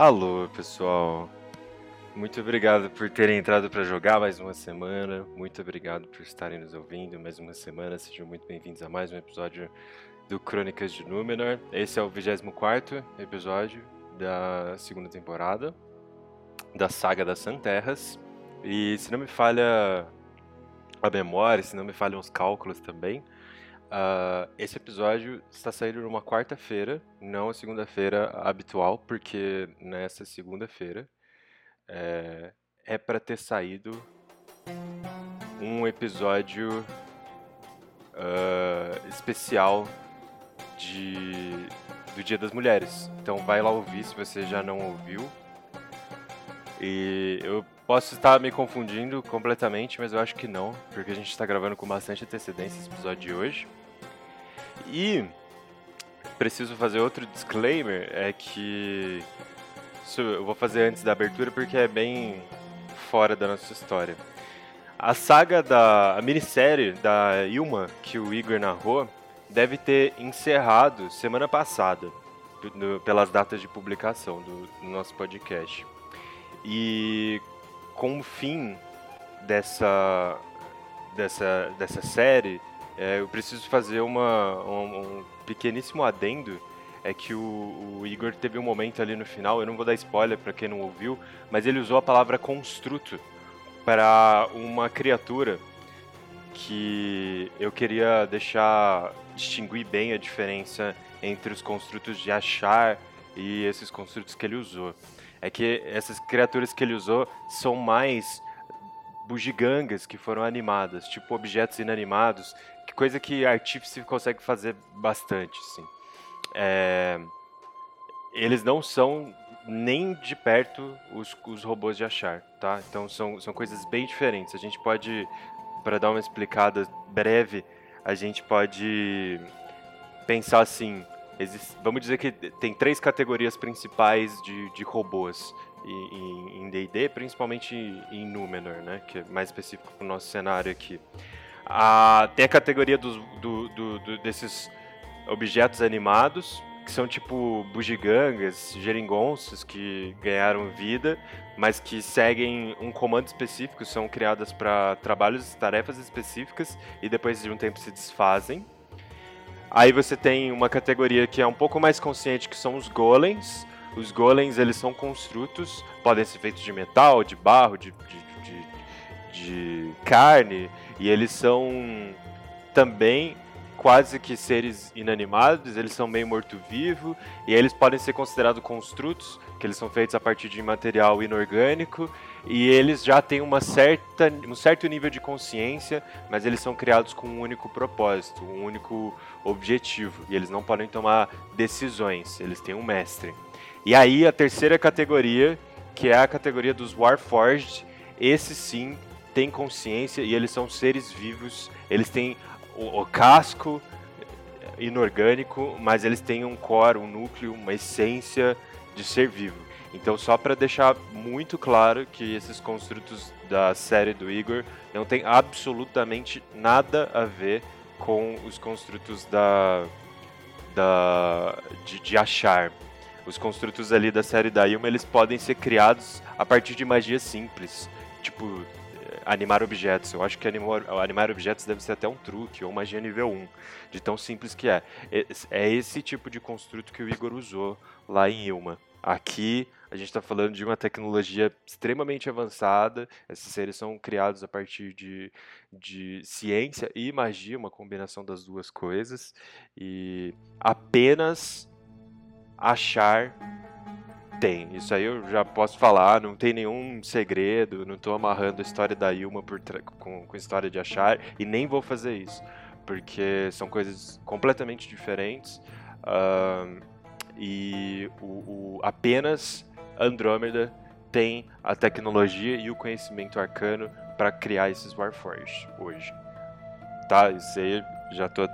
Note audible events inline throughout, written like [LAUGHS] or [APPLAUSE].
Alô, pessoal. Muito obrigado por terem entrado para jogar mais uma semana. Muito obrigado por estarem nos ouvindo mais uma semana. Sejam muito bem-vindos a mais um episódio do Crônicas de Númenor. Esse é o 24 episódio da segunda temporada da saga das Santerras. E se não me falha a memória, se não me falham os cálculos também, uh, esse episódio está saindo numa quarta-feira, não a segunda-feira habitual, porque nessa segunda-feira é, é para ter saído um episódio uh, especial de, do Dia das Mulheres. Então vai lá ouvir se você já não ouviu. E eu posso estar me confundindo completamente, mas eu acho que não, porque a gente está gravando com bastante antecedência esse episódio de hoje. E preciso fazer outro disclaimer, é que isso eu vou fazer antes da abertura porque é bem fora da nossa história. A saga da a minissérie da Ilma que o Igor narrou deve ter encerrado semana passada, do, pelas datas de publicação do, do nosso podcast. E com o fim dessa, dessa, dessa série, é, eu preciso fazer uma, um, um, pequeníssimo adendo. É que o, o, Igor teve um momento ali no final, eu não vou dar spoiler para quem não ouviu, mas ele usou a palavra construto para uma criatura que eu queria deixar distinguir bem a diferença entre os construtos de achar e esses construtos que ele usou é que essas criaturas que ele usou são mais bugigangas que foram animadas, tipo objetos inanimados, coisa que Artifice consegue fazer bastante, sim. É... Eles não são nem de perto os, os robôs de achar, tá? Então são, são coisas bem diferentes. A gente pode, para dar uma explicada breve, a gente pode pensar assim, vamos dizer que tem três categorias principais de, de robôs em D&D, principalmente em Númenor, né, que é mais específico para o nosso cenário aqui. Tem a categoria dos, do, do, do, desses objetos animados, que são tipo bugigangas, geringonças que ganharam vida, mas que seguem um comando específico, são criadas para trabalhos, tarefas específicas e depois de um tempo se desfazem. Aí você tem uma categoria que é um pouco mais consciente, que são os golems. Os golems, eles são construtos, podem ser feitos de metal, de barro, de, de, de, de carne, e eles são também quase que seres inanimados, eles são meio morto-vivo, e eles podem ser considerados construtos, que eles são feitos a partir de material inorgânico, e eles já têm uma certa, um certo nível de consciência, mas eles são criados com um único propósito, um único objetivo, e eles não podem tomar decisões, eles têm um mestre. E aí a terceira categoria, que é a categoria dos Warforged, esses sim têm consciência e eles são seres vivos, eles têm o, o casco inorgânico, mas eles têm um core, um núcleo, uma essência de ser vivo. Então, só para deixar muito claro que esses construtos da série do Igor não tem absolutamente nada a ver com os construtos da, da de, de achar. Os construtos ali da série da Ilma, eles podem ser criados a partir de magia simples, tipo animar objetos. Eu acho que animar, animar objetos deve ser até um truque ou magia nível 1, de tão simples que é. É esse tipo de construto que o Igor usou lá em Ilma. Aqui a gente está falando de uma tecnologia extremamente avançada. Esses seres são criados a partir de, de ciência e magia, uma combinação das duas coisas. E apenas achar tem. Isso aí eu já posso falar, não tem nenhum segredo, não estou amarrando a história da Ilma por com, com a história de achar e nem vou fazer isso, porque são coisas completamente diferentes. Uh, e o, o, apenas Andrômeda tem a tecnologia e o conhecimento arcano para criar esses Warforged hoje. Tá? Isso aí já estou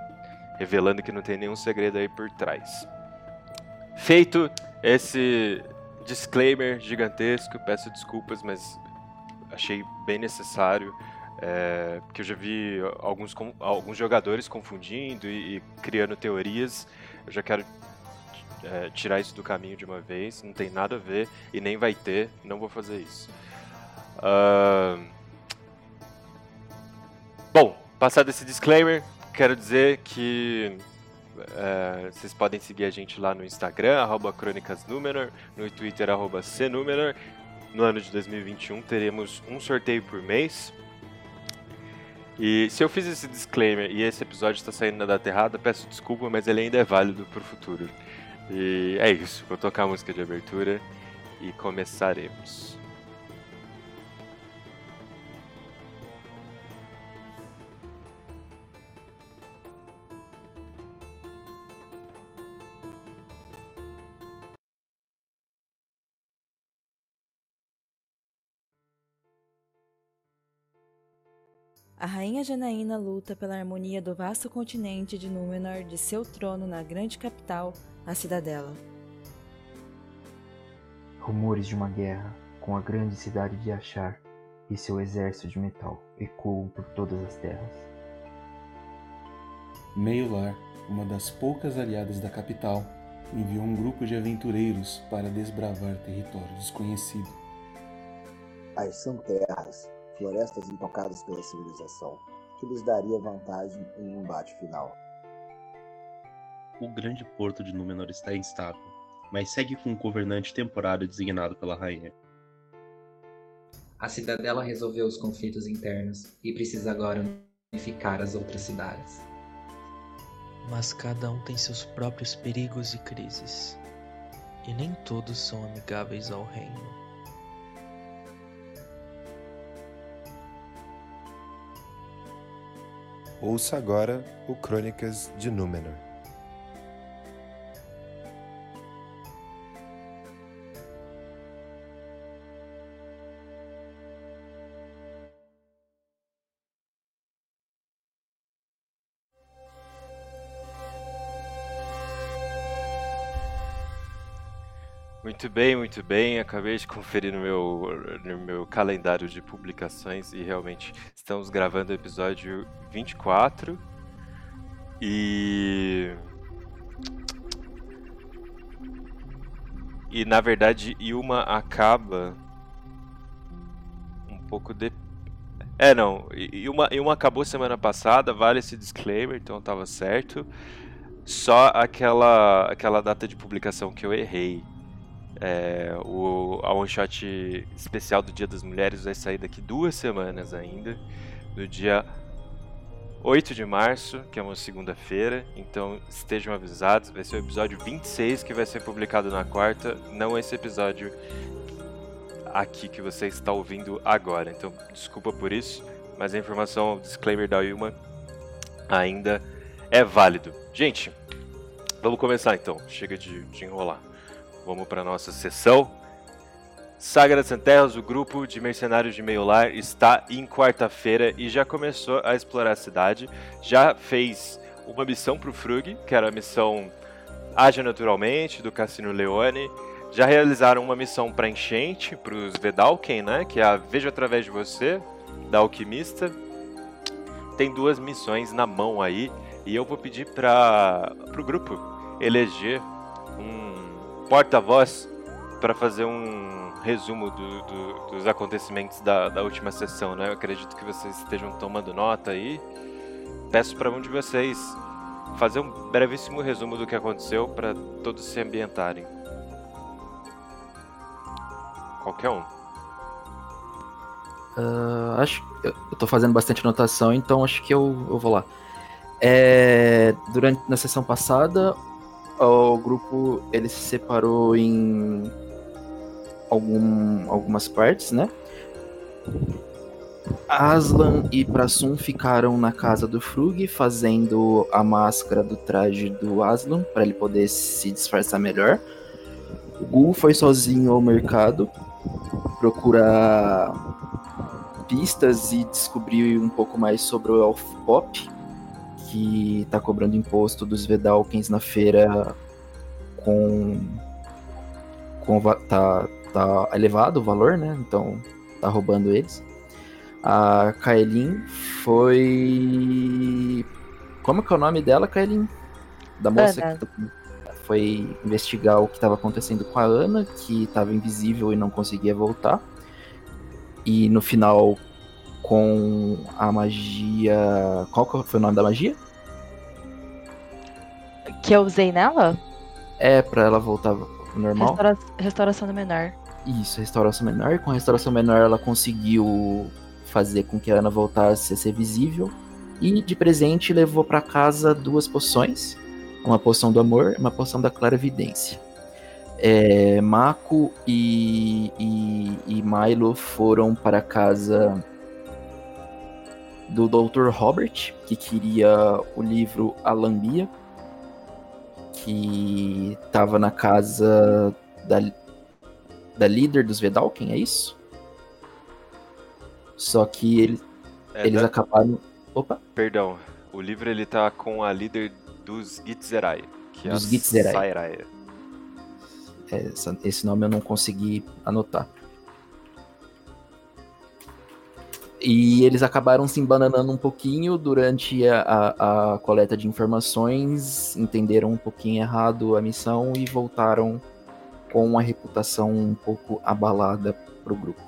revelando que não tem nenhum segredo aí por trás. Feito esse disclaimer gigantesco, peço desculpas, mas achei bem necessário. É, porque eu já vi alguns, alguns jogadores confundindo e, e criando teorias. Eu já quero é, tirar isso do caminho de uma vez. Não tem nada a ver e nem vai ter. Não vou fazer isso. Uh... Bom, passado esse disclaimer, quero dizer que é, vocês podem seguir a gente lá no Instagram, arroba no Twitter, arroba CNúmenor. No ano de 2021 teremos um sorteio por mês. E se eu fiz esse disclaimer e esse episódio está saindo na data errada, peço desculpa, mas ele ainda é válido para o futuro. E é isso, vou tocar a música de abertura e começaremos. A rainha Janaína luta pela harmonia do vasto continente de Númenor de seu trono na grande capital, a Cidadela. Rumores de uma guerra com a grande cidade de Achar e seu exército de metal ecoam por todas as terras. Meiolar, uma das poucas aliadas da capital, enviou um grupo de aventureiros para desbravar território desconhecido. As são terras florestas intocadas pela civilização, que lhes daria vantagem em um embate final. O grande porto de Númenor está instável, mas segue com um governante temporário designado pela rainha. A cidadela resolveu os conflitos internos e precisa agora unificar as outras cidades. Mas cada um tem seus próprios perigos e crises, e nem todos são amigáveis ao reino. Ouça agora o Crônicas de Númenor. Muito bem, muito bem. Acabei de conferir no meu, no meu calendário de publicações e realmente estamos gravando o episódio 24. E. E na verdade, Yuma acaba um pouco de. É, não. Yuma, Yuma acabou semana passada, vale esse disclaimer, então tava certo. Só aquela, aquela data de publicação que eu errei. É, o, a one shot especial do Dia das Mulheres vai sair daqui duas semanas ainda, no dia 8 de março, que é uma segunda-feira. Então estejam avisados, vai ser o episódio 26 que vai ser publicado na quarta, não esse episódio aqui que você está ouvindo agora. Então desculpa por isso, mas a informação, o disclaimer da Yuma ainda é válido. Gente, vamos começar então, chega de, de enrolar. Vamos para nossa sessão. Saga das Terras, o grupo de mercenários de Meiolar está em quarta-feira e já começou a explorar a cidade. Já fez uma missão para o Frug, que era a missão Haja Naturalmente, do Cassino Leone. Já realizaram uma missão para Enchente, para os Vedalken, né? Que é a Vejo Através de Você, da Alquimista. Tem duas missões na mão aí. E eu vou pedir para o grupo eleger um porta-voz para fazer um resumo do, do, dos acontecimentos da, da, última sessão, né? Eu acredito que vocês estejam tomando nota aí. Peço para um de vocês fazer um brevíssimo resumo do que aconteceu para todos se ambientarem. Qualquer um. Uh, acho eu tô fazendo bastante anotação, então acho que eu, eu vou lá. É, durante na sessão passada, o grupo ele se separou em algum, algumas partes, né? Aslan e Prasun ficaram na casa do Frug fazendo a máscara do traje do Aslan para ele poder se disfarçar melhor. O Gu foi sozinho ao mercado procurar pistas e descobrir um pouco mais sobre o Elf Pop, que está cobrando imposto dos Vedalkens na feira com, com tá, tá elevado o valor, né? Então tá roubando eles. A Kaelin foi. Como que é o nome dela, Kaelin? Da moça Fana. que tá... foi investigar o que estava acontecendo com a Ana, que estava invisível e não conseguia voltar. E no final, com a magia. Qual que foi o nome da magia? Que eu usei nela? É, pra ela voltar ao normal. Restaura- Restauração do menor. Isso, restauração menor. Com a restauração menor, ela conseguiu fazer com que a Ana voltasse a ser visível. E de presente levou pra casa duas poções: uma poção do amor e uma poção da clarividência. É, Mako e, e, e Milo foram para casa do Dr. Robert, que queria o livro Alambia, que estava na casa da, da líder dos Vedalken, é isso? Só que ele- É, eles da- acabaram. Opa! Perdão, o livro ele tá com a líder dos Gitzerai, que Dos é a Gitzerai. Sairaia. É, esse nome eu não consegui anotar. E eles acabaram se embananando um pouquinho durante a, a- a coleta de informações, entenderam um pouquinho errado a missão e voltaram com uma reputação um pouco abalada pro grupo.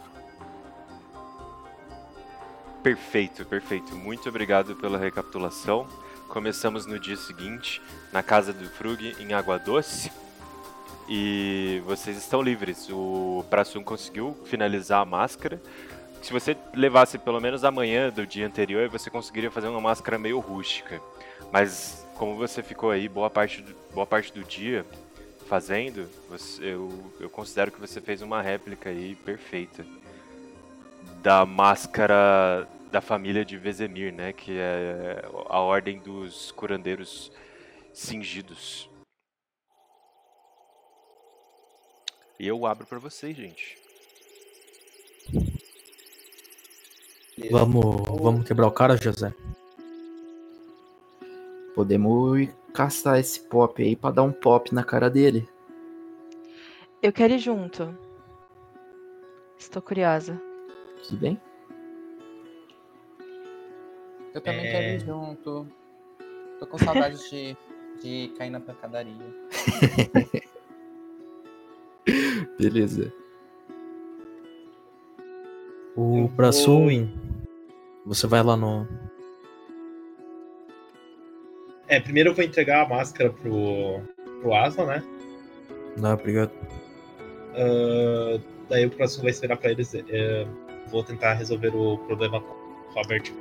Perfeito, perfeito. Muito obrigado pela recapitulação. Começamos no dia seguinte, na casa do Frug, em Água Doce. E vocês estão livres. O Prassum conseguiu finalizar a máscara. Se você levasse pelo menos amanhã do dia anterior, você conseguiria fazer uma máscara meio rústica. Mas como você ficou aí boa parte do, boa parte do dia fazendo, você- eu, eu considero que você fez uma réplica aí perfeita da máscara da família de Vesemir, né? Que é a ordem dos curandeiros cingidos. E eu abro pra vocês, gente. Vamos, vamos quebrar o cara, José? Podemos caçar esse pop aí pra dar um pop na cara dele. Eu quero ir junto. Estou curiosa. Tudo bem? Eu também É. quero ir junto. Tô com saudade de, de cair na pancadaria. [LAUGHS] Beleza. O Prasun, você vai lá no. É, primeiro eu vou entregar a máscara pro, pro Aslan, né? Não, obrigado. Ah, daí o próximo vai esperar pra eles. é, vou tentar resolver o problema com o Robert.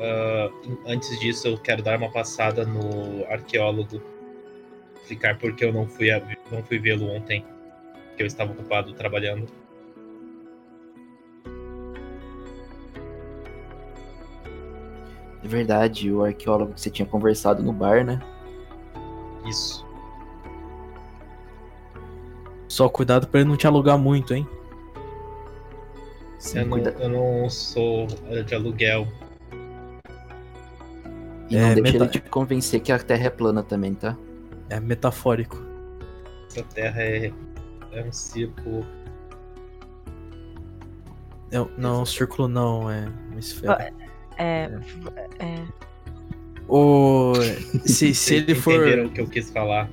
Ah, antes disso, eu quero dar uma passada no arqueólogo. Explicar porque eu não fui, não fui vê-lo ontem. Que eu estava ocupado trabalhando. É verdade, o arqueólogo que você tinha conversado no bar, né? Isso. Só cuidado pra ele não te alugar muito, hein? Sim, Eu não, cuida- eu não sou de aluguel. E não É, deixa meta- ele te convencer que a Terra é plana também, tá? É metafórico. Essa terra é, é um círculo. É, não, um círculo não, é uma esfera. É. é. O... Se, [LAUGHS] se ele for. entenderam o que eu quis falar.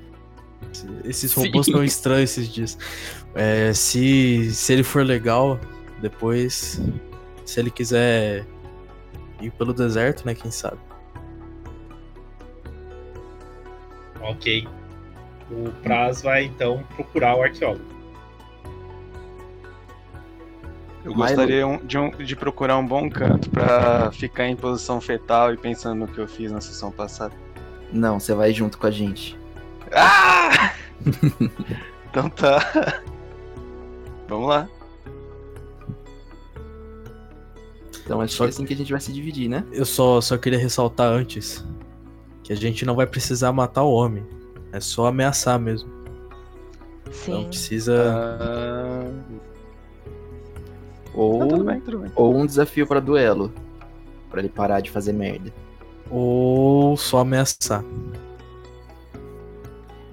Esses Sim. robôs estão estranhos esses dias. É, se, se ele for legal, depois. Se ele quiser ir pelo deserto, né? Quem sabe? Ok. O Praz vai então procurar o arqueólogo. Eu gostaria um- de, um- de procurar um bom canto pra ficar em posição fetal e pensando no que eu fiz na sessão passada. Não, você vai junto com a gente. Ah! [LAUGHS] então tá. Vamos lá. Então acho Só que é assim que a gente vai se dividir, né? Eu só, só queria ressaltar antes que a gente não vai precisar matar o homem. É só ameaçar mesmo. Não Sim. precisa. Ah, Ou, não, tudo bem, tudo bem. ou um desafio pra duelo. Pra ele parar de fazer merda. Ou só ameaçar.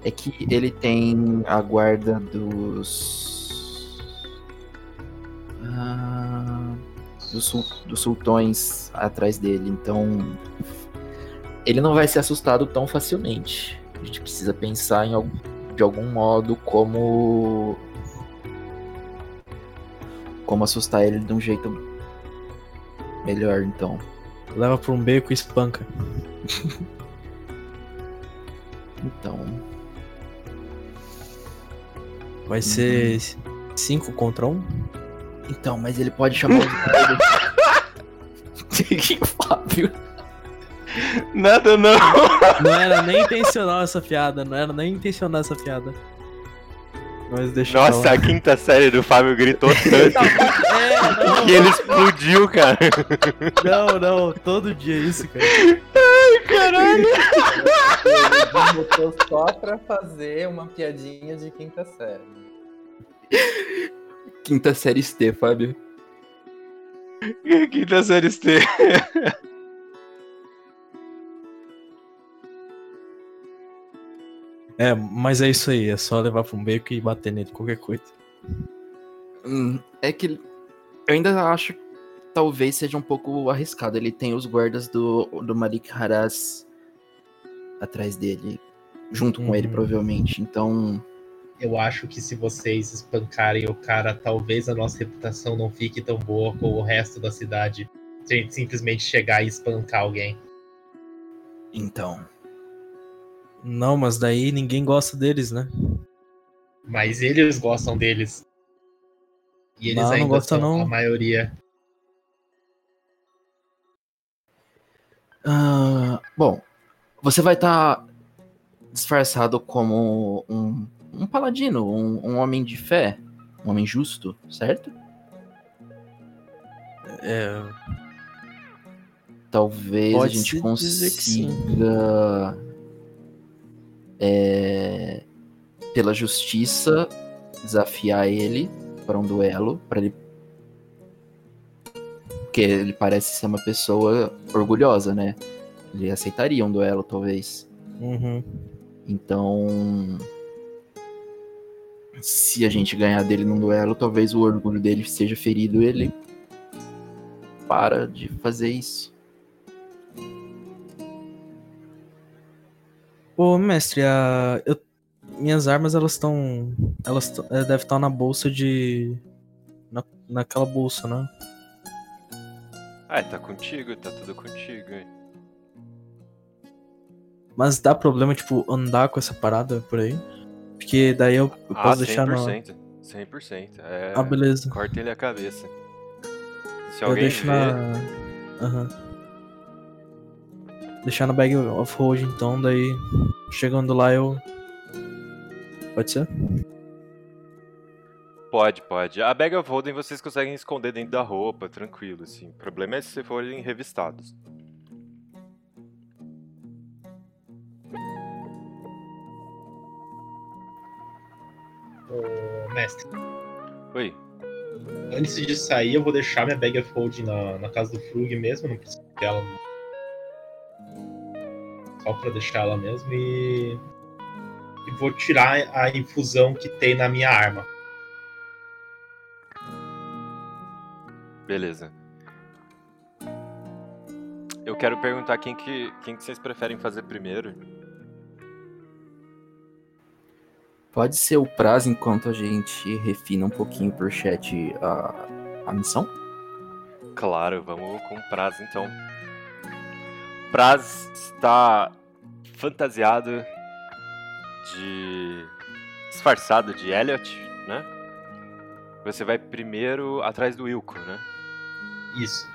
É que ele tem a guarda dos. Ah, dos, sul- dos sultões atrás dele. Então. ele não vai ser assustado tão facilmente. A gente precisa pensar em algum, de algum modo como como assustar ele de um jeito melhor, então. Leva pra um beco e espanca. [LAUGHS] Então, Vai ser 5 contra 1? Um? então, mas ele pode chamar os [LAUGHS] guardas. [LAUGHS] Fábio. Nada não. Não era nem intencional essa piada, não era nem intencional essa piada. Mas deixa Nossa, a quinta série do Fábio gritou tanto É, não, que ele explodiu, cara. não, não, todo dia é isso, cara. Caralho. Ele botou só pra fazer uma piadinha de quinta série. Quinta série T, Fábio. Quinta série T. É, mas é isso aí, é só levar pra um beco e bater nele, qualquer coisa. Hum, é que eu ainda acho que talvez seja um pouco arriscado. Ele tem os guardas do, do Malik Haraz atrás dele, junto com ele, Uhum. provavelmente. Então, Eu acho que se vocês espancarem o cara, talvez a nossa reputação não fique tão boa com o resto da cidade. Se a gente simplesmente chegar e espancar alguém. então. Não, mas daí ninguém gosta deles, né? Mas eles gostam deles. E eles Não, não ainda gosta são não. a maioria. Ah, bom, você vai estar disfarçado como um, um paladino, um, um homem de fé, um homem justo, certo? É, Talvez a Pode gente que sim. consiga, é, pela justiça, desafiar ele para um duelo, para ele, porque ele parece ser uma pessoa orgulhosa, né? Ele aceitaria um duelo, talvez. uhum. Então, se a gente ganhar dele num duelo, talvez o orgulho dele seja ferido, ele para de fazer isso. Ô, mestre, a... eu- minhas armas, elas estão. Elas tão- é, devem estar na bolsa de. Na... Naquela bolsa, né? Ah, tá contigo, tá tudo contigo. hein? Mas dá problema, tipo, andar com essa parada por aí? Porque daí eu, eu Ah, posso deixar no. 100%. 100%. É... Ah, beleza. Corta ele a cabeça. Se Eu alguém deixo ver... na. Aham. Deixar na bag of hold então, daí. Chegando lá eu. Pode ser? Pode, pode. A Bag of Holding vocês conseguem esconder dentro da roupa, tranquilo, assim. O problema é se vocês forem revistados. Ô, mestre, Oi. antes de sair, eu vou deixar minha bag of holding na, na casa do Frug mesmo, não preciso dela. Só pra deixar ela mesmo e. E vou tirar a infusão que tem na minha arma. Beleza. Eu quero perguntar quem que, quem que vocês preferem fazer primeiro. Pode ser o prazo enquanto a gente refina um pouquinho por chat a, a missão? Claro, vamos com o Praz então. Praz está fantasiado de. disfarçado de Elliot, né? Você vai primeiro atrás do Wilco, né? Isso.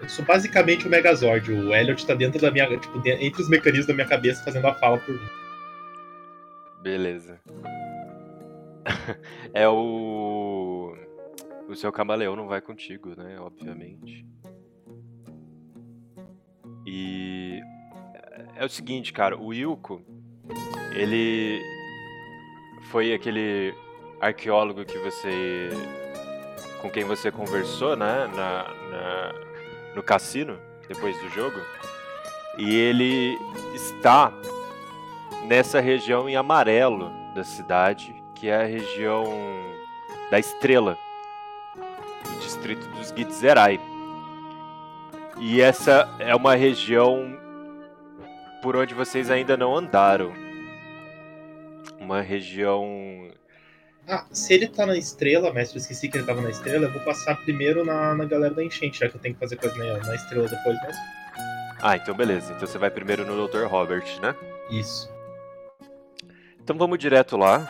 Eu sou basicamente o Megazord. O Elliot tá dentro da minha. Tipo, entre os mecanismos da minha cabeça fazendo a fala por mim. Beleza. [LAUGHS] é o. O seu camaleão não vai contigo, né? Obviamente. E. É o seguinte, cara, o Wilco. Ele. Foi aquele arqueólogo que você. com quem você conversou, né? Na, na- no cassino, depois do jogo. E ele está nessa região em amarelo da cidade, que é a região da Estrela, do distrito dos Gitzerai. E essa é uma região por onde vocês ainda não andaram. Uma região. Ah, se ele tá na estrela, mestre, eu esqueci que ele tava na estrela, eu vou passar primeiro na, na galera da enchente, já que eu tenho que fazer coisa na, na estrela depois mesmo. Ah, então beleza. Então você vai primeiro no Dr. Robert, né? Isso. Então vamos direto lá.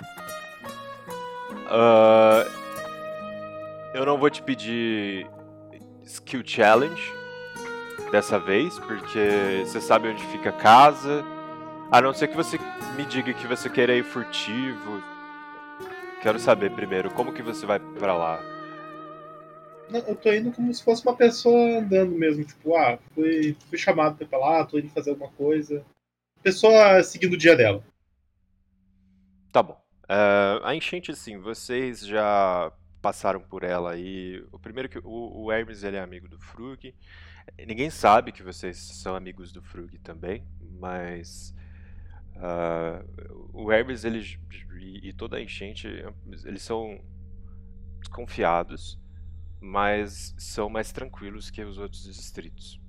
Ah, eu não vou te pedir skill challenge dessa vez, porque você sabe onde fica a casa. A não ser que você me diga que você queira ir furtivo. Quero saber primeiro como que você vai pra lá. Não, eu tô indo como se fosse uma pessoa andando mesmo, tipo, ah, fui, fui chamado pra ir pra lá, tô indo fazer alguma coisa. Pessoa seguindo o dia dela. Tá bom. Eh, a enchente, sim, vocês já passaram por ela aí. O primeiro que o, o Hermes ele é amigo do Frug. Ninguém sabe que vocês são amigos do Frug também, mas ah, o Hermes ele e, e toda a enchente eles são desconfiados, mas são mais tranquilos que os outros distritos.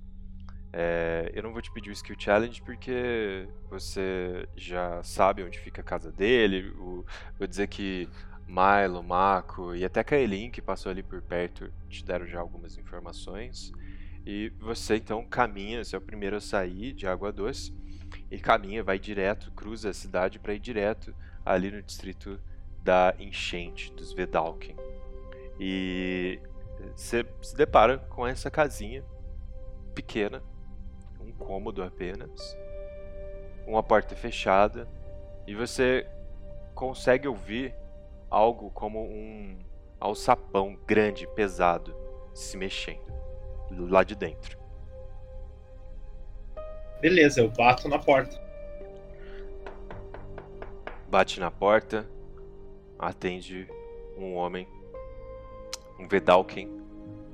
É, eu não vou te pedir o Skill Challenge porque você já sabe onde fica a casa dele. o- vou dizer que Milo, Mako e até Kaelin, que passou ali por perto, te deram já algumas informações. E você então caminha, você é o primeiro a sair de Água Doce e caminha, vai direto, cruza a cidade para ir direto ali no distrito da enchente dos Vedalken. E você se depara com essa casinha pequena, um cômodo apenas, uma porta fechada e você consegue ouvir algo como um alçapão grande, pesado, se mexendo lá de dentro. Beleza, eu bato na porta. Bate na porta, atende um homem, um Vedalken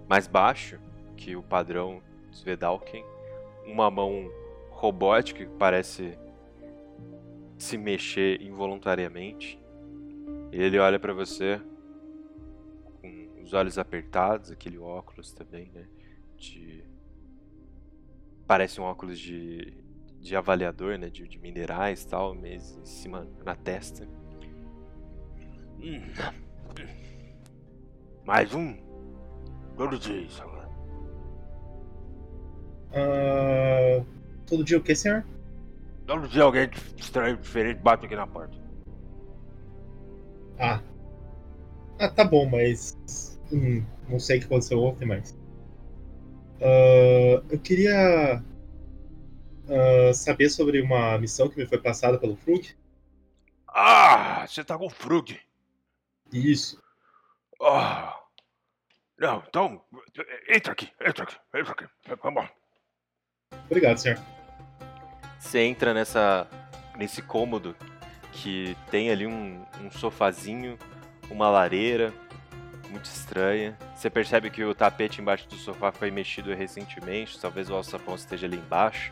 mais baixo que o padrão dos Vedalken, uma mão robótica que parece se mexer involuntariamente. Ele olha pra você com os olhos apertados, aquele óculos também, né? De parece um óculos de, de avaliador, né? De, de minerais e tal, mas em cima na testa. Hum. Mais um? Todo dia isso agora. Ah, todo dia o que, senhor? Todo dia alguém estranho, diferente, bate aqui na porta. Ah. Ah, tá bom, mas. Hum, não sei o que aconteceu ontem, mas. Ah, eu queria. ah, saber sobre uma missão que me foi passada pelo Frug. Ah, você tá com o Frug. Isso. Ah. Não, então. Entra aqui, entra aqui, entra aqui. Vamos lá. Obrigado, senhor. Você entra nessa. nesse cômodo que tem ali um, um sofazinho, uma lareira muito estranha. Você percebe que o tapete embaixo do sofá foi mexido recentemente, talvez o alçapão esteja ali embaixo.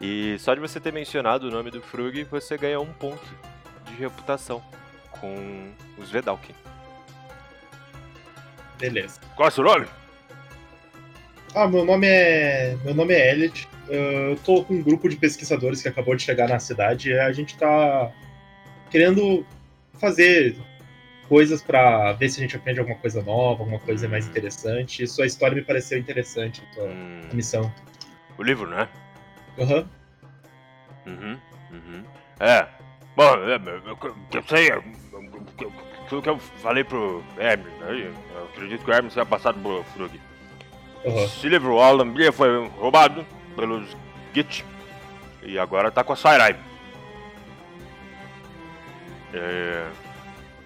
E só de você ter mencionado o nome do Frug, você ganha um ponto de reputação com os Vedalken. Beleza. Qual é o seu nome? Ah, meu nome é. Meu nome é Elliot. Eu tô com um grupo de pesquisadores que acabou de chegar na cidade e a gente tá querendo fazer coisas pra ver se a gente aprende alguma coisa nova, alguma coisa mais interessante. Sua história me pareceu interessante, a Hum, missão. o livro, né? Aham. Uhum, uhum. É. Bom, é, eu, eu sei, é, aquilo que eu falei pro Hermes, né? Eu acredito que o Hermes tenha passado pro Frug. Esse livro, o Alambria, foi roubado pelos Git e agora tá com a Sairai. É,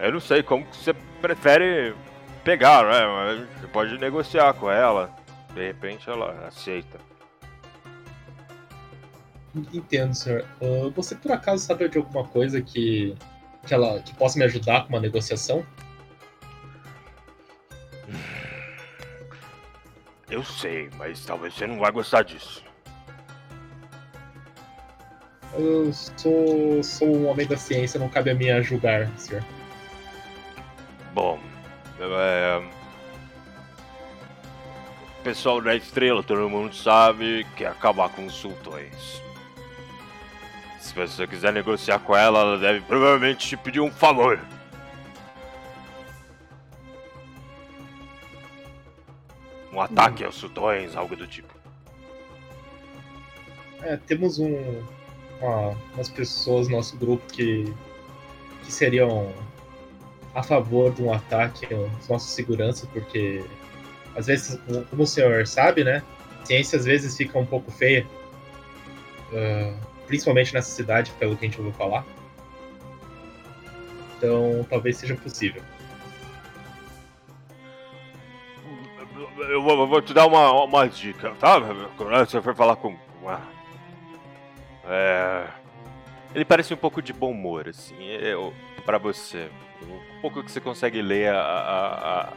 eu não sei como que você prefere pegar, né? Você pode negociar com ela. De repente ela aceita. Entendo, senhor. Ah, você por acaso sabe de alguma coisa que. Que, ela, que possa me ajudar com uma negociação? Eu sei, mas talvez você não vai gostar disso. Eu sou, sou um homem da ciência, não cabe a mim julgar, senhor. Bom, é... pessoal da estrela, todo mundo sabe, quer acabar com os sultões. se você quiser negociar com ela, ela deve provavelmente te pedir um favor. Um ataque aos sultões, algo do tipo. É, temos um, uma- umas pessoas no nosso grupo que, que seriam a favor de um ataque aos nossos seguranças, porque às vezes, como- o senhor sabe, né? Ciência às vezes fica um pouco feia. ah, principalmente nessa cidade, pelo que a gente ouviu falar. Então talvez seja possível. Eu vou, vou te dar uma, uma dica, tá? Quando você for falar com. uma- É. Ele parece um pouco de bom humor, assim. Eu, pra você. Um pouco que você consegue ler a- a- a-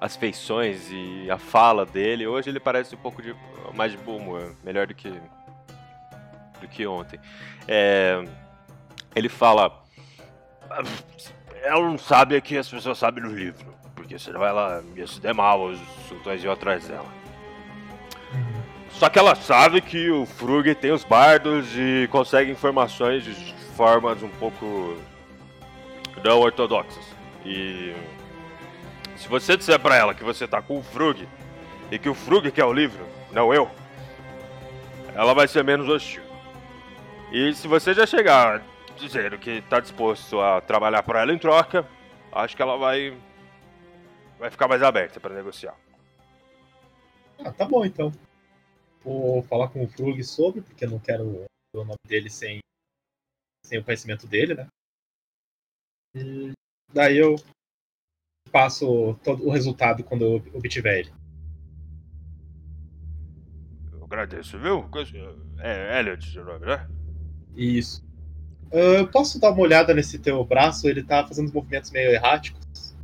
as feições e a fala dele. Hoje ele parece um pouco de mais de bom humor. Melhor do que. do que ontem. É, ele fala. Ela não sabe o que as pessoas sabem no livro. Porque senão ela ia se der mal, os sultões iam atrás dela. Só que ela sabe que o Frug tem os bardos e consegue informações de formas um pouco não ortodoxas. E se você disser pra ela que você tá com o Frug e que o Frug quer o livro, não eu, ela vai ser menos hostil. E se você já chegar dizendo que tá disposto a trabalhar pra ela em troca, acho que ela vai vai ficar mais aberta pra negociar. Ah, tá bom então. Vou falar com o Frug sobre, porque eu não quero o nome dele sem, sem o conhecimento dele, né? Daí eu passo todo o resultado quando eu obtiver ele. Eu agradeço, viu? É Elliot seu nome, né? Isso. Eu posso dar uma olhada nesse teu braço? Ele tá fazendo movimentos meio erráticos.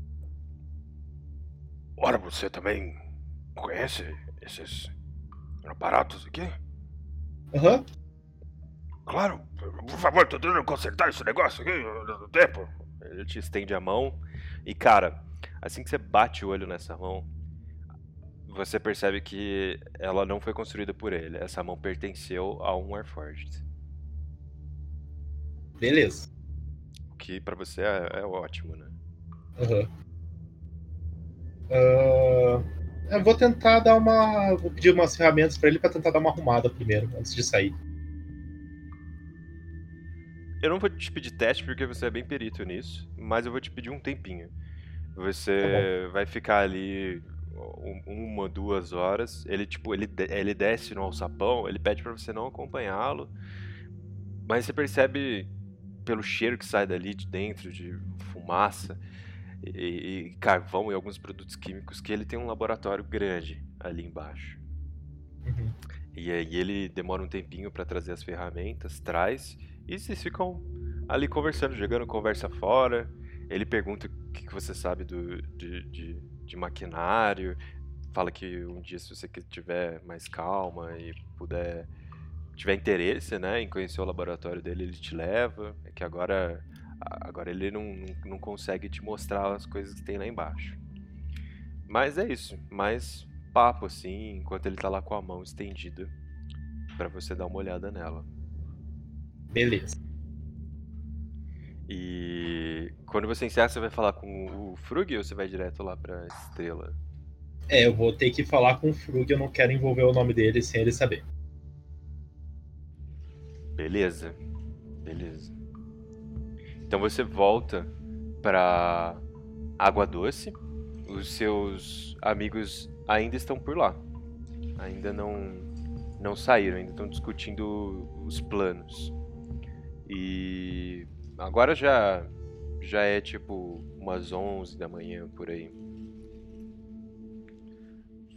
Ora, você também conhece esses aparatos aqui? Aham. Claro, por favor, tô tentando consertar esse negócio aqui no tempo. Ele te estende a mão e, cara, assim que você bate o olho nessa mão, você percebe que ela não foi construída por ele. Essa mão pertenceu a um Warforged. Beleza. O que pra você é, é ótimo, né? Aham. Ah, eu vou tentar dar uma. Vou pedir umas ferramentas pra ele pra tentar dar uma arrumada primeiro, antes de sair. Eu não vou te pedir teste porque você é bem perito nisso, mas eu vou te pedir um tempinho. Você vai ficar ali um- uma, duas horas. Ele tipo, ele, ele desce no alçapão, ele pede pra você não acompanhá-lo, mas você percebe pelo cheiro que sai dali de dentro de fumaça e, e carvão e alguns produtos químicos que ele tem um laboratório grande ali embaixo. E aí ele demora um tempinho pra trazer as ferramentas, traz, e vocês ficam ali conversando, jogando conversa fora. Ele pergunta o que, você sabe do, de, de, de maquinário, fala que um dia se você tiver mais calma e puder tiver interesse, né, em conhecer o laboratório dele, ele te leva. É que agora agora ele não, não, não consegue te mostrar as coisas que tem lá embaixo. Mas é isso, mais papo assim, enquanto ele tá lá com a mão estendida pra você dar uma olhada nela. Beleza. E quando você encerra, você vai falar com o Frug ou você vai direto lá pra estrela? É, eu vou ter que falar com o Frug, eu não quero envolver o nome dele sem ele saber. Beleza. Beleza. Então você volta pra Água Doce. Os seus amigos ainda estão por lá. Ainda não não saíram, ainda estão discutindo os planos. E agora já já é tipo umas 11 da manhã por aí.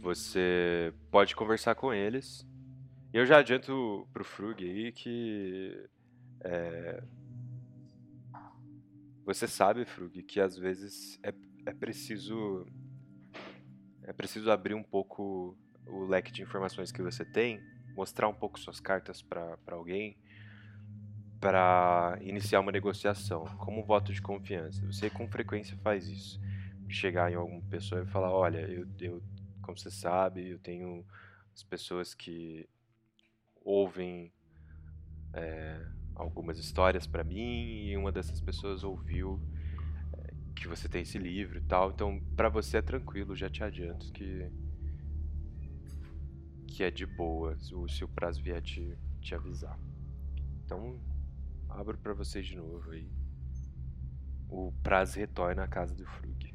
Você pode conversar com eles. E eu já adianto pro Frug aí que é, você sabe, Frug, que às vezes é, é preciso é preciso abrir um pouco o leque de informações que você tem, mostrar um pouco suas cartas para alguém para iniciar uma negociação, como um voto de confiança. Você com frequência faz isso. Chegar em alguma pessoa e falar, olha, eu, eu como você sabe, eu tenho as pessoas que ouvem é, algumas histórias para mim e uma dessas pessoas ouviu é, que você tem esse livro e tal. Então, para você é tranquilo, já te adianto que que é de boa se o prazo vier te, te avisar. Então, abro para vocês de novo aí. O prazo retorna à casa do Frug.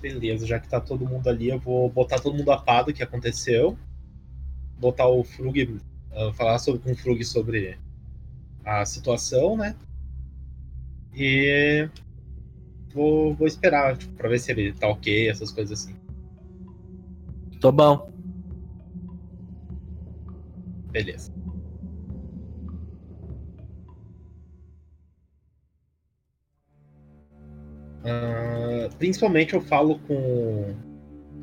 Beleza, já que tá todo mundo ali, eu vou botar todo mundo a par do que aconteceu. Botar o Frug. uh, falar sobre, com o Frug sobre a situação, né? E. Vou, vou esperar, tipo, pra ver se ele tá ok, essas coisas assim. Tô bom. Beleza. Ah, principalmente eu falo com,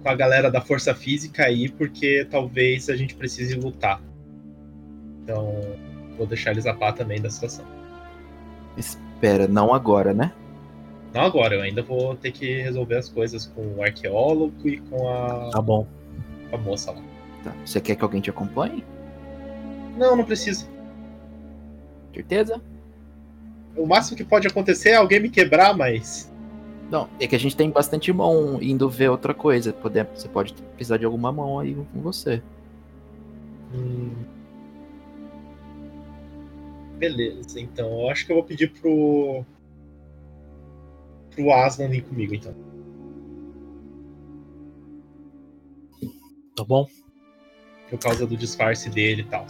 com a galera da Força Física aí, porque talvez a gente precise lutar. Então, vou deixar eles a par também da situação. Espera, não agora, né? Não agora, eu ainda vou ter que resolver as coisas com o arqueólogo e com a, Tá bom. com a moça lá. Tá. Você quer que alguém te acompanhe? Não, não precisa. Certeza? O máximo que pode acontecer é alguém me quebrar, mas. Não, é que a gente tem bastante mão indo ver outra coisa. Poder, você pode precisar de alguma mão aí com você. Hum. Beleza, então eu acho que eu vou pedir pro. pro Aslan vir comigo, então. Tá bom? Por causa do disfarce dele e tal.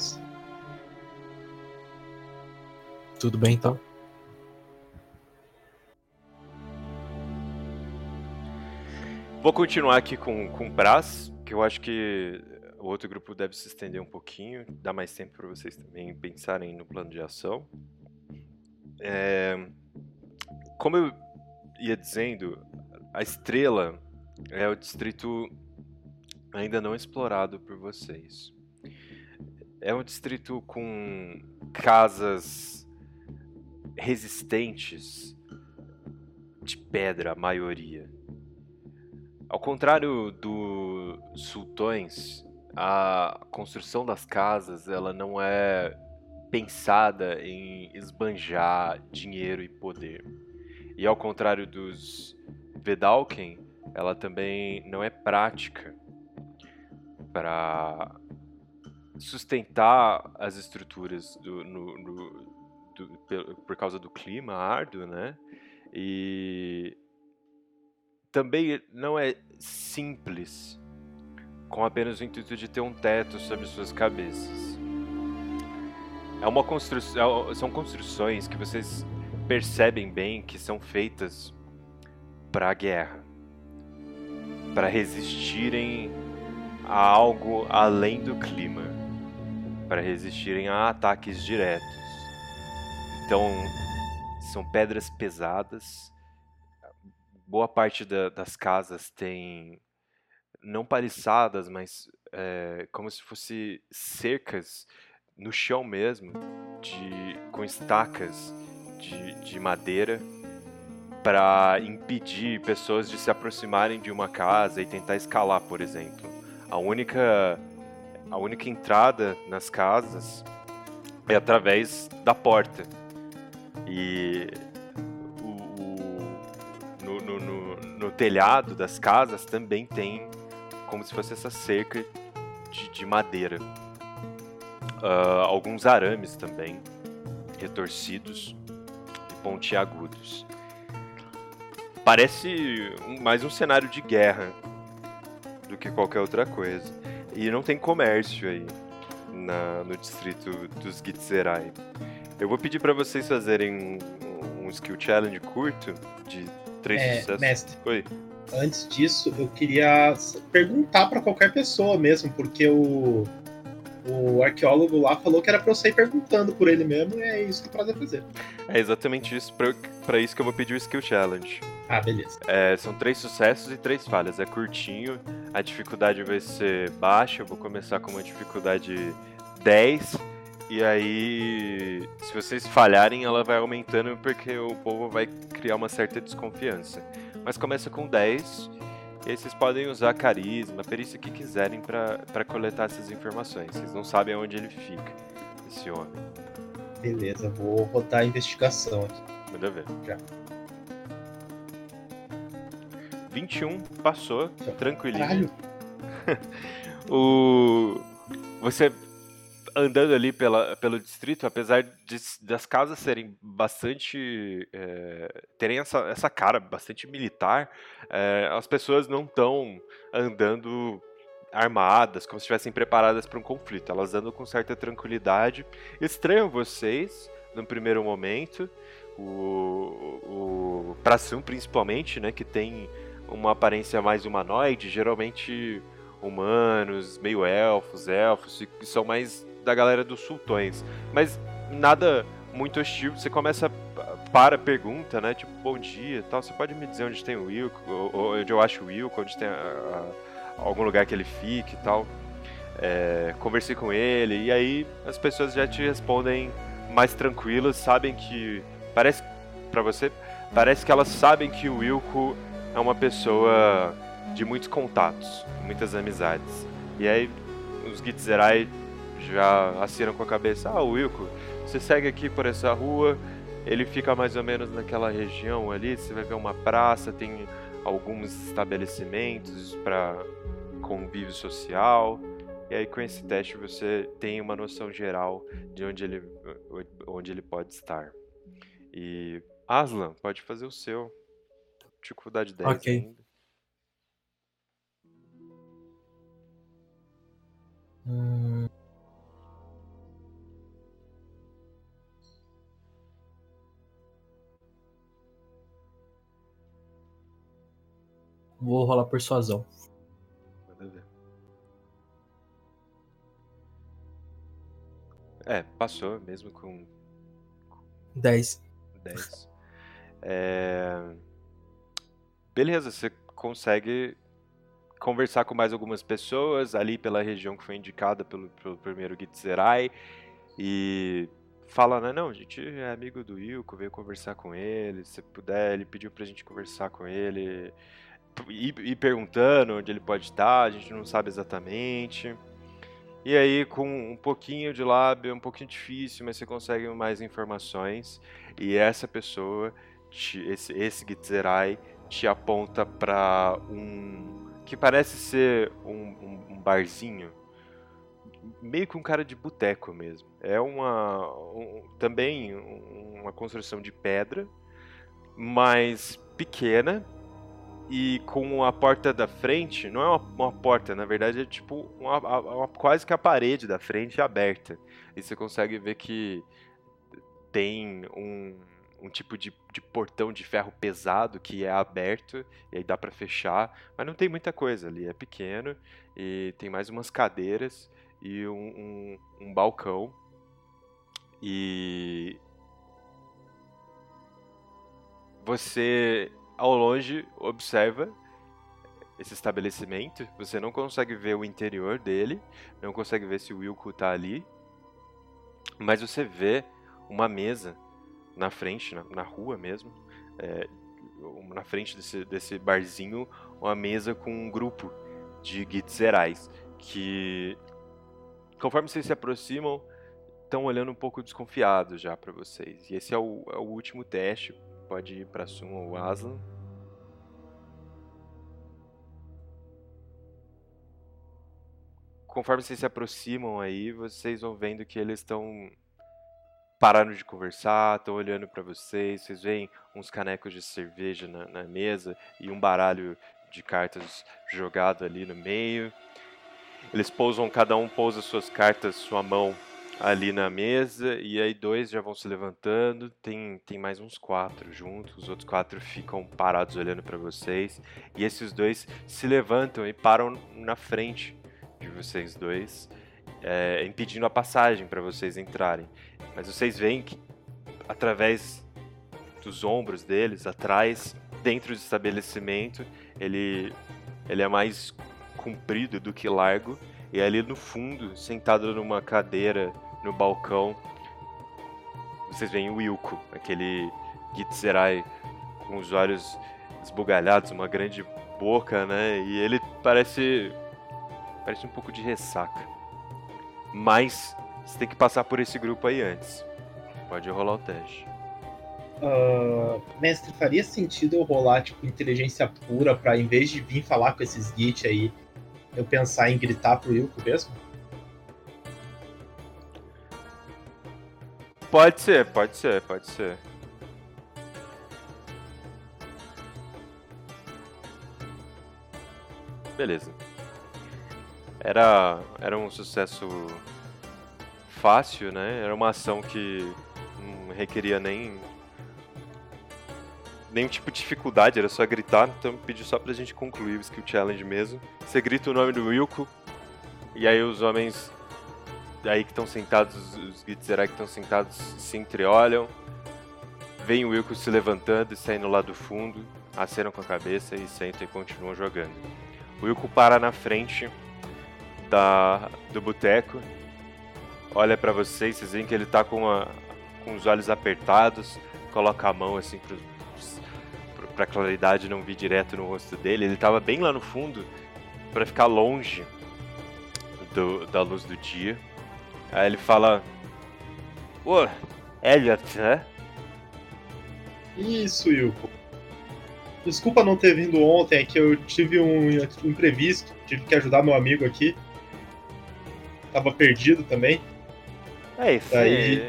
Tudo bem então? Vou continuar aqui com, com Brás, que eu acho que o outro grupo deve se estender um pouquinho, dar mais tempo para vocês também pensarem no plano de ação. É, como eu ia dizendo, a Estrela é o distrito ainda não explorado por vocês. É um distrito com casas resistentes de pedra, a maioria. Ao contrário dos sultões, a construção das casas ela não é pensada em esbanjar dinheiro e poder. E ao contrário dos Vedalken, ela também não é prática para sustentar as estruturas do, no, no, do, por, causa do clima árduo, né? E também não é simples com apenas o intuito de ter um teto sobre suas cabeças. É uma construção, são construções que vocês percebem bem que são feitas para a guerra, para resistirem a algo além do clima, para resistirem a ataques diretos. Então, são pedras pesadas. Boa parte da, das casas tem não paliçadas, mas é, como se fosse cercas no chão mesmo, de, com estacas de, de madeira para impedir pessoas de se aproximarem de uma casa e tentar escalar, por exemplo. A única, a única entrada nas casas é através da porta. E telhado das casas também tem como se fosse essa cerca de, de madeira. Uh, alguns arames também, retorcidos e pontiagudos. Parece um- mais um cenário de guerra do que qualquer outra coisa. E não tem comércio aí na- no distrito dos Gitzerai. Eu vou pedir para vocês fazerem um, um skill challenge curto de três É, sucessos. mestre. Oi. Antes disso, eu queria perguntar pra qualquer pessoa mesmo, porque o, o arqueólogo lá falou que era pra eu sair perguntando por ele mesmo, e é isso que o prazer fazer. É exatamente isso, pra, pra isso que eu vou pedir o skill challenge. Ah, beleza. É, são três sucessos e três falhas. É curtinho, a dificuldade vai ser baixa. Eu vou começar com uma dificuldade 10. E aí, se vocês falharem, ela vai aumentando porque o povo vai criar uma certa desconfiança. Mas começa com 10. E aí vocês podem usar carisma, perícia que quiserem pra pra coletar essas informações. Vocês não sabem aonde ele fica, esse homem. Beleza, vou rodar a investigação aqui. Manda ver. Já. 21 passou, tranquilinho. Caralho. [LAUGHS] o você andando ali pela, pelo distrito, apesar de, das casas serem bastante é, terem essa, essa cara bastante militar, é, as pessoas não estão andando armadas, como se estivessem preparadas para um conflito. Elas andam com certa tranquilidade. Estranham vocês no primeiro momento, o, o Pração principalmente, né, que tem uma aparência mais humanoide, geralmente humanos, meio elfos, elfos, que são mais da galera dos sultões. Mas nada muito hostil, você começa para pergunta, né? Tipo, bom dia tal. Você pode me dizer onde tem o Wilco, onde eu acho o Wilco, onde tem a, a, algum lugar que ele fique e tal. É, conversei com ele, e aí as pessoas já te respondem mais tranquilas, sabem que. Parece para você, parece que elas sabem que o Wilco é uma pessoa de muitos contatos, muitas amizades. E aí os Gitzerai já assinam com a cabeça: Ah, Wilco, você segue aqui por essa rua, ele fica mais ou menos naquela região ali. Você vai ver uma praça, tem alguns estabelecimentos para convívio social. E aí com esse teste você tem uma noção geral de onde ele, onde ele pode estar. E Aslan, pode fazer o seu. Dificuldade 10 Ok. ainda. Hum. Vou rolar persuasão. É, passou mesmo com 10. 10. É... Beleza, você consegue conversar com mais algumas pessoas ali pela região que foi indicada pelo, pelo primeiro Gitzerai e fala, né, não, a gente é amigo do Ilko, veio conversar com ele, se puder, ele pediu pra gente conversar com ele e ir perguntando onde ele pode estar, a gente não sabe exatamente. E aí, com um pouquinho de lábio, é um pouquinho difícil, mas você consegue mais informações. E essa pessoa, te- esse, esse Gitzerai, te aponta para um. que parece ser um, um- um barzinho. Meio que um cara de boteco mesmo. É uma. um- também um- uma construção de pedra, mas pequena, e com a porta da frente, não é uma, uma porta, na verdade é tipo uma, uma- quase que a parede da frente aberta. E você consegue ver que tem um, um tipo de, de portão de ferro pesado que é aberto e aí dá pra fechar, mas não tem muita coisa ali, é pequeno e tem mais umas cadeiras e um, um, um balcão. E você ao longe observa esse estabelecimento, você não consegue ver o interior dele, não consegue ver se o Wilco tá ali, mas você vê uma mesa na frente, na, na rua mesmo, é, na frente desse, desse barzinho, uma mesa com um grupo de Gitzerais que, conforme vocês se aproximam, estão olhando um pouco desconfiados já pra vocês. E esse é o, é o último teste, pode ir pra Suma ou Aslan. conforme vocês se aproximam aí, vocês vão vendo que eles estão parando de conversar, estão olhando para vocês. Vocês veem uns canecos de cerveja na, na mesa e um baralho de cartas jogado ali no meio. Eles pousam, cada um pousa suas cartas, sua mão ali na mesa, e aí dois já vão se levantando. Tem, tem mais uns quatro juntos, os outros quatro ficam parados olhando para vocês. E esses dois se levantam e param na frente de vocês dois, é, impedindo a passagem para vocês entrarem. Mas vocês veem que através dos ombros deles, atrás, dentro do estabelecimento, ele, ele é mais comprido do que largo. E ali no fundo, sentado numa cadeira no balcão, vocês veem o Wilco, aquele Gitzerai com os olhos esbugalhados, uma grande boca, né? E ele parece parece um pouco de ressaca. Mas você tem que passar por esse grupo aí antes. Pode rolar o teste. Ah, mestre, faria sentido eu rolar, tipo, inteligência pura pra, em vez de vir falar com esses Git aí, eu pensar em gritar pro Wilco mesmo? Pode ser, pode ser, pode ser. Beleza. Era, era um sucesso fácil, né? Era uma ação que não requeria nem nenhum tipo de dificuldade, era só gritar, então pedi só pra gente concluir o skill challenge mesmo. Você grita o nome do Wilco, e aí os homens aí que estão sentados, os Gitzerai que estão sentados se entreolham, veem o Wilco se levantando e saindo lá do fundo, acenam com a cabeça e sentam e continuam jogando. O Wilco para na frente da, do boteco, olha pra vocês, vocês veem que ele tá com, com os olhos apertados, coloca a mão assim pro, pra claridade não vir direto no rosto dele. Ele tava bem lá no fundo pra ficar longe do, da luz do dia. Aí ele fala: Ô, Elliot, né? Isso, Wilco. Desculpa não ter vindo ontem, é que eu tive um imprevisto, tive que ajudar meu amigo aqui. Tava perdido também. É isso aí.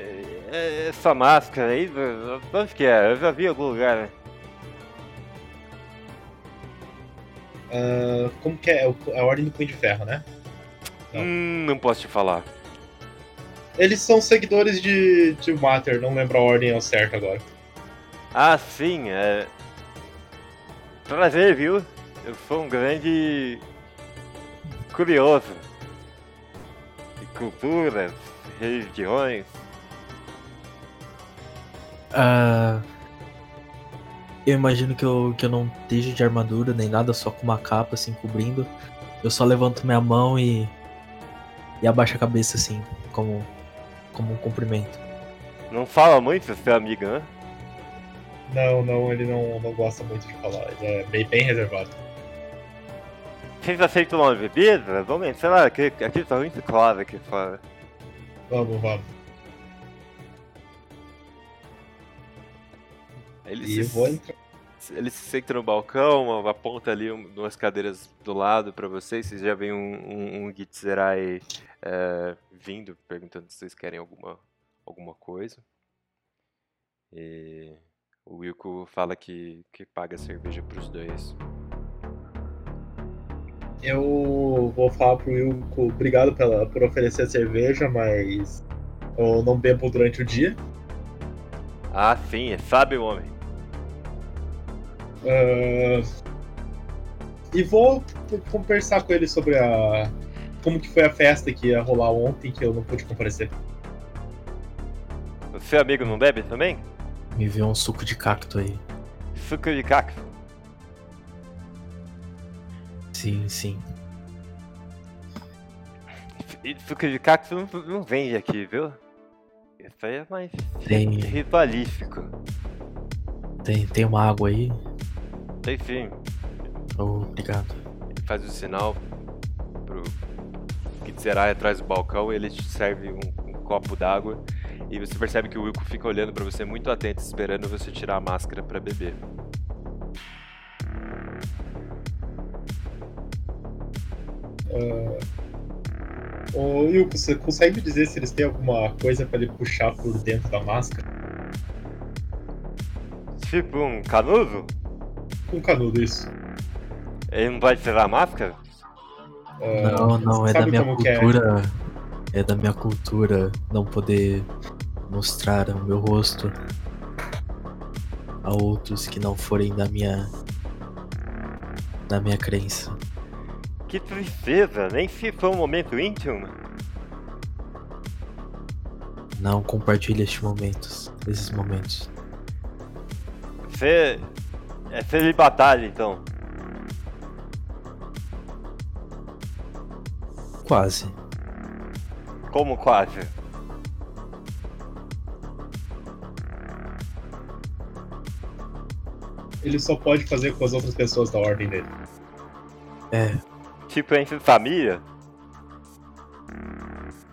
é- Essa máscara aí, onde que é? Eu já vi em algum lugar, né? Ah, como que é? É é a Ordem do Punho de Ferro, né? Hum, não posso te falar. Eles são seguidores de, de Mater, não lembro a ordem ao certo agora. Ah, sim, é. Prazer, viu? Eu sou um grande. curioso. De culturas, religiões. Ah, eu imagino que eu, que eu não esteja de armadura nem nada, só com uma capa assim cobrindo. Eu só levanto minha mão e. e abaixo a cabeça assim, como, como um cumprimento. Não fala muito, seu amigo, né? Não, não, ele não, não gosta muito de falar, ele é bem, bem reservado. Vocês aceitam uma bebida? Vamos entrar lá, aqui, aqui tá muito claro aqui fora. Vamos, vamos. Ele E se, entrar. ele se senta no balcão, aponta ali um- duas cadeiras do lado pra vocês. Vocês já veem um, um, um Gitzerai é, vindo, perguntando se vocês querem alguma, alguma coisa. E o Wilco fala que, que paga cerveja pros dois. Eu vou falar pro Wilco, obrigado pela, por oferecer a cerveja, mas eu não bebo durante o dia. Ah, sim, sabe o homem. Ah, e vou conversar com ele sobre a. como que foi a festa que ia rolar ontem que eu não pude comparecer. O seu amigo não bebe também? Me vê um suco de cacto aí. Suco de cacto. Sim, sim. Suco de cacto não, vende aqui, viu? Isso aí é mais Tem. rivalístico. Tem, tem uma água aí? Tem sim. Oh, obrigado. Ele faz o sinal Kitzerai atrás do balcão ele te serve um, um copo d'água. E você percebe que o Wilco fica olhando pra você muito atento, esperando você tirar a máscara pra beber. Ah, Ô Wilco, você consegue me dizer se eles têm alguma coisa pra ele puxar por dentro da máscara? Tipo um canudo? Com canudo, isso. Ele não vai tirar a máscara? Não, não, é da minha é? cultura. É da minha cultura não poder mostrar o meu rosto a outros que não forem da minha. da minha crença. Que tristeza, nem se for um momento íntimo. Não compartilhe estes momentos, esses momentos. Você é celibatário então. Quase. Como quase? Ele só pode fazer com as outras pessoas da ordem dele. É, Tipo entre família?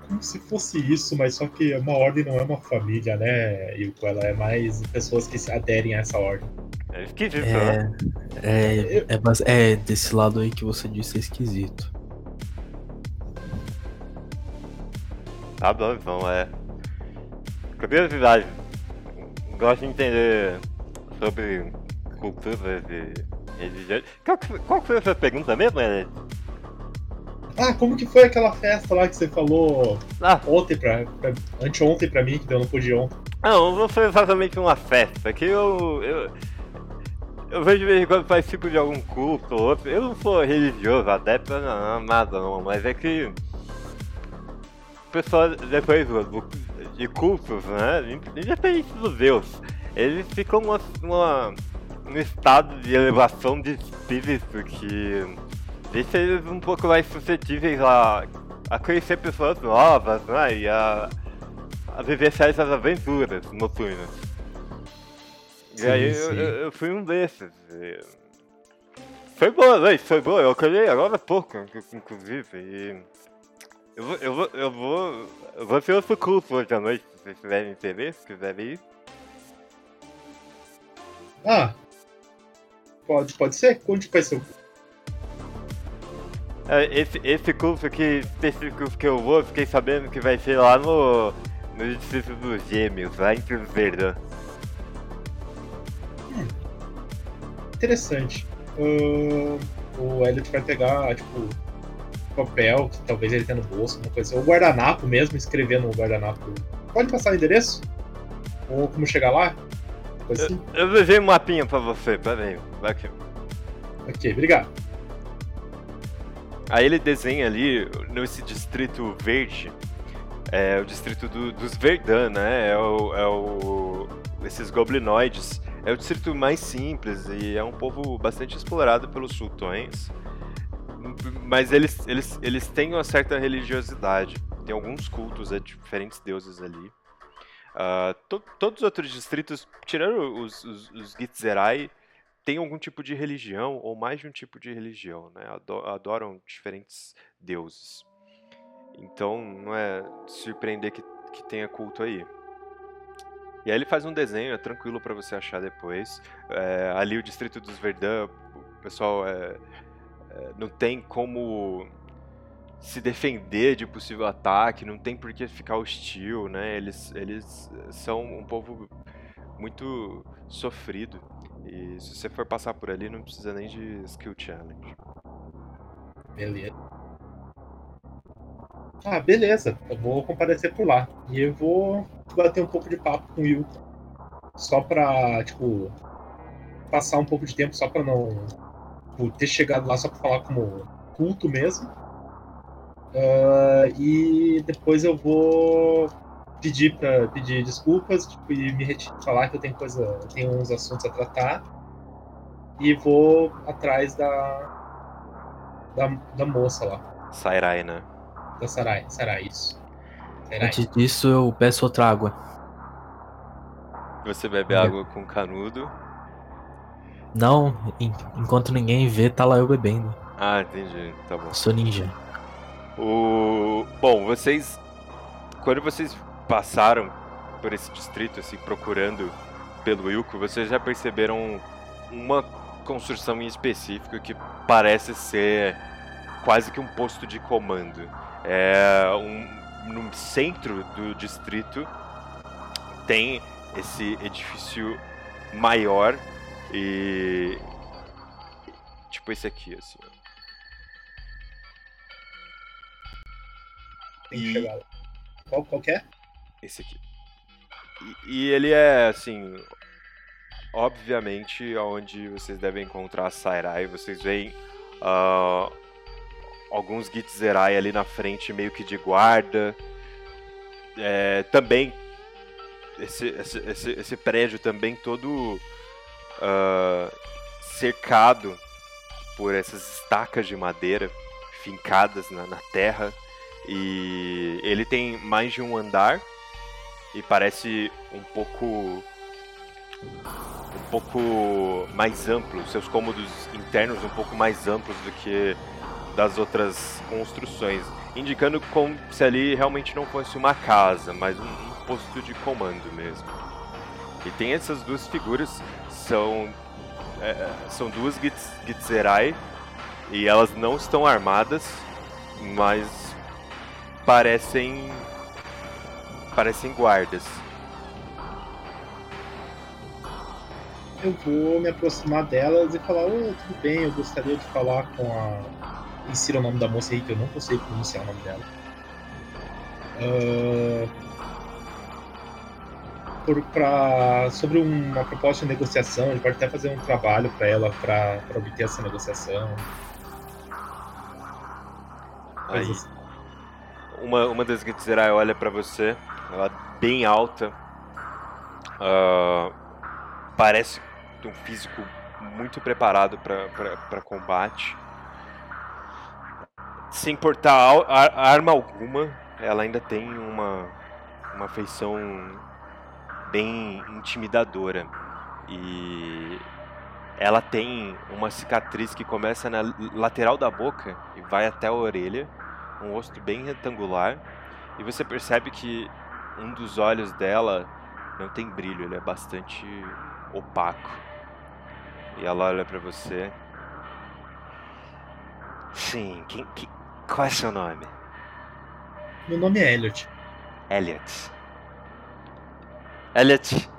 como se fosse isso, mas só que uma ordem não é uma família, né, Yuko? Ela é mais pessoas que se aderem a essa ordem. É esquisito, É, né? é, é, bas- é desse lado aí que você disse é esquisito. Tá bom, então é. Curiosidade. Gosto de entender sobre culturas e religiões. Qual, qual foi a sua pergunta mesmo, Ellen? Ah, como que foi aquela festa lá que você falou Ah. ontem pra, pra. Anteontem pra mim, que eu não pude ontem? Não, não foi exatamente uma festa, que eu. eu... Eu vejo de vez em quando participo de algum culto ou outro. Eu não sou religioso, adepto, não, nada não, mas é que. O pessoal, depois de cultos, né? Independente dos Deus, eles ficam numa, numa, num estado de elevação de espírito que deixa eles um pouco mais suscetíveis a, a conhecer pessoas novas, né? E a, a vivenciar essas aventuras noturnas. E Sim, aí eu, eu- fui um desses. e- Foi boa, né? Foi boa. Eu acordei agora há pouco, inc- inclusive. E eu vou, eu vou, eu vou, eu vou ter outro curso hoje à noite, se vocês tiverem interesse, se quiserem ir. Ah. Pode, pode ser? Ser o. É, Esse, esse curso aqui, específico que eu vou, fiquei sabendo que vai ser lá no, no Distrito dos Gêmeos, lá em Cruz Verde. Interessante. Ahn, o Elliot vai pegar, tipo, papel, que talvez ele tenha no bolso, uma coisa assim. Ou guardanapo mesmo, escrever no guardanapo. Pode passar o endereço? Ou como chegar lá? Coisa assim? Eu levei um mapinha pra você, peraí. Vai aqui. Ok, obrigado. Aí ele desenha ali, nesse distrito verde, é o distrito do- dos Verdun, né? É o, é o. Esses goblinoides. É o distrito mais simples e é um povo bastante explorado pelos sultões. Mas eles, eles, eles têm uma certa religiosidade. Tem alguns cultos a diferentes deuses ali. Ah, to- todos os outros distritos, tirando os, os, os Gitzerai, têm algum tipo de religião ou mais de um tipo de religião, né? Ado- Adoram diferentes deuses. Então não é surpreender que, que tenha culto aí. E aí ele faz um desenho, é tranquilo para você achar depois. É, ali o distrito dos Verdun, o pessoal é, é, não tem como se defender de possível ataque, não tem por que ficar hostil, né? Eles, eles são um povo muito sofrido. E se você for passar por ali, não precisa nem de skill challenge. Beleza. Ah, beleza. Eu vou comparecer por lá. E eu vou bater um pouco de papo com o Will. Só pra, tipo, passar um pouco de tempo, só pra não. Tipo, ter chegado lá só pra falar como culto mesmo. Ah, e depois eu vou pedir para pedir desculpas tipo, e me falar que eu tenho coisa, eu tenho uns assuntos a tratar e vou atrás da da, da moça lá, Sairai, né? da Sarai, Sarai isso. Sarai. Antes disso, eu peço outra água. Você bebe água com canudo. Não, en- enquanto ninguém vê, tá lá eu bebendo. Ah, entendi. Tá bom. Sou ninja. O... Bom, vocês. Quando vocês passaram por esse distrito, assim, procurando pelo Wilco, vocês já perceberam uma construção em específico que parece ser quase que um posto de comando. É um, no centro do distrito tem esse edifício maior e tipo esse aqui assim. Tem que chegar lá. Qual, qual que é? Esse aqui. E, e ele é, assim, obviamente, onde vocês devem encontrar a Sairai. Vocês veem ah, alguns Gitzerai ali na frente, meio que de guarda. É, também, esse, esse, esse, esse prédio também todo ah, cercado por essas estacas de madeira fincadas na, na terra. E ele tem mais de um andar e parece um pouco um pouco mais amplo, seus cômodos internos um pouco mais amplos do que das outras construções, indicando como se ali realmente não fosse uma casa, mas um, um posto de comando mesmo. E tem essas duas figuras, são é, são duas Gitz- Gitzerai e elas não estão armadas, mas parecem parecem guardas. Eu vou me aproximar delas e falar: Ô, tudo bem, eu gostaria de falar com a. Insira o nome da moça aí que eu não consigo pronunciar o nome dela. Ah, por, pra, sobre uma proposta de negociação, gente pode até fazer um trabalho para ela para obter essa negociação. Aí, Coisas- uma, uma das Gitzerai olha pra você, ela é bem alta, ah, parece ter um físico muito preparado para combate. Sem portar arma alguma, ela ainda tem uma, uma feição bem intimidadora. E ela tem uma cicatriz que começa na lateral da boca e vai até a orelha, um rosto bem retangular, e você percebe que um dos olhos dela não tem brilho, ele é bastante opaco. E ela olha pra você. Sim, quem, que- qual é seu nome? Meu nome é Elliot. Elliot. Elliot,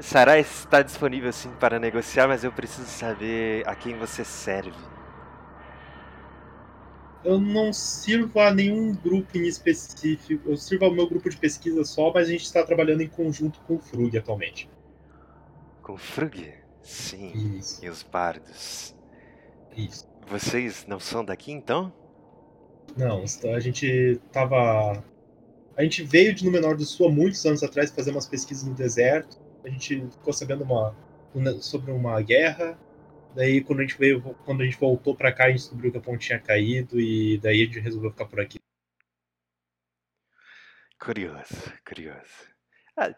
Sarai está disponível sim para negociar, mas eu preciso saber a quem você serve. Eu não sirvo a nenhum grupo em específico. Eu sirvo ao meu grupo de pesquisa só, mas a gente está trabalhando em conjunto com o Frug atualmente. Com Frug? Sim. Isso. E os bardos. Isso. Vocês não são daqui então? Não, a gente tava. A gente veio de Númenor do Sul há muitos anos atrás fazer umas pesquisas no deserto. A gente ficou sabendo uma, sobre uma guerra. Daí quando a gente veio, quando a gente voltou pra cá, a gente descobriu que a ponte tinha caído e daí a gente resolveu ficar por aqui. Curioso, curioso. Ah,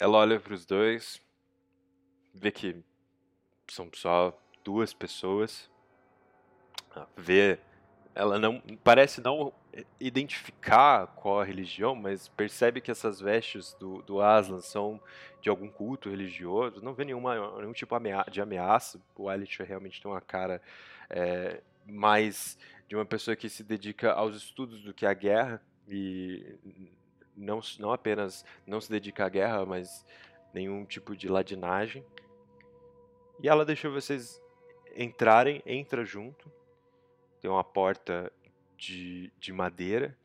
ela olha para os dois, vê que são só duas pessoas. Vê, ela não parece não identificar qual a religião, mas percebe que essas vestes do, do Aslan são de algum culto religioso. Não vê nenhuma, nenhum tipo de ameaça. O Elliot realmente tem uma cara é, mais de uma pessoa que se dedica aos estudos do que à guerra e não, não apenas não se dedica à guerra, mas nenhum tipo de ladinagem. E ela deixou vocês entrarem, entra junto. Tem uma porta de, de madeira.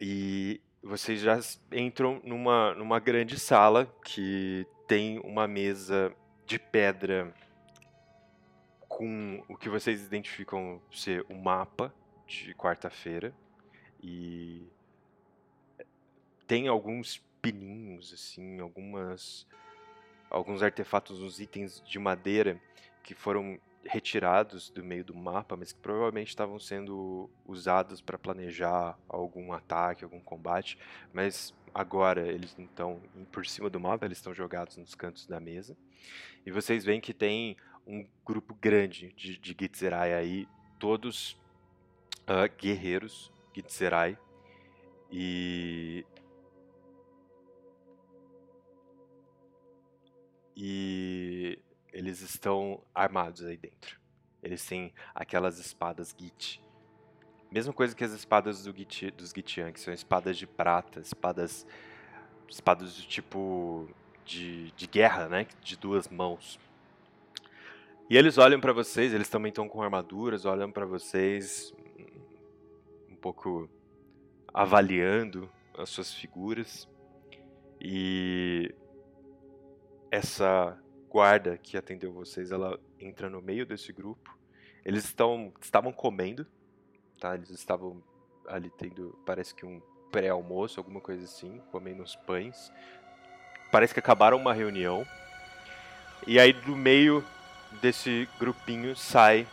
E vocês já entram numa, numa grande sala que tem uma mesa de pedra com o que vocês identificam ser o mapa de quarta-feira. E tem alguns pininhos, assim, algumas alguns artefatos, uns itens de madeira que foram retirados do meio do mapa, mas que provavelmente estavam sendo usados para planejar algum ataque, algum combate, mas agora eles não estão por cima do mapa, eles estão jogados nos cantos da mesa. E vocês veem que tem um grupo grande de, de Gitzerai aí, todos ah, guerreiros Gitzerai. E e eles estão armados aí dentro. Eles têm aquelas espadas Git. Mesma coisa que as espadas do Git, dos Gitian, que são espadas de prata, espadas espadas do tipo de, de guerra, né, de duas mãos. E eles olham pra vocês, eles também estão com armaduras, olham pra vocês um pouco avaliando as suas figuras. E essa guarda que atendeu vocês, ela entra no meio desse grupo. Eles estão estavam comendo, tá? Eles estavam ali tendo, parece que um pré-almoço, alguma coisa assim, comendo uns pães. Parece que acabaram uma reunião. E aí do meio desse grupinho sai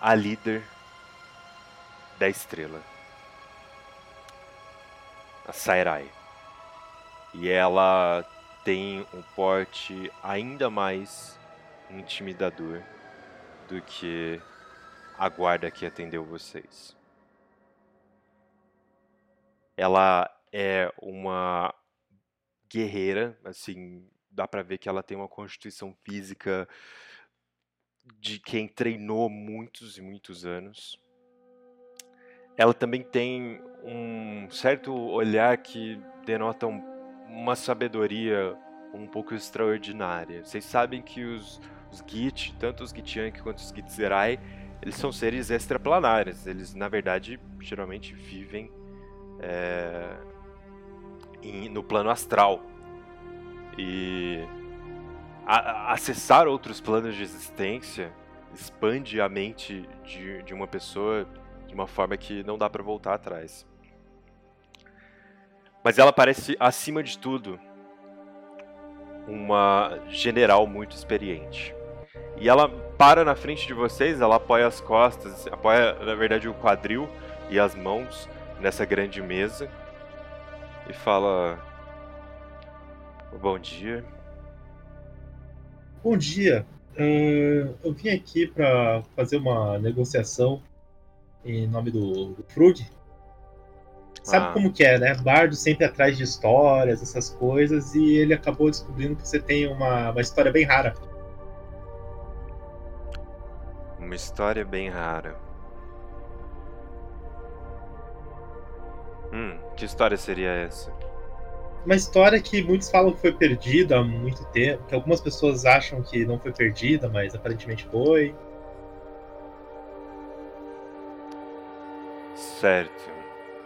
a líder da estrela, a Sairai. E ela tem um porte ainda mais intimidador. do que a guarda que atendeu vocês. Ela é uma guerreira, assim, dá pra ver que ela tem uma constituição física de quem treinou muitos e muitos anos. Ela também tem um certo olhar que denota um, uma sabedoria um pouco extraordinária. Vocês sabem que os, os Git, tanto os Gitiank quanto os Gitzerai, eles são seres extraplanares. Eles, na verdade, geralmente vivem é, em, no plano astral. E a, acessar outros planos de existência expande a mente de, de uma pessoa de uma forma que não dá para voltar atrás. Mas ela parece, acima de tudo, uma general muito experiente. E ela para na frente de vocês, ela apoia as costas, apoia, na verdade, o quadril e as mãos nessa grande mesa e fala: Bom dia. Bom dia. Uh, eu vim aqui para fazer uma negociação em nome do, do Frug. Sabe Ah. como que é, né? Bardo sempre atrás de histórias, essas coisas, e ele acabou descobrindo que você tem uma, uma história bem rara. Uma história bem rara. Hum, que história seria essa? Uma história que muitos falam que foi perdida há muito tempo, que algumas pessoas acham que não foi perdida, mas aparentemente foi. Certo.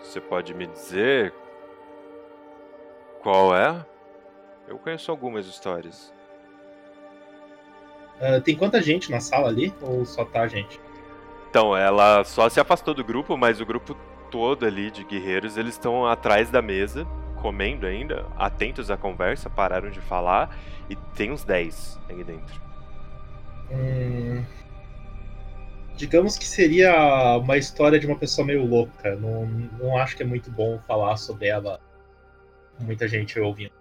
Você pode me dizer qual é? Eu conheço algumas histórias. Ah, tem quanta gente na sala ali? Ou só tá a gente? Então, ela só se afastou do grupo, mas o grupo todo ali de guerreiros, eles estão atrás da mesa, comendo ainda, atentos à conversa, pararam de falar, e tem uns 10 aí dentro. Hum, digamos que seria uma história de uma pessoa meio louca. Não, não acho que é muito bom falar sobre ela com muita gente ouvindo.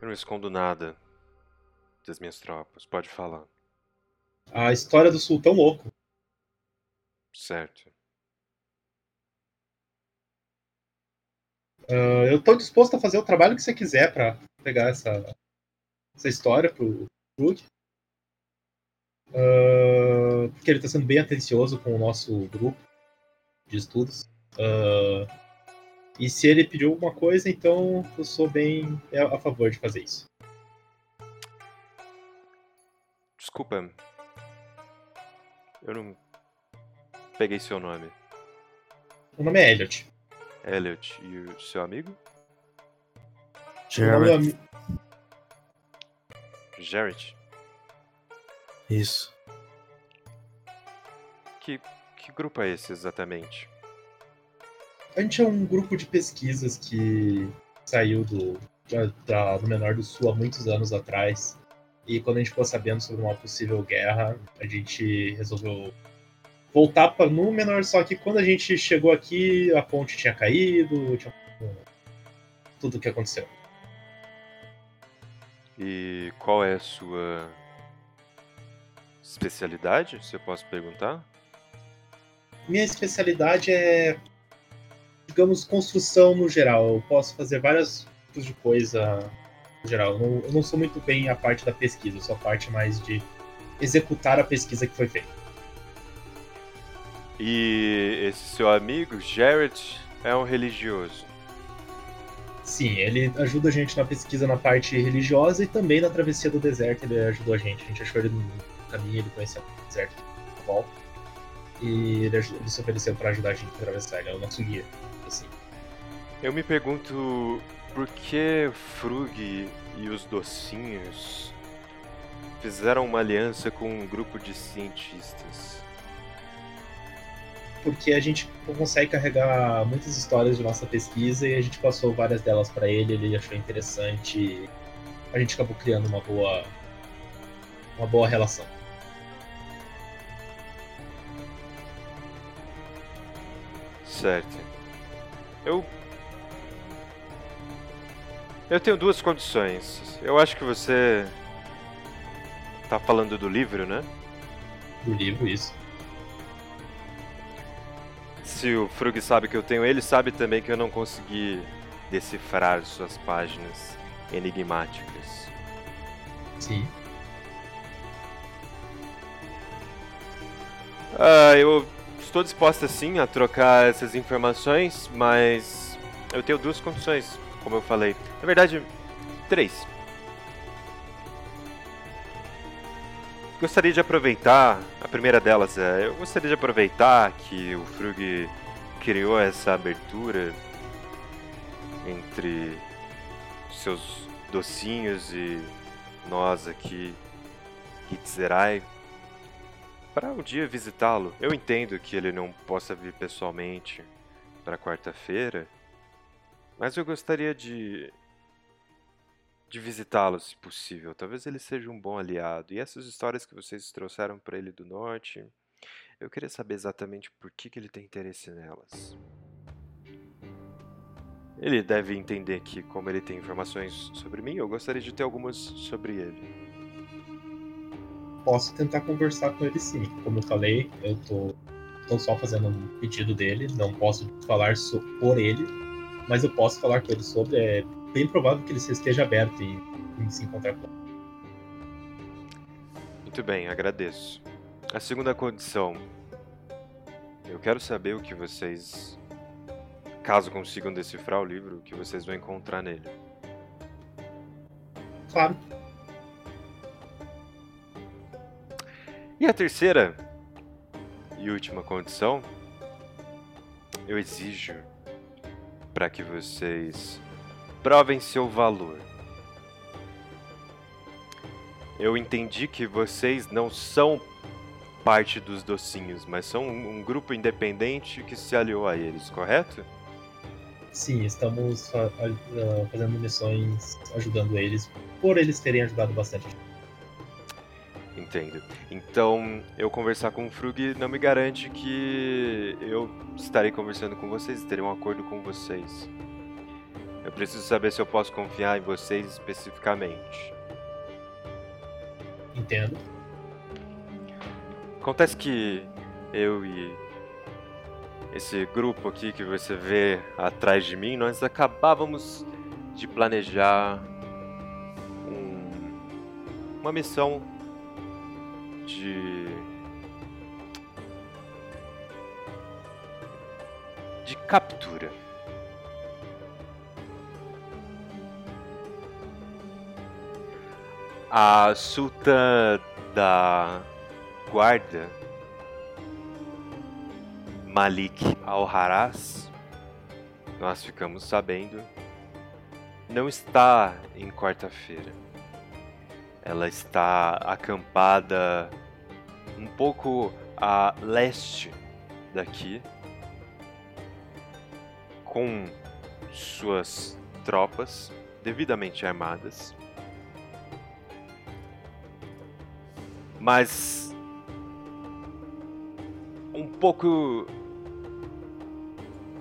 Eu não escondo nada das minhas tropas, pode falar. A história do sultão louco. Certo. Ah, eu tô disposto a fazer o trabalho que você quiser pra pegar essa, essa história pro Brook. Ah, porque ele tá sendo bem atencioso com o nosso grupo de estudos. Ah, e se ele pediu alguma coisa, então eu sou bem a favor de fazer isso. Desculpa. Eu não peguei seu nome. O nome é Elliot. Elliot. E o seu amigo? Do ami- Jarrett. Isso. Que, que grupo é esse exatamente? A gente é um grupo de pesquisas que saiu do, da, da- do Menor do Sul há muitos anos atrás. E quando a gente ficou sabendo sobre uma possível guerra, a gente resolveu voltar para no Menor. Só que quando a gente chegou aqui, a ponte tinha caído, tinha tudo o que aconteceu. E qual é a sua especialidade, se eu posso perguntar? Minha especialidade é, digamos, construção no geral. Eu posso fazer vários tipos de coisa no geral. Eu não, sou muito bem a parte da pesquisa, eu sou a parte mais de executar a pesquisa que foi feita. E esse seu amigo, Jarrett, é um religioso. Sim, ele ajuda a gente na pesquisa na parte religiosa e também na travessia do deserto ele ajudou a gente. A gente achou ele caminho, ele conhecia o deserto de volta. E ele, ele se ofereceu para ajudar a gente a atravessar, ele é o nosso guia. Assim. Eu me pergunto por que Frug e os docinhos fizeram uma aliança com um grupo de cientistas. Porque a gente consegue carregar muitas histórias de nossa pesquisa e a gente passou várias delas para ele, ele achou interessante. A gente acabou criando uma boa uma boa relação. Certo. Eu. Eu tenho duas condições. Eu acho que você. Tá falando do livro, né? do livro, isso. Se o Frug sabe que eu tenho ele, sabe também que eu não consegui decifrar suas páginas enigmáticas. Sim. Ah, eu estou disposta sim a trocar essas informações, mas eu tenho duas condições, como eu falei. Na verdade, três. Gostaria de aproveitar, a primeira delas é, eu gostaria de aproveitar que o Frug criou essa abertura entre seus docinhos e nós aqui, Gitzerai, para um dia visitá-lo. Eu entendo que ele não possa vir pessoalmente para quarta-feira, mas eu gostaria de de visitá-lo, se possível. Talvez ele seja um bom aliado. E essas histórias que vocês trouxeram para ele do norte, eu queria saber exatamente por que, que ele tem interesse nelas. Ele deve entender que, como ele tem informações sobre mim, eu gostaria de ter algumas sobre ele. Posso tentar conversar com ele sim. Como eu falei, eu tô, tô só fazendo um pedido dele, não posso falar so, por ele, mas eu posso falar com ele sobre. É bem provável que ele esteja aberto em, em se encontrar com Muito bem, agradeço. A segunda condição. Eu quero saber o que vocês. Caso consigam decifrar o livro, o que vocês vão encontrar nele. Claro. E a terceira e última condição, eu exijo para que vocês provem seu valor. Eu entendi que vocês não são parte dos docinhos, mas são um grupo independente que se aliou a eles, correto? Sim, estamos fazendo missões ajudando eles, por eles terem ajudado bastante. Entendo. Então, eu conversar com o Frug não me garante que eu estarei conversando com vocês, terei um acordo com vocês. Eu preciso saber se eu posso confiar em vocês especificamente. Entendo. Acontece que eu e esse grupo aqui que você vê atrás de mim, nós acabávamos de planejar um, uma missão de de captura. A sultã da guarda, Malik al-Haraz, nós ficamos sabendo, não está em quarta-feira. Ela está acampada um pouco a leste daqui, com suas tropas devidamente armadas mas um pouco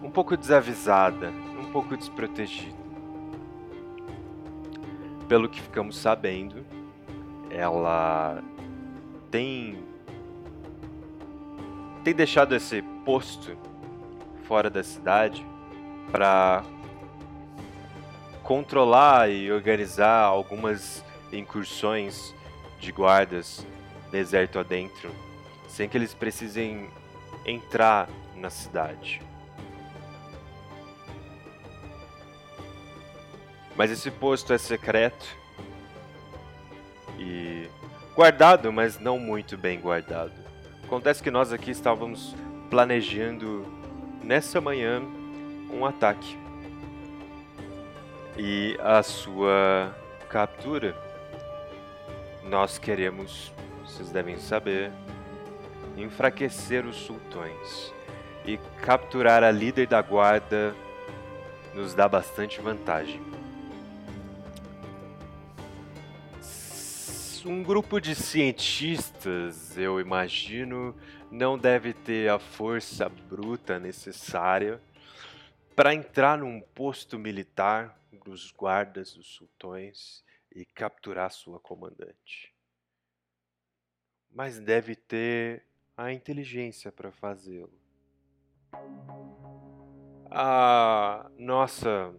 um pouco desavisada, um pouco desprotegida. Pelo que ficamos sabendo, ela tem tem deixado esse posto fora da cidade para controlar e organizar algumas incursões de guardas deserto adentro, sem que eles precisem entrar na cidade. Mas esse posto é secreto e guardado, mas não muito bem guardado. Acontece que nós aqui estávamos planejando nessa manhã um ataque. E a sua captura nós queremos vocês devem saber, enfraquecer os sultões e capturar a líder da guarda nos dá bastante vantagem. Um grupo de cientistas, eu imagino, não deve ter a força bruta necessária para entrar num posto militar dos guardas dos sultões e capturar sua comandante. mas deve ter a inteligência para fazê-lo. A nossa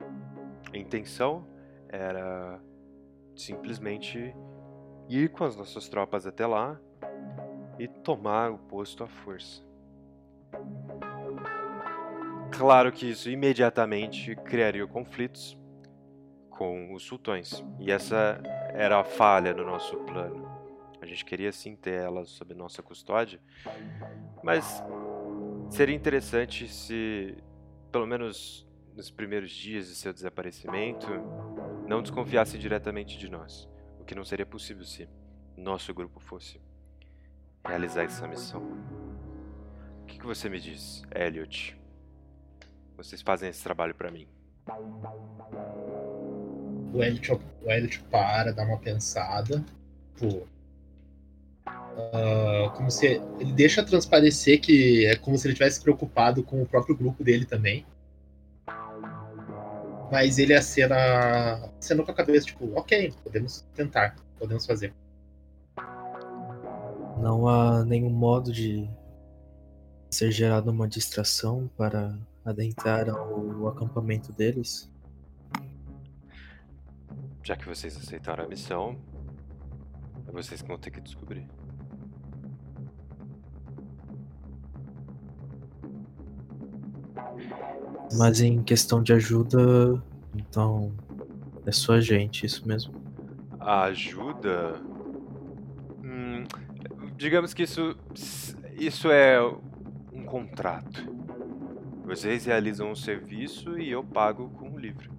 intenção era simplesmente ir com as nossas tropas até lá e tomar o posto à força. Claro que isso imediatamente criaria conflitos com os sultões, e essa era a falha no nosso plano. A gente queria sim ter elas sob nossa custódia, mas seria interessante se, pelo menos nos primeiros dias de seu desaparecimento, não desconfiasse diretamente de nós, o que não seria possível se nosso grupo fosse realizar essa missão. O que, que você me diz, Elliot? Vocês fazem esse trabalho para mim. O Elliot, o Elliot para, dá uma pensada. Pô. Uh, como se ele deixa transparecer que é como se ele tivesse preocupado com o próprio grupo dele também. Mas ele acena, acena com a cabeça, tipo, ok, podemos tentar, podemos fazer. Não há nenhum modo de ser gerada uma distração para adentrar ao acampamento deles? Já que vocês aceitaram a missão, é vocês que vão ter que descobrir. Mas em questão de ajuda, então é só a gente, isso mesmo. A ajuda? Hum, digamos que isso, isso é um contrato. Vocês realizam um serviço e eu pago com o livro.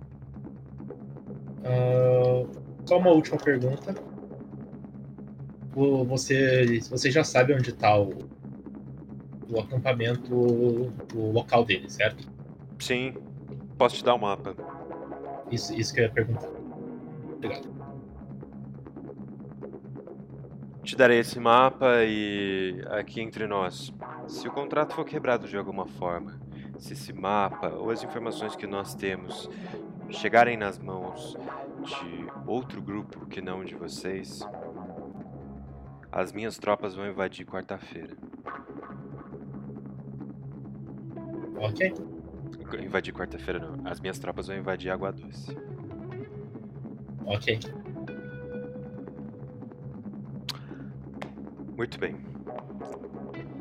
Uh, só uma última pergunta. Você, você já sabe onde está o, o acampamento, o local dele, certo? Sim. Posso te dar o um mapa. Isso, isso que eu ia perguntar. Obrigado. Te darei esse mapa e aqui entre nós. Se o contrato for quebrado de alguma forma, se esse mapa ou as informações que nós temos chegarem nas mãos de outro grupo que não de vocês, as minhas tropas vão invadir quarta-feira. Ok. Invadir quarta-feira não. As minhas tropas vão invadir Água Doce. Ok. Muito bem.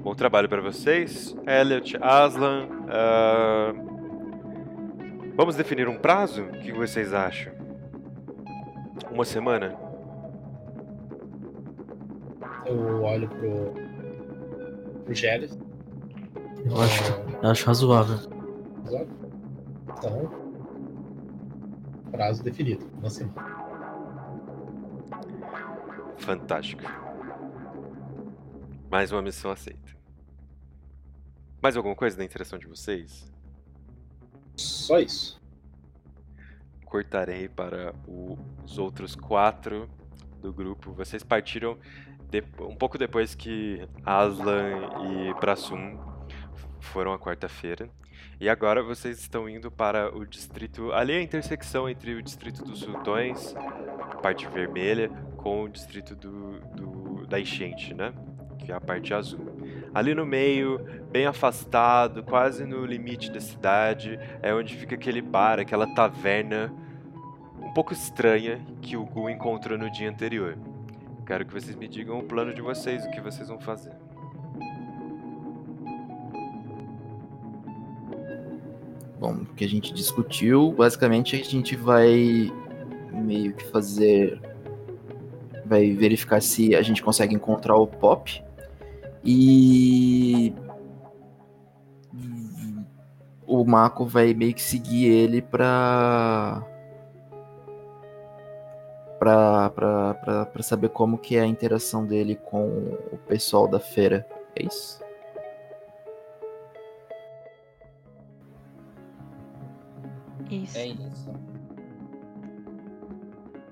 Bom trabalho para vocês, Elliot, Aslan. Uh... Vamos definir um prazo? O que vocês acham? Uma semana? Eu olho pro. pro Gélis. Eu acho, eu acho razoável. Razoável? Então. Prazo definido, uma semana. Fantástico. Mais uma missão aceita. Mais alguma coisa da interação de vocês? Só isso. Cortarei para os outros quatro do grupo. Vocês partiram um pouco depois que Aslan e Brasum foram à quarta-feira. E agora vocês estão indo para o distrito. Ali é a intersecção entre o distrito dos Sultões, a parte vermelha, com o distrito do, do da enchente, né? Que é a parte azul. Ali no meio, bem afastado, quase no limite da cidade, é onde fica aquele bar, aquela taverna um pouco estranha que o Gu encontrou no dia anterior. Quero que vocês me digam o plano de vocês, o que vocês vão fazer. Bom, que a gente discutiu, basicamente a gente vai meio que fazer. Vai verificar se a gente consegue encontrar o Pop. E. O Mako vai meio que seguir ele pra. Pra, pra, pra, pra saber como que é a interação dele com o pessoal da feira. É isso? Isso. É isso.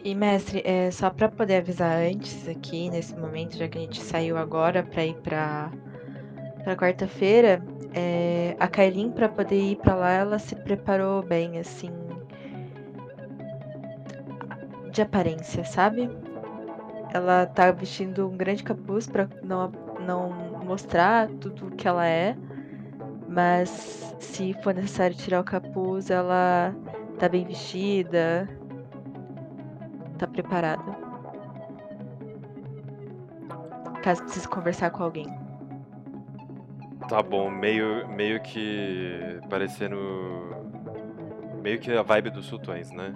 E mestre, é só para poder avisar antes aqui nesse momento, já que a gente saiu agora para ir para para quarta-feira, é, a Kailin para poder ir para lá, ela se preparou bem assim de aparência, sabe? ela tá vestindo um grande capuz pra não, não mostrar tudo que ela é. Mas se for necessário tirar o capuz, ela tá bem vestida, tá preparada. Caso precise conversar com alguém. Tá bom, meio, meio que parecendo. Meio que a vibe dos sultões, né?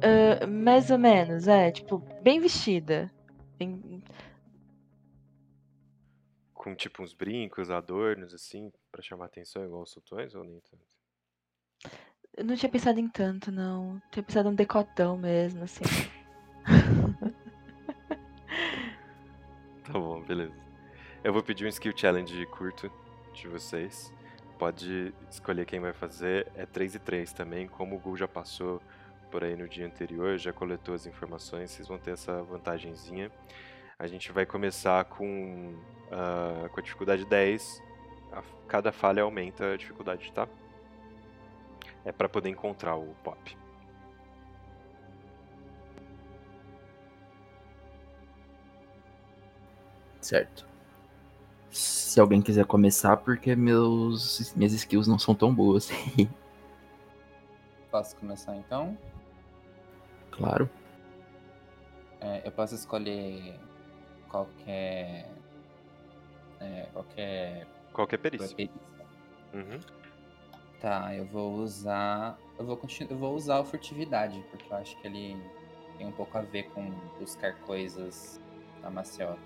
Ah, mais ou menos, é, tipo, bem vestida. Bem- Com tipo uns brincos, adornos, assim, pra chamar atenção, igual os sultões, ou nem tanto? Eu não tinha pensado em tanto, não. Tinha pensado em um decotão mesmo, assim. [LAUGHS] Tá bom, beleza. Eu vou pedir um skill challenge curto de vocês. Pode escolher quem vai fazer. É 3 e 3 também. Como o Gul já passou por aí no dia anterior, já coletou as informações, vocês vão ter essa vantagenzinha. A gente vai começar com, ah, com a dificuldade 10. A- cada falha aumenta a dificuldade, tá? É pra poder encontrar o pop. Certo. Se alguém quiser começar, porque meus, minhas skills não são tão boas. [LAUGHS] Posso começar então? claro. É, eu posso escolher qualquer. É, qualquer. Qualquer perícia. perícia. Uhum. Tá, eu vou usar. Eu vou, eu vou usar o furtividade, porque eu acho que ele tem um pouco a ver com buscar coisas na maciota.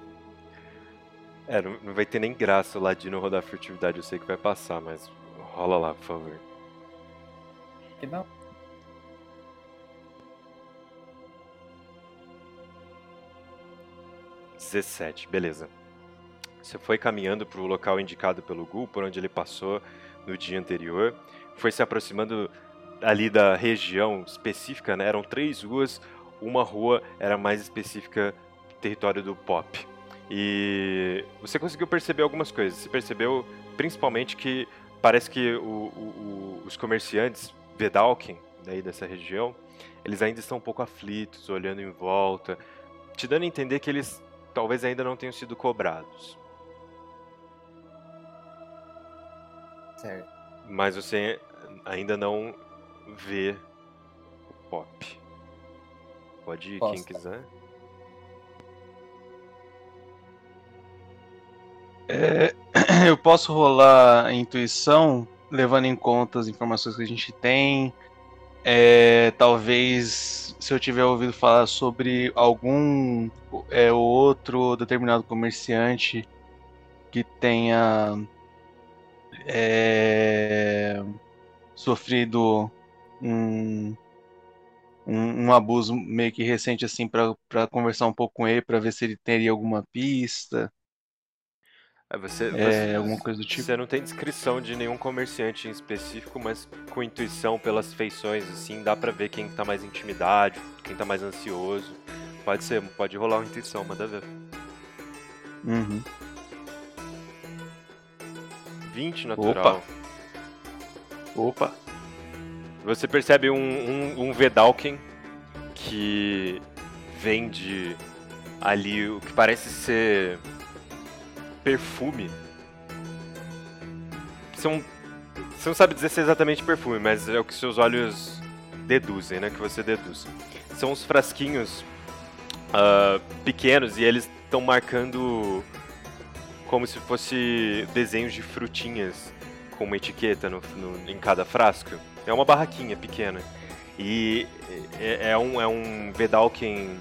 É, não, vai ter nem graça o Ladino rodar furtividade, eu sei que vai passar, mas rola lá, por favor. Que não 17, beleza. Você foi caminhando para o local indicado pelo Gul, por onde ele passou no dia anterior. Foi se aproximando ali da região específica, né? Eram três ruas, uma rua era mais específica território do Pop. E você conseguiu perceber algumas coisas. Você percebeu principalmente que parece que o, o, o, os comerciantes Vedalkin, daí dessa região, eles ainda estão um pouco aflitos, olhando em volta, te dando a entender que eles talvez ainda não tenham sido cobrados. Certo. Mas você ainda não vê o Pop. Pode ir, quem Posso. quiser. É, [CLEARS THROAT] eu posso rolar a intuição, levando em conta as informações que a gente tem. É, talvez, se eu tiver ouvido falar sobre algum é, outro determinado comerciante que tenha é, sofrido um, um, um abuso meio que recente assim para conversar um pouco com ele para ver se ele teria alguma pista. É, você, É, alguma coisa do tipo. Você não tem descrição de nenhum comerciante em específico, mas com intuição pelas feições, assim, dá pra ver quem tá mais intimidade, quem tá mais ansioso. Pode ser, pode rolar uma intuição, manda ver. Uhum. 20 natural. Opa. Você percebe um, um, um Vedalken que vende ali o que parece ser perfume. Você não sabe dizer se é exatamente perfume, mas é o que seus olhos deduzem, né? Que você deduz. São uns frasquinhos ah, pequenos e eles estão marcando como se fosse desenhos de frutinhas com uma etiqueta no, no- em cada frasco. É uma barraquinha pequena. E é, é um, é um Vedalken,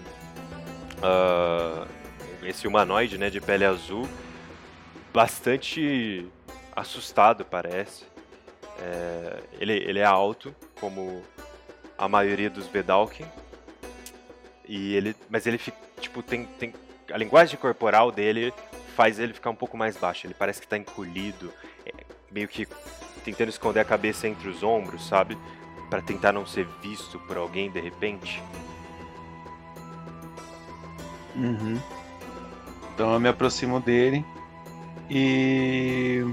ah, esse humanoide, né, de pele azul, bastante assustado, parece. É, ele, ele é alto, como a maioria dos Vedalken. E ele, mas ele tipo, tem, tem a linguagem corporal dele faz ele ficar um pouco mais baixo. Ele parece que tá encolhido, é, meio que tentando esconder a cabeça entre os ombros, sabe? Pra tentar não ser visto por alguém de repente. Uhum. Então eu me aproximo dele e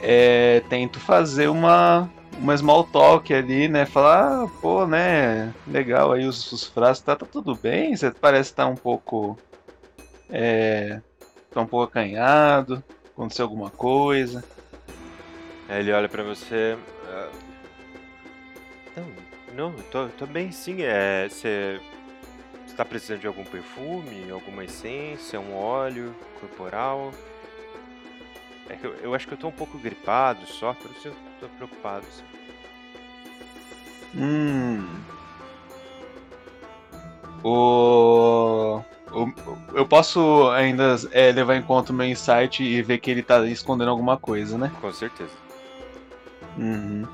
é, tento fazer uma uma small talk ali, né? Falar, ah, pô, né? Legal aí os, os frascos, tá, tá tudo bem? Você parece estar tá um pouco. É. Tá um pouco acanhado. Aconteceu alguma coisa. Aí ele olha pra você. ah, Não, não, tô, tô bem sim. É. Você. Tá precisando de algum perfume, alguma essência, um óleo corporal? É que eu, eu acho que eu tô um pouco gripado só, por isso eu tô preocupado. assim. Hum. O... o- Eu posso ainda é, levar em conta o meu insight e ver que ele tá escondendo alguma coisa, né? Com certeza. Uhum.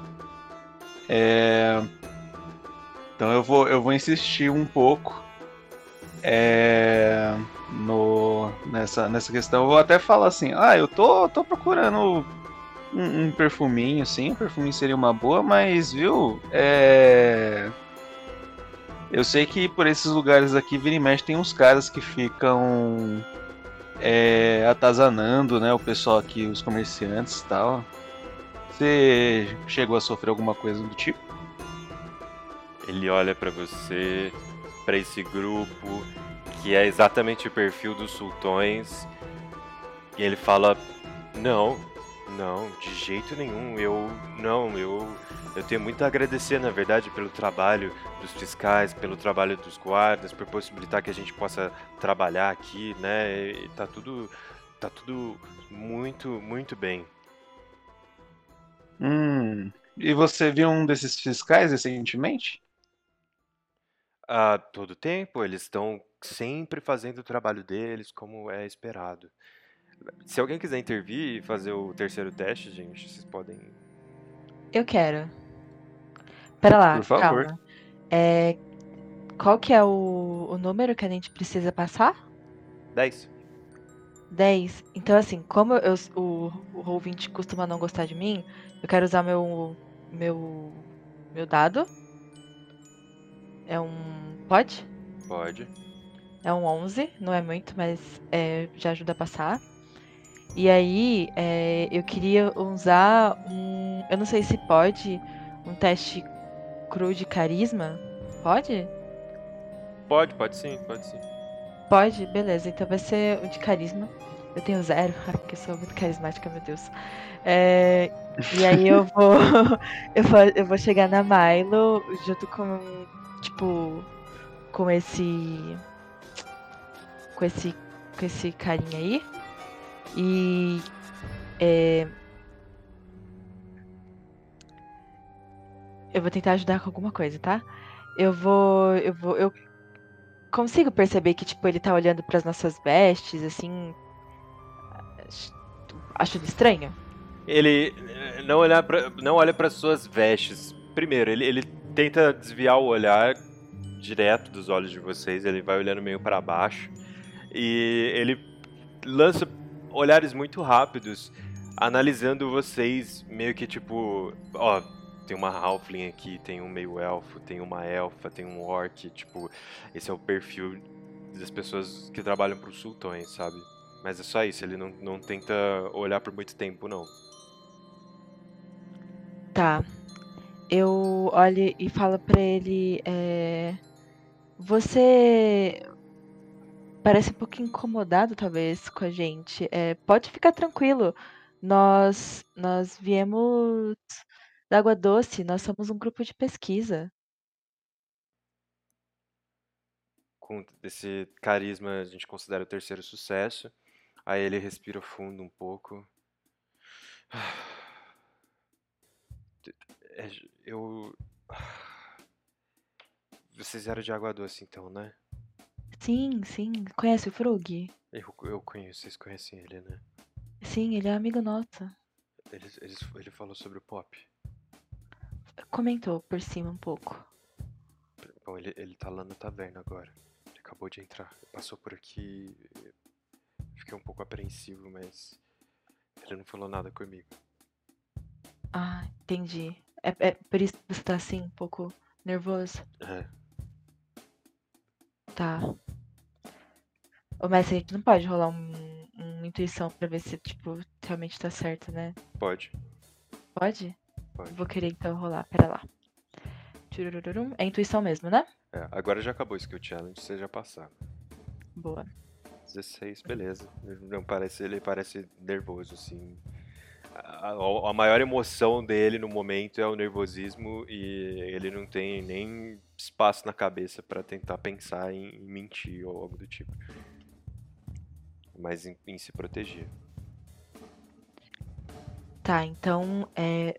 É... Então eu vou, eu vou insistir um pouco é, no, nessa, nessa questão. Eu vou até falar assim, ah, eu tô, tô procurando um, um perfuminho, sim, um perfuminho seria uma boa, mas viu, é... Eu sei que por esses lugares aqui, vira e mexe, tem uns caras que ficam é, atazanando, né, o pessoal aqui, os comerciantes e tal. Você chegou a sofrer alguma coisa do tipo? Ele olha pra você, pra esse grupo, que é exatamente o perfil dos sultões, e ele fala: Não, não, de jeito nenhum. Eu não, eu eu tenho muito a agradecer, na verdade, pelo trabalho dos fiscais, pelo trabalho dos guardas, por possibilitar que a gente possa trabalhar aqui, né? E tá tudo tá tudo muito, muito bem. Hum. E você viu um desses fiscais recentemente? A todo tempo, eles estão sempre fazendo o trabalho deles como é esperado. Se alguém quiser intervir e fazer o terceiro teste, gente, vocês podem. Eu quero. Pera lá, Por favor. calma. É, qual que é o, o número que a gente precisa passar? 10. 10. Então, assim, como eu, o, o ouvinte costuma não gostar de mim, eu quero usar meu, meu, meu dado. É um. Pode? Pode. É um 11, não é muito, mas é, já ajuda a passar. E aí, é, eu queria usar um. Eu não sei se pode. Um teste cru de carisma. Pode? Pode, pode sim, pode sim. Pode? Beleza, então vai ser o de carisma. Eu tenho zero, [LAUGHS] porque eu sou muito carismática, meu Deus. É, e aí eu [LAUGHS] vou, eu vou. Eu vou chegar na Milo junto com. Tipo. Com esse. Com esse. Com esse carinha aí. E. É, eu vou tentar ajudar com alguma coisa, tá? Eu vou. Eu vou. Eu consigo perceber que, tipo, ele tá olhando pras nossas vestes, assim. Achando estranho? Ele eh, não, olhar pra, não olha para suas vestes. Primeiro, ele, ele tenta desviar o olhar direto dos olhos de vocês, ele vai olhando meio para baixo. E ele lança olhares muito rápidos, analisando vocês, meio que tipo, ó, tem uma halfling aqui, tem um meio elfo, tem uma elfa, tem um orc, tipo, esse é o perfil das pessoas que trabalham para os sultões, sabe? Mas é só isso, ele não, não tenta olhar por muito tempo, não. Tá. Eu olho e falo pra ele. é, Você parece um pouco incomodado, talvez, com a gente. É, pode ficar tranquilo. Nós, nós viemos da Água Doce, nós somos um grupo de pesquisa. Com esse carisma, a gente considera o terceiro sucesso. Aí ele respira fundo um pouco. [SIGHS] É, Eu. Vocês eram de água doce então, né? Sim, sim. Conhece o Frug? Eu, eu conheço, vocês conhecem ele, né? Sim, ele é amigo nosso. Ele, ele, ele falou sobre o pop. Comentou por cima um pouco. Bom, ele, ele tá lá na taverna agora. Ele acabou de entrar. Passou por aqui. Fiquei um pouco apreensivo, mas. Ele não falou nada comigo. Ah, entendi. É, é por isso que você tá assim, um pouco nervoso? É. Tá. Ô, mestre, a gente não pode rolar um, uma intuição pra ver se, tipo, realmente tá certo, né? Pode. Pode? Pode. Vou querer então rolar, pera lá. É intuição mesmo, né? É, agora já acabou o skill challenge, vocês já passaram. Boa. 16, beleza. Ele Não parece, ele parece nervoso, assim. A, a- a maior emoção dele no momento é o nervosismo e ele não tem nem espaço na cabeça pra tentar pensar em, em mentir ou algo do tipo. Mas em, em se proteger. Tá, então. É...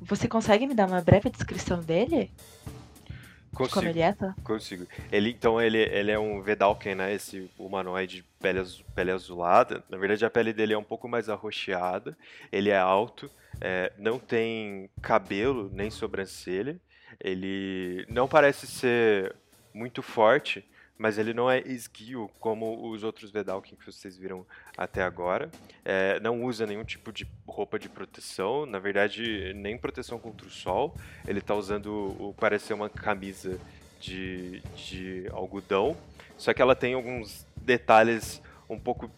Você consegue me dar uma breve descrição dele? De como ele é, tá? Consigo. Ele, então, ele, ele é um Vedalken, né? Esse humanoide de pele, pele azulada. Na verdade, a pele dele é um pouco mais arroxeada. Ele é alto, é, não tem cabelo nem sobrancelha. Ele não parece ser muito forte, mas ele não é esguio como os outros Vedalken que vocês viram até agora. É, não usa nenhum tipo de roupa de proteção, na verdade, nem proteção contra o sol. Ele tá usando o parece ser uma camisa de, de algodão, só que ela tem alguns detalhes um pouco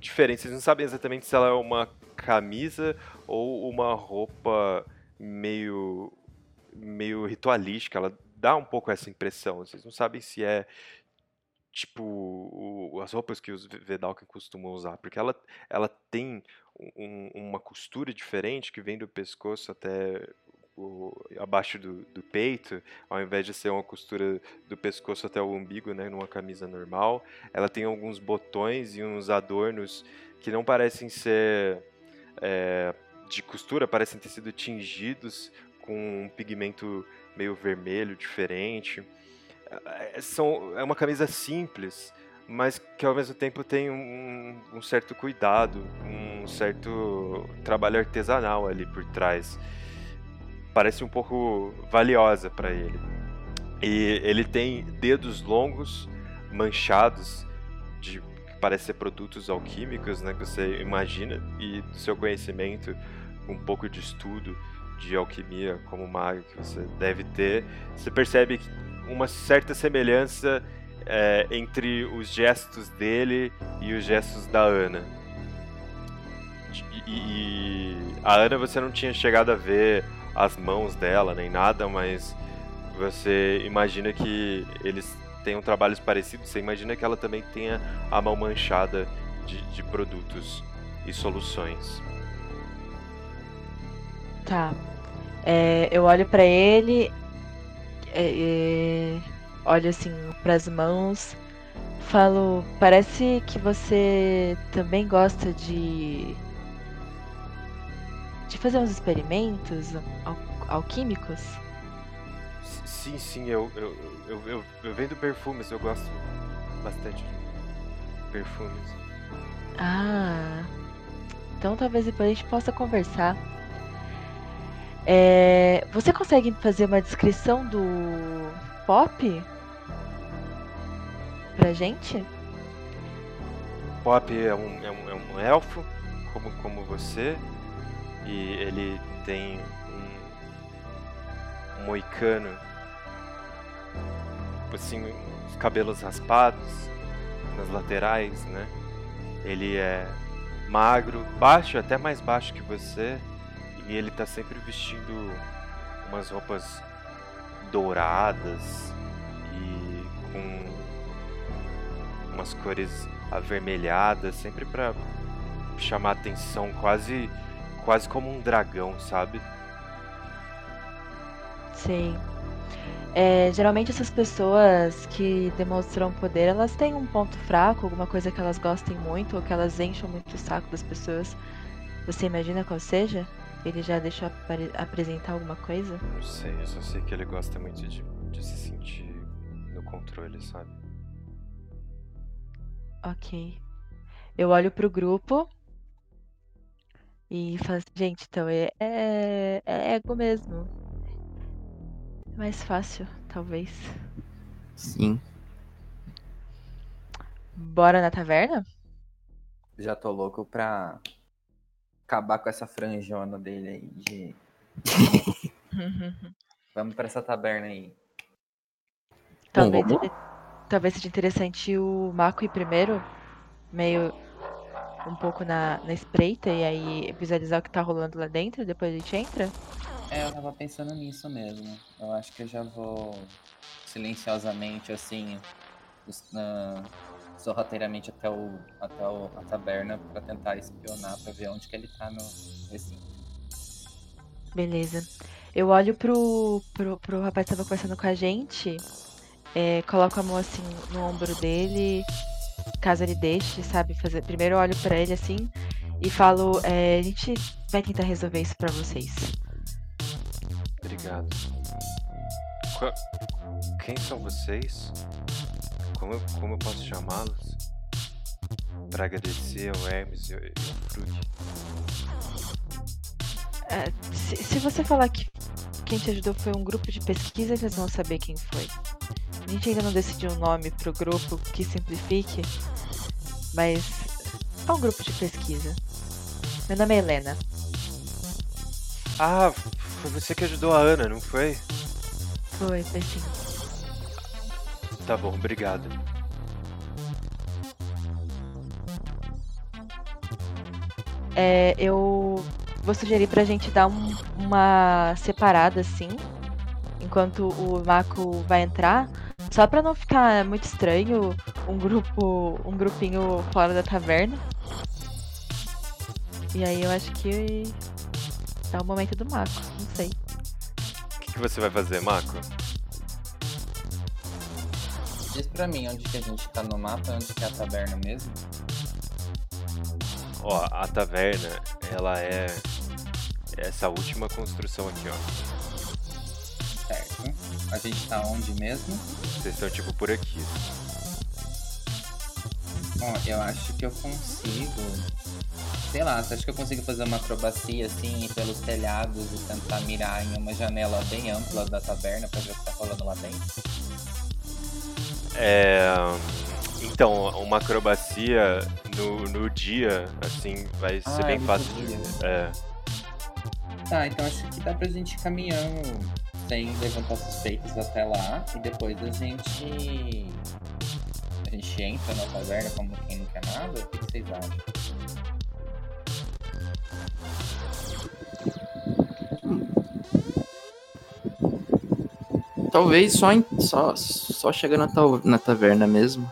diferentes. Vocês não sabem exatamente se ela é uma camisa ou uma roupa meio meio ritualística. Ela dá um pouco essa impressão. Vocês não sabem se é tipo o- as roupas que os Vedalken costumam usar, porque ela, ela tem um- uma costura diferente que vem do pescoço até o- abaixo do, do peito, ao invés de ser uma costura do pescoço até o umbigo, né, numa camisa normal. Ela tem alguns botões e uns adornos que não parecem ser é, de costura, parecem ter sido tingidos com um pigmento meio vermelho diferente. É, são, é uma camisa simples, mas que ao mesmo tempo tem um, um certo cuidado, um certo trabalho artesanal ali por trás. Parece um pouco valiosa para ele. E ele tem dedos longos, manchados, de que parece ser produtos alquímicos, né, que você imagina, e do seu conhecimento, um pouco de estudo de alquimia como mago que você deve ter, você percebe que uma certa semelhança é, entre os gestos dele e os gestos da Ana. E, e a Ana você não tinha chegado a ver as mãos dela nem nada, mas você imagina que eles tenham trabalhos parecidos. Você imagina que ela também tenha a mão manchada de, de produtos e soluções. Tá. É, eu olho pra ele, é, é, olho assim pras mãos, falo, parece que você também gosta de de fazer uns experimentos al- alquímicos. Sim, sim, eu, eu, eu, eu, eu vendo perfumes, eu gosto bastante de perfumes. Ah, então talvez depois a gente possa conversar. É, você consegue fazer uma descrição do Pop pra gente? Pop é um, é um, é um elfo, como, como você, e ele tem um, moicano, assim, os cabelos raspados nas laterais, né? Ele é magro, baixo, até mais baixo que você, e ele tá sempre vestindo umas roupas douradas e com umas cores avermelhadas, sempre pra chamar atenção, quase quase como um dragão, sabe? Sei. É, geralmente essas pessoas que demonstram poder, elas têm um ponto fraco, alguma coisa que elas gostem muito ou que elas encham muito o saco das pessoas. Você imagina qual seja? Ele já deixou apresentar alguma coisa? Não sei, eu só sei que ele gosta muito de, de se sentir no controle, sabe? Ok. Eu olho pro grupo e falo assim, gente, então é, é, é ego mesmo. É mais fácil, talvez. Sim. Bora na taverna? Já tô louco pra acabar com essa franjona dele aí de. Vamos pra essa taberna aí. Talvez, vamos? seja, talvez seja interessante o Mako ir primeiro. Meio. um pouco na, na espreita e aí visualizar o que tá rolando lá dentro, depois a gente entra? É, eu tava pensando nisso mesmo. Eu acho que eu já vou silenciosamente, assim, na, sorrateiramente até, o, até o, a taberna pra tentar espionar, pra ver onde que ele tá no recinto. Beleza. Eu olho pro, pro, pro rapaz que tava conversando com a gente, é, coloco a mão assim no ombro dele, caso ele deixe, sabe? Fazer... Primeiro eu olho pra ele assim e falo, é, a gente vai tentar resolver isso pra vocês. Obrigado. Quem são vocês? Como eu, como eu posso chamá-los? Pra agradecer ao Hermes e ao, e ao Frug. É, se, se você falar que quem te ajudou foi um grupo de pesquisa, eles vão saber quem foi. A gente ainda não decidiu um nome pro grupo que simplifique, mas é um grupo de pesquisa. Meu nome é Helena. Ah, foi você que ajudou a Ana, não foi? Foi, foi sim. Tá bom, obrigado. É, eu vou sugerir pra gente dar um- uma separada assim, enquanto o Mako vai entrar, só pra não ficar muito estranho um grupo, um grupinho fora da taverna. E aí eu acho que é o momento do Mako, não sei. O que, que você vai fazer, Mako? Diz pra mim onde que a gente tá no mapa, onde que é a taberna mesmo. Ó, a taverna, ela é essa última construção aqui, ó. Certo. A gente tá onde mesmo? Vocês estão tipo por aqui. Bom, eu acho que eu consigo. Sei lá, você acha que eu consigo fazer uma acrobacia assim ir pelos telhados e tentar mirar em uma janela bem ampla da taberna pra ver o que tá rolando lá dentro? É, então, uma acrobacia no, no dia, assim, vai ser Ah, bem fácil de. dia. É. Tá, então acho que dá pra gente ir caminhando sem levantar suspeitas até lá e depois a gente. A gente entra na taverna como quem não quer nada? O que vocês acham? Talvez só, em- só, só chegando na, ta- na taverna mesmo.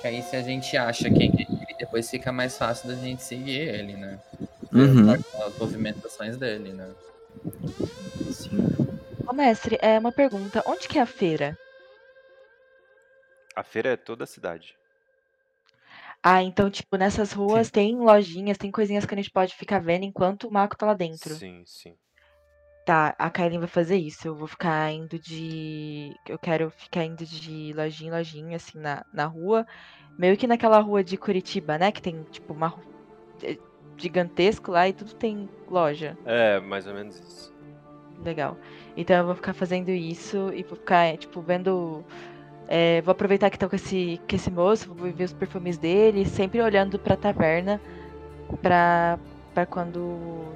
Que aí se a gente acha quem é ele, depois fica mais fácil da gente seguir ele, né? Uhum. As movimentações dele, né? Ô mestre, é uma pergunta, onde que é a feira? A feira é toda a cidade. Ah, então, tipo, nessas ruas tem lojinhas, tem coisinhas que a gente pode ficar vendo enquanto o Mako tá lá dentro. Sim, sim. Tá, a Kailin vai fazer isso. Eu vou ficar indo de. Eu quero ficar indo de lojinha em lojinha, assim, na, na rua. Meio que naquela rua de Curitiba, né? Que tem, tipo, uma. é gigantesco lá e tudo tem loja. É, mais ou menos isso. Legal. Então eu vou ficar fazendo isso e vou ficar, é, tipo, vendo. é, vou aproveitar que tô com esse, com esse moço, vou ver os perfumes dele, sempre olhando pra taverna pra, pra quando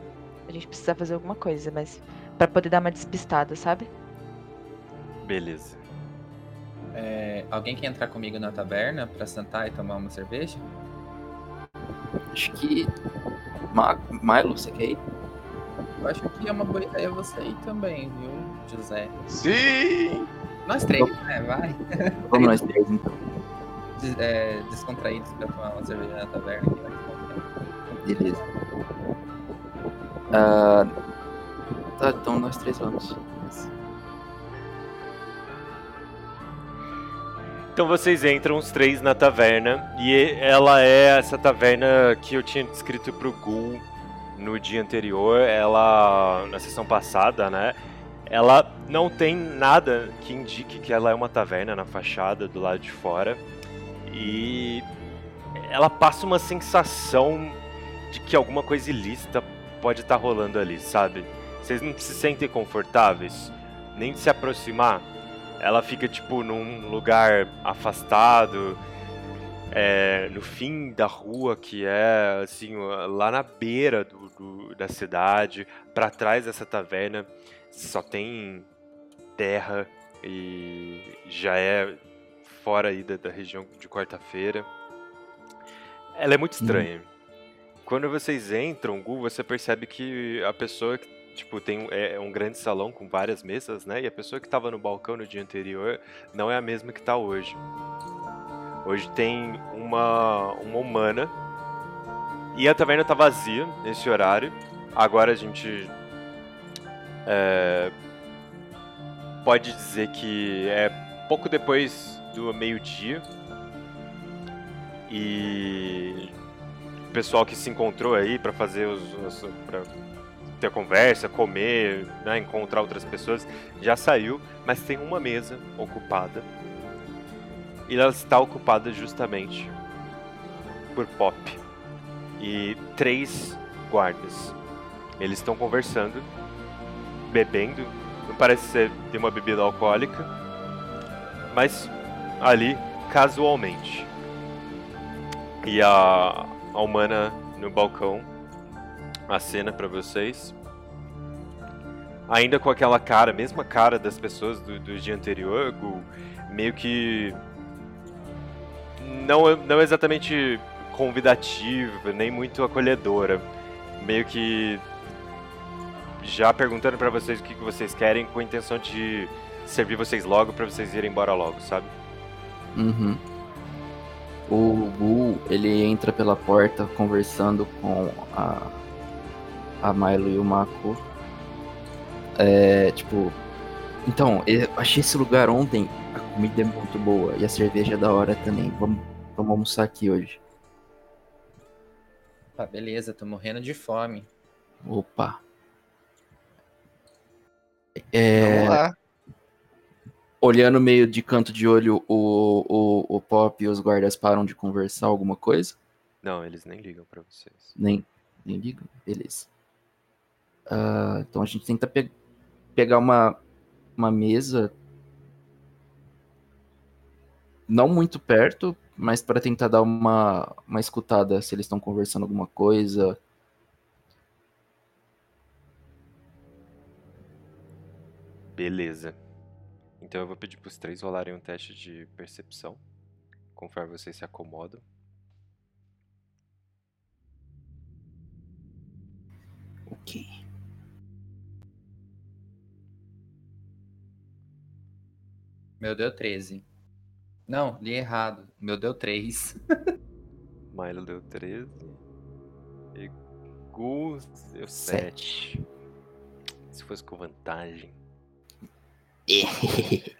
a gente precisar fazer alguma coisa, mas pra poder dar uma despistada, sabe? Beleza. É, alguém quer entrar comigo na taberna pra sentar e tomar uma cerveja? Acho que. Ma Milo, você quer ir? Eu acho que é uma boa ideia você ir também, viu, José? Sim! Nós três, né? Vai. Vamos nós três então. Des- é, descontraídos pra tomar uma cerveja na taverna. que vai descontrair. Beleza. Ah, tá, então nós três vamos. Então vocês entram os três na taverna e ela é essa taverna que eu tinha descrito pro Gul no dia anterior, ela na sessão passada, né? Ela não tem nada que indique que ela é uma taverna na fachada do lado de fora e ela passa uma sensação de que alguma coisa ilícita pode estar rolando ali, sabe? Vocês não se sentem confortáveis nem de se aproximar ela fica tipo num lugar afastado, é, no fim da rua que é assim lá na beira do, do- da cidade, para trás dessa taverna só tem terra e já é fora aí da, da região de quarta-feira. ela é muito estranha. Quando vocês entram, Gu, você percebe que a pessoa que tipo tem é um grande salão com várias mesas, né? E a pessoa que estava no balcão no dia anterior não é a mesma que está hoje. Hoje tem uma uma humana e a taverna tá vazia nesse horário. Agora a gente é, pode dizer que é pouco depois do meio-dia. E o pessoal que se encontrou aí para fazer os, os pra ter conversa, comer, né, encontrar outras pessoas, já saiu, mas tem uma mesa ocupada. E ela está ocupada justamente por Pop e três guardas. Eles estão conversando, bebendo, não parece ser ter uma bebida alcoólica, mas ali casualmente. E a, a humana no balcão acena para vocês. Ainda com aquela cara, mesma cara das pessoas do, do dia anterior, meio que. Não, não exatamente convidativa, nem muito acolhedora. Meio que. Já perguntando para vocês o que, que vocês querem, com a intenção de servir vocês logo para vocês irem embora logo, sabe? Uhum. O Gu, ele entra pela porta conversando com a, a Milo e o Mako. É, tipo, então, eu achei esse lugar ontem, a comida é muito boa e a cerveja é da hora também. Vamos, vamos almoçar aqui hoje. Tá, beleza, tô morrendo de fome. Opa. É, Vamos lá. olhando meio de canto de olho, o, o, o Pop e os guardas param de conversar alguma coisa? Não, eles nem ligam para vocês. Nem, nem ligam? Beleza. Ah, então a gente tenta pe- pegar uma, uma mesa não muito perto, mas para tentar dar uma, uma escutada se eles estão conversando alguma coisa. Beleza. Então eu vou pedir pros três rolarem um teste de percepção, conforme vocês se acomodam. Ok. Meu deu 13. Não, li errado. Meu deu 3. [LAUGHS] Milo deu 13. E Gu deu 7. Se fosse com vantagem. [LAUGHS]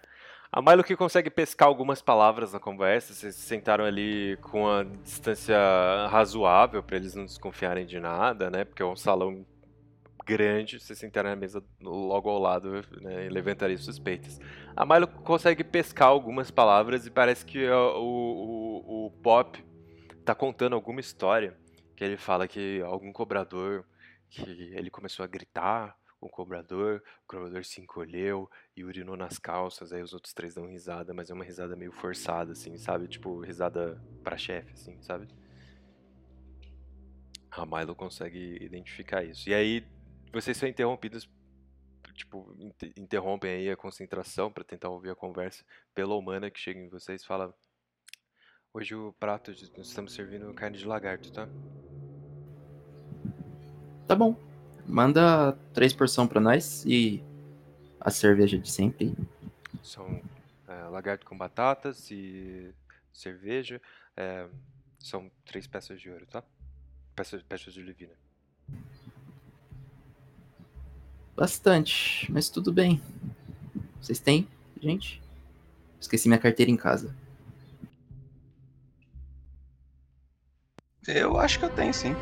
A Milo que consegue pescar algumas palavras na conversa, vocês se sentaram ali com a distância razoável para eles não desconfiarem de nada, né? Porque é um salão grande, vocês sentaram na mesa logo ao lado, né? E levantaria suspeitas. A Milo consegue pescar algumas palavras e parece que o, o, o Pop tá contando alguma história que ele fala que algum cobrador que ele começou a gritar com o cobrador, o cobrador se encolheu e urinou nas calças, aí os outros três dão risada, mas é uma risada meio forçada, assim, sabe? Tipo, risada pra chefe, assim, sabe? A Milo consegue identificar isso. E aí, vocês são interrompidos, tipo, inter- interrompem aí a concentração pra tentar ouvir a conversa pela humana que chega em vocês e fala Hoje o prato, nós estamos servindo carne de lagarto, tá? Tá bom. Manda três porção pra nós e a cerveja de sempre. São é, lagarto com batatas e cerveja. é, são três peças de ouro, tá? Peças, peças de olivina. Bastante, mas tudo bem. Vocês têm, gente? Esqueci minha carteira em casa. Eu acho que eu tenho sim.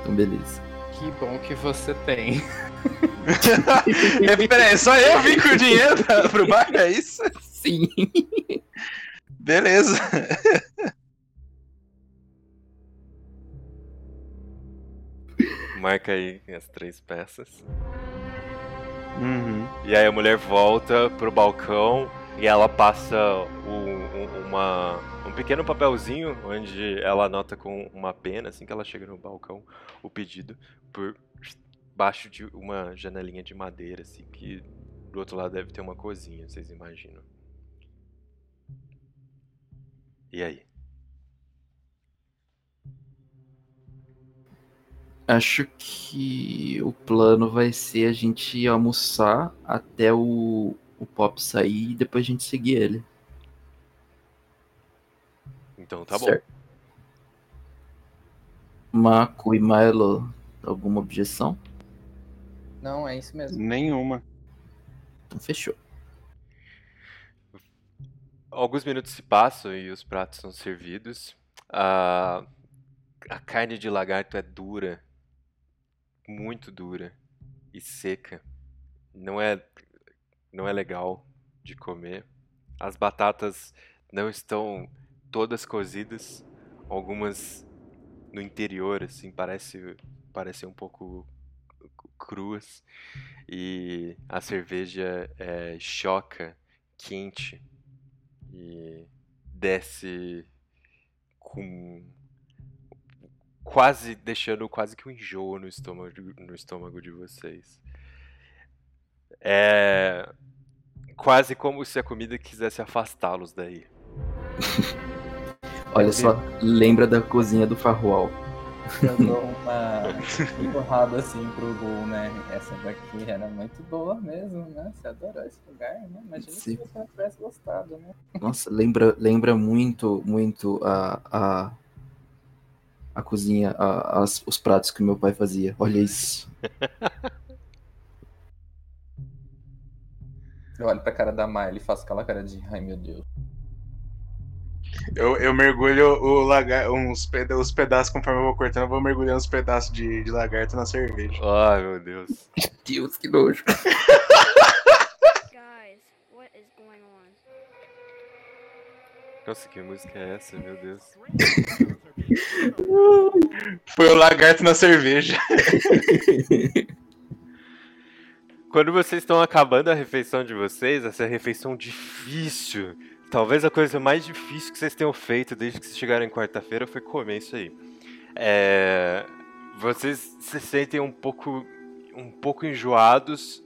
Então, beleza. Que bom que você tem. [LAUGHS] [LAUGHS] É, Peraí, só eu vim com o dinheiro pra- pro bar, é isso? Sim. Beleza. Marca aí as três peças. Uhum. E aí a mulher volta pro balcão e ela passa um, um- uma, um pequeno papelzinho onde ela anota com uma pena, assim que ela chega no balcão, o pedido por baixo de uma janelinha de madeira, assim, que do outro lado deve ter uma cozinha, vocês imaginam. E aí? Acho que o plano vai ser a gente almoçar até o, o Pop sair e depois a gente seguir ele. Então tá bom. Certo. Mako e Milo, alguma objeção? Não, é isso mesmo. Nenhuma. Então fechou. Alguns minutos se passam e os pratos são servidos. A, a carne de lagarto é dura, muito dura e seca. Não é, não é legal de comer. As batatas não estão todas cozidas, algumas no interior, assim, parece, parece um pouco cruas. E a cerveja é choca, quente e desce com quase deixando quase que um enjoo no estômago no estômago de vocês. É quase como se a comida quisesse afastá-los daí. [LAUGHS] Olha só, lembra da cozinha do Farroal. Eu dou [LAUGHS] uma empurrada assim pro Gol, né? Essa daqui era muito boa mesmo, né? Você adorou esse lugar, né? Imagina Sim. se você não tivesse gostado, né? Nossa, lembra, lembra muito, muito a, a, a cozinha, a- as- os pratos que meu pai fazia. Olha isso. Eu olho pra cara da Miley e faço aquela cara de ai meu Deus. Eu, eu mergulho o lagar, uns peda os pedaços, conforme eu vou cortando, eu vou mergulhando uns pedaços de, de lagarto na cerveja. Ai, meu Deus. Deus, que nojo. [LAUGHS] Guys, what is going on? Nossa, que música é essa, meu Deus? [LAUGHS] Foi o lagarto na cerveja. [LAUGHS] Quando vocês estão acabando a refeição de vocês, essa refeição difícil, talvez a coisa mais difícil que vocês tenham feito desde que vocês chegaram em quarta-feira foi comer isso aí. É, vocês se sentem um pouco, um pouco enjoados,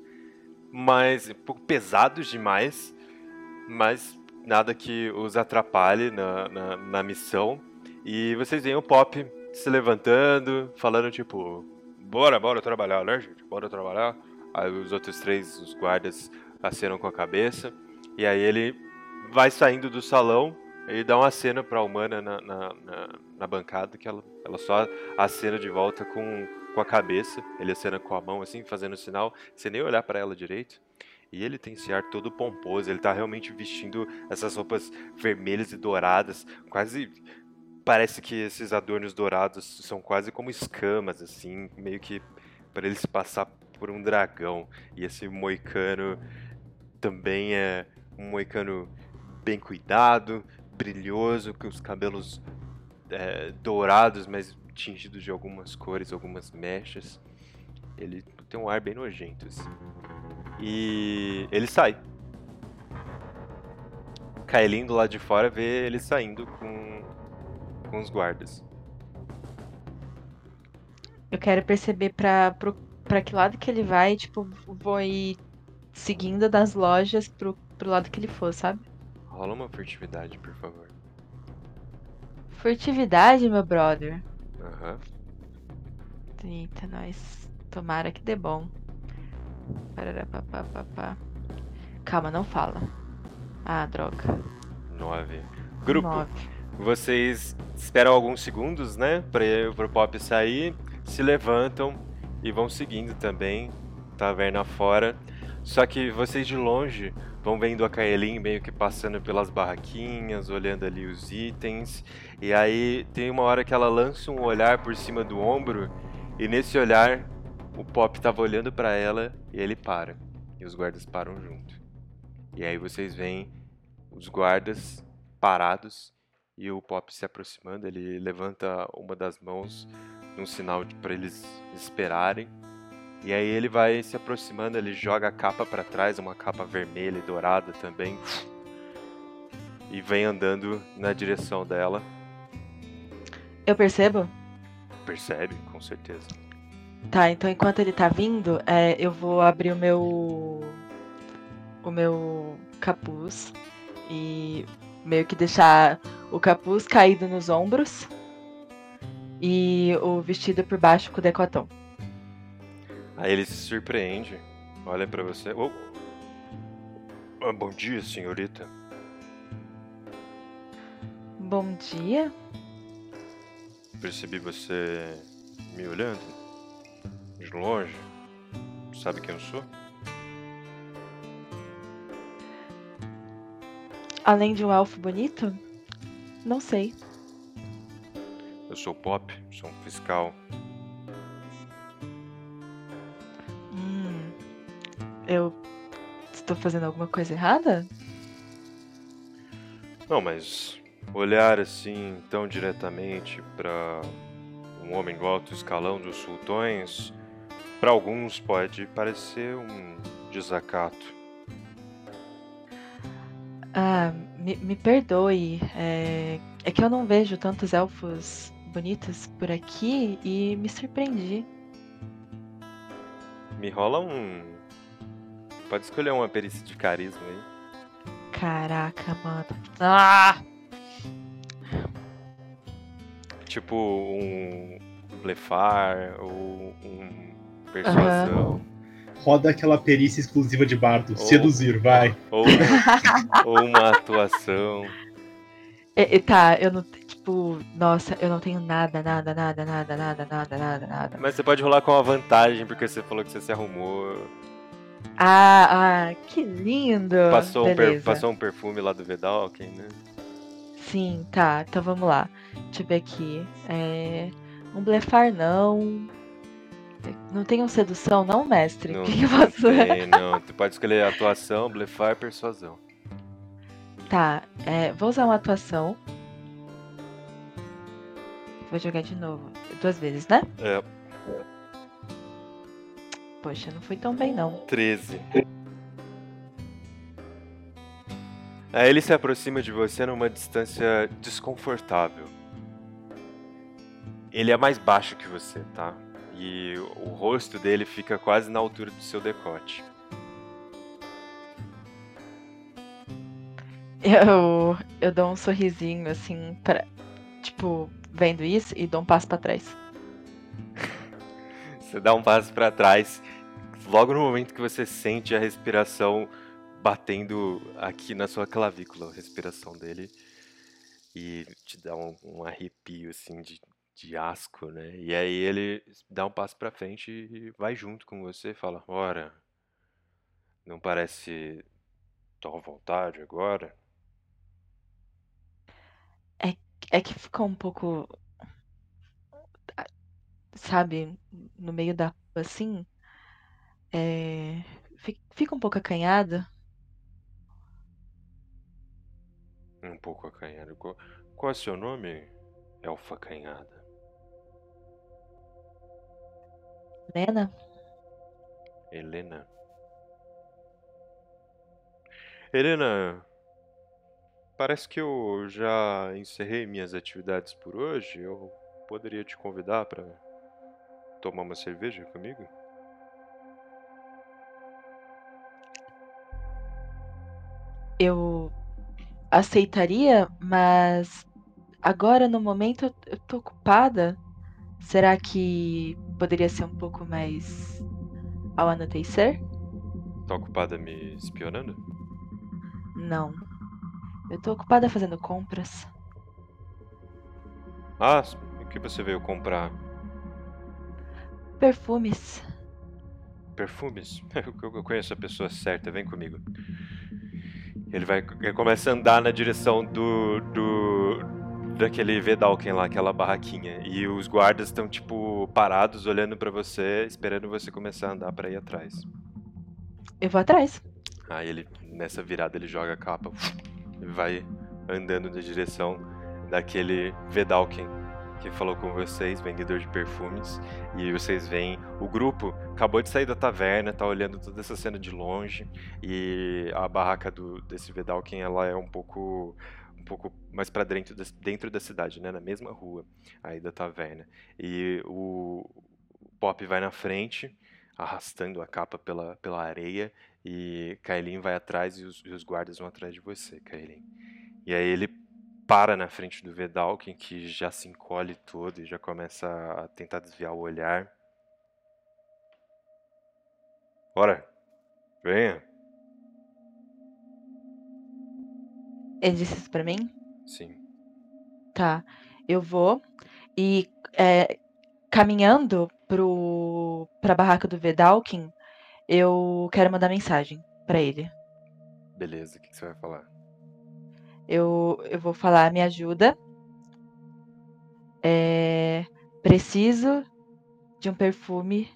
mas um pouco pesados demais, mas nada que os atrapalhe na, na, na missão. E vocês veem o Pop se levantando, falando tipo, bora, bora trabalhar, né, gente? Bora trabalhar. Aí os outros três, os guardas, acenam com a cabeça. E aí ele vai saindo do salão, ele dá uma acena pra humana na, na, na, na bancada, que ela, ela só acena de volta com, com a cabeça. Ele acena com a mão, assim, fazendo sinal, sem nem olhar pra ela direito. E ele tem esse ar todo pomposo, ele tá realmente vestindo essas roupas vermelhas e douradas, quase. Parece que esses adornos dourados são quase como escamas, assim, meio que para ele se passar por um dragão. E esse moicano também é um moicano bem cuidado, brilhoso, com os cabelos é, dourados, mas tingidos de algumas cores, algumas mechas. Ele tem um ar bem nojento, assim. E ele sai. Kaelin do lado de fora vê ele saindo com, com os guardas. Eu quero perceber pra, pro, pra que lado que ele vai, tipo, vou ir seguindo das lojas pro, pro lado que ele for, sabe? Rola uma furtividade, por favor. Furtividade, meu brother. Aham. Eita, nós. Tomara que dê bom. Pararapapapá. Calma, não fala. Ah, droga. 9. Grupo, Nove. Vocês esperam alguns segundos, né? Pra, pro Pop sair, se levantam e vão seguindo também, taverna fora. Só que vocês de longe vão vendo a Kaelin meio que passando pelas barraquinhas, olhando ali os itens. E aí tem uma hora que ela lança um olhar por cima do ombro, e nesse olhar o Pop tava olhando pra ela e ele para. E os guardas param junto. E aí vocês veem os guardas parados e o Pop se aproximando. Ele levanta uma das mãos num sinal para eles esperarem. E aí ele vai se aproximando, ele joga a capa para trás, uma capa vermelha e dourada também. E vem andando na direção dela. Eu percebo? Percebe, com certeza. Tá, então enquanto ele tá vindo, é, eu vou abrir o meu. o meu capuz e meio que deixar o capuz caído nos ombros E o vestido por baixo com o decotão. Aí ele se surpreende, olha pra você. Oh. Ah, bom dia, senhorita. Bom dia. Percebi você me olhando de longe. Sabe quem eu sou? Além de um elfo bonito? Não sei. Eu sou Pop, sou um fiscal. Hum, eu estou fazendo alguma coisa errada? Não, mas olhar assim tão diretamente para um homem do alto escalão dos sultões, para alguns pode parecer um desacato. Ah, me, me perdoe. É, é que eu não vejo tantos elfos bonitos por aqui e me surpreendi. Me rola um. Pode escolher uma perícia de carisma aí. Caraca, mano. Ah! Tipo um blefar ou um persuasão. Roda aquela perícia exclusiva de bardo. Seduzir, vai. Ou, ou [LAUGHS] uma atuação. É, é, tá, eu não. Tipo, nossa, eu não tenho nada, nada, nada, nada, nada, nada, nada, nada. Mas você pode rolar com uma vantagem, porque você falou que você se arrumou. Ah, ah, que lindo! Passou, um, per- passou um perfume lá do Vedalken, né? Sim, tá, então vamos lá. Deixa eu ver aqui. É... Um blefar não. Não um sedução, não, mestre? Não, O que, que eu posso. tem, não. Tu pode escolher atuação, blefar, persuasão. Tá, é, vou usar uma atuação. Vou jogar de novo. Duas vezes, né? É, Poxa, não foi tão bem, não. 13. Aí ele se aproxima de você numa distância desconfortável. Ele é mais baixo que você, tá? E o rosto dele fica quase na altura do seu decote. Eu, eu dou um sorrisinho, assim, pra, tipo, vendo isso e dou um passo pra trás. [LAUGHS] Você dá um passo pra trás, logo no momento que você sente a respiração batendo aqui na sua clavícula, a respiração dele, e te dá um, um arrepio assim de, de asco, né? E aí ele dá um passo pra frente e vai junto com você e fala: Ora, não parece tão à vontade agora? É, é que ficou um pouco. Sabe, no meio da rua assim. É, fi- fica um pouco acanhada. Um pouco acanhado. Qual, qual é seu nome, Elfa Acanhada? Lena? Helena. Helena, parece que eu já encerrei minhas atividades por hoje. Eu poderia te convidar para tomar uma cerveja comigo? Eu aceitaria, mas agora no momento eu, eu tô ocupada. Será que poderia ser um pouco mais ao anoitecer? Tá ocupada me espionando? Não. Eu tô ocupada fazendo compras. Ah, o que você veio comprar? Perfumes. Perfumes? [LAUGHS] Eu eu conheço a pessoa certa, vem comigo. Ele vai ele começa a andar na direção do. do daquele Vedalken lá, aquela barraquinha. E os guardas estão, tipo, parados, olhando pra você, esperando você começar a andar pra ir atrás. Eu vou atrás. Aí ele, nessa virada, ele joga a capa e vai andando na direção daquele Vedalken que falou com vocês, vendedor de perfumes. E vocês veem o grupo acabou de sair da taverna, tá olhando toda essa cena de longe. E a barraca do, desse Vedalken, ela é um pouco pouco mais para dentro, da- dentro da cidade, né, na mesma rua aí da taverna. E o Pop vai na frente, arrastando a capa pela, pela areia, e Kailin vai atrás e os, e os guardas vão atrás de você, Kailin. E aí ele para na frente do Vedalken, que já se encolhe todo e já começa a tentar desviar o olhar. Bora, venha. Ele disse isso pra mim? Sim. Tá. Eu vou e é, caminhando pro, pra barraca do Vedalkin, eu quero mandar mensagem pra ele. Beleza, o que, que você vai falar? Eu, eu vou falar, me ajuda. É, preciso de um perfume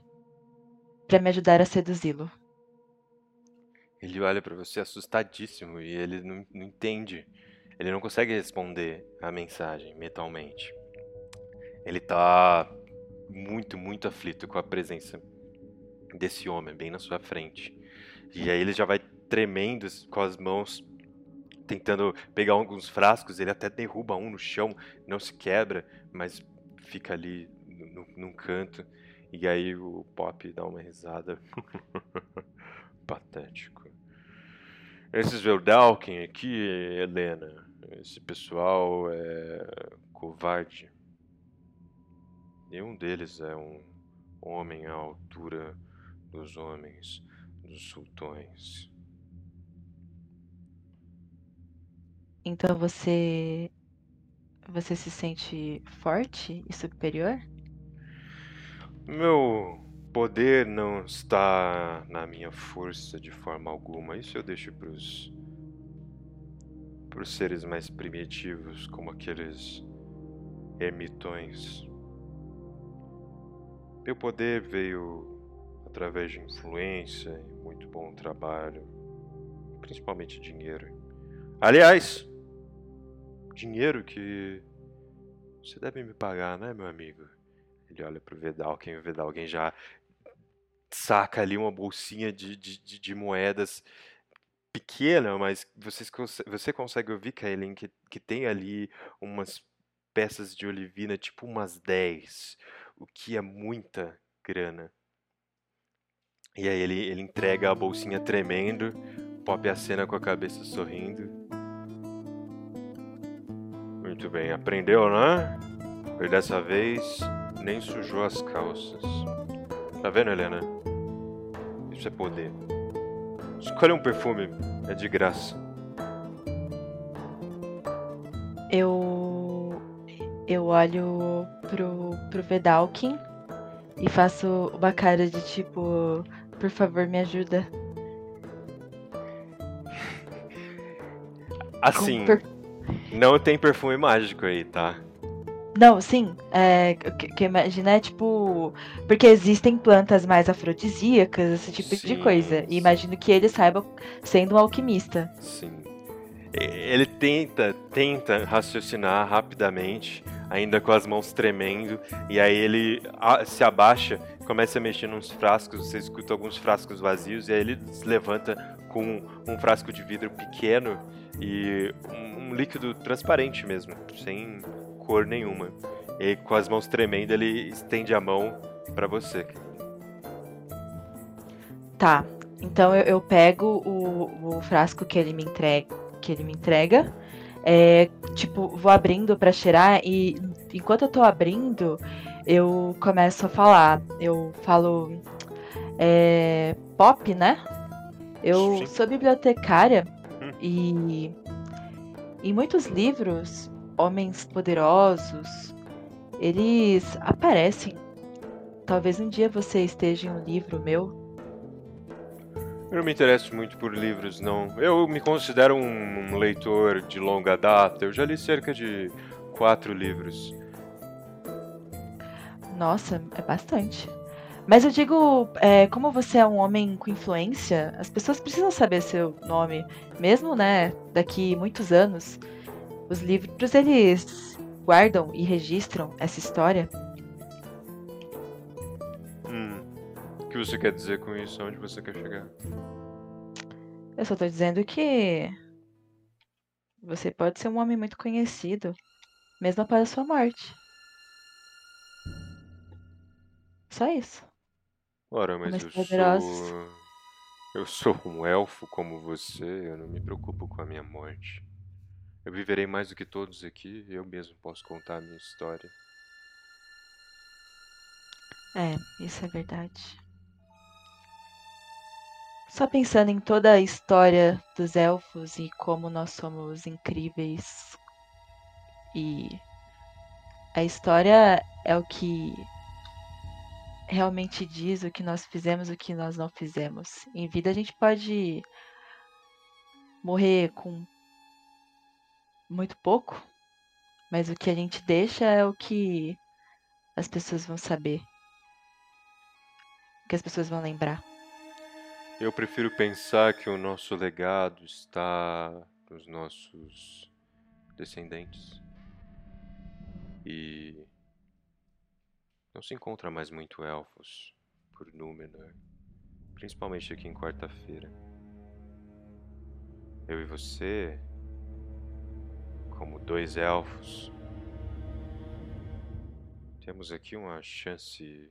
pra me ajudar a seduzi-lo. Ele olha pra você assustadíssimo e ele não, não entende. Ele não consegue responder a mensagem mentalmente. Ele tá muito, muito aflito com a presença desse homem bem na sua frente. E aí ele já vai tremendo com as mãos, tentando pegar alguns frascos. Ele até derruba um no chão, não se quebra, mas fica ali no, num canto. E aí o Pop dá uma risada. [LAUGHS] Patético. Esses Veldalken aqui, Helena, esse pessoal é covarde. Nenhum deles é um homem à altura dos homens, dos sultões. Então você. Você se sente forte e superior? Meu poder não está na minha força de forma alguma. Isso eu deixo para os para os seres mais primitivos, como aqueles ermitões. Meu poder veio através de influência e muito bom trabalho, principalmente dinheiro. Aliás, dinheiro que você deve me pagar, né, meu amigo? Ele olha pro Vedalken o Vedalken já saca ali uma bolsinha de, de, de, de moedas pequena, mas vocês, você consegue ouvir, Kaelin, que, que tem ali umas peças de olivina, tipo umas 10, o que é muita grana. E aí ele, ele entrega a bolsinha tremendo, Pop acena com a cabeça sorrindo. Muito bem, aprendeu, né? E dessa vez nem sujou as calças. Tá vendo, Helena? Isso é poder. Escolha um perfume, é de graça. Eu. Eu olho pro, pro Vedalkin e faço uma cara de tipo, por favor, me ajuda. [LAUGHS] Assim, per- não tem perfume mágico aí, tá? Não, sim. É, que, que imagina é tipo. Porque existem plantas mais afrodisíacas, esse tipo de Sim, coisa. E imagino que ele saiba sendo um alquimista. Sim. Ele tenta, tenta raciocinar rapidamente, ainda com as mãos tremendo, e aí ele se abaixa, começa a mexer nos frascos, você escuta alguns frascos vazios, e aí ele se levanta com um frasco de vidro pequeno e um, um líquido transparente mesmo, sem cor nenhuma. E com as mãos tremendo, ele estende a mão pra você. Tá. Então eu, eu pego o, o frasco que ele me entrega, que ele me entrega. é, tipo, vou abrindo pra cheirar e enquanto eu tô abrindo, eu começo a falar. Eu falo é, pop, né? Eu sou bibliotecária e em muitos livros, homens poderosos, eles aparecem. Talvez um dia você esteja em um livro meu. Eu não me interesso muito por livros, não. Eu me considero um, leitor de longa data. Eu já li cerca de quatro livros. Nossa, é bastante. Mas eu digo, é, como você é um homem com influência, as pessoas precisam saber seu nome, mesmo, né? Daqui muitos anos, os livros eles guardam e registram essa história. Hum. O que você quer dizer com isso? Onde você quer chegar? Eu só tô dizendo que você pode ser um homem muito conhecido, mesmo após a sua morte. Só isso. Ora, mas eu poderosos. sou. Eu sou um elfo como você, eu não me preocupo com a minha morte. Eu viverei mais do que todos aqui, eu mesmo posso contar a minha história. É, isso é verdade. Só pensando em toda a história dos elfos e como nós somos incríveis. E a história é o que realmente diz o que nós fizemos e o que nós não fizemos. Em vida a gente pode morrer com muito pouco, mas o que a gente deixa é o que as pessoas vão saber. O que as pessoas vão lembrar. Eu prefiro pensar que o nosso legado está nos nossos descendentes. E não se encontra mais muito elfos por Númenor, principalmente aqui em quarta-feira. Eu e você, como dois elfos, temos aqui uma chance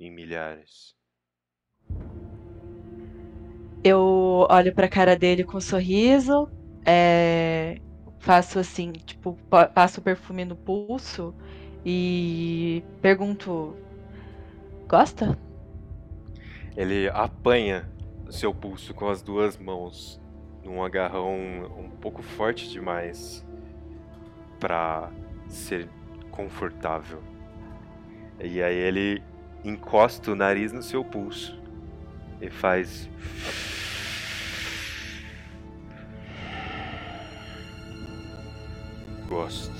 em milhares. Eu olho pra cara dele com um sorriso, é, faço assim, tipo, pa- passo o perfume no pulso e pergunto: Gosta? Ele apanha seu pulso com as duas mãos num agarrão um pouco forte demais para ser confortável. E aí ele encosta o nariz no seu pulso e faz gosto.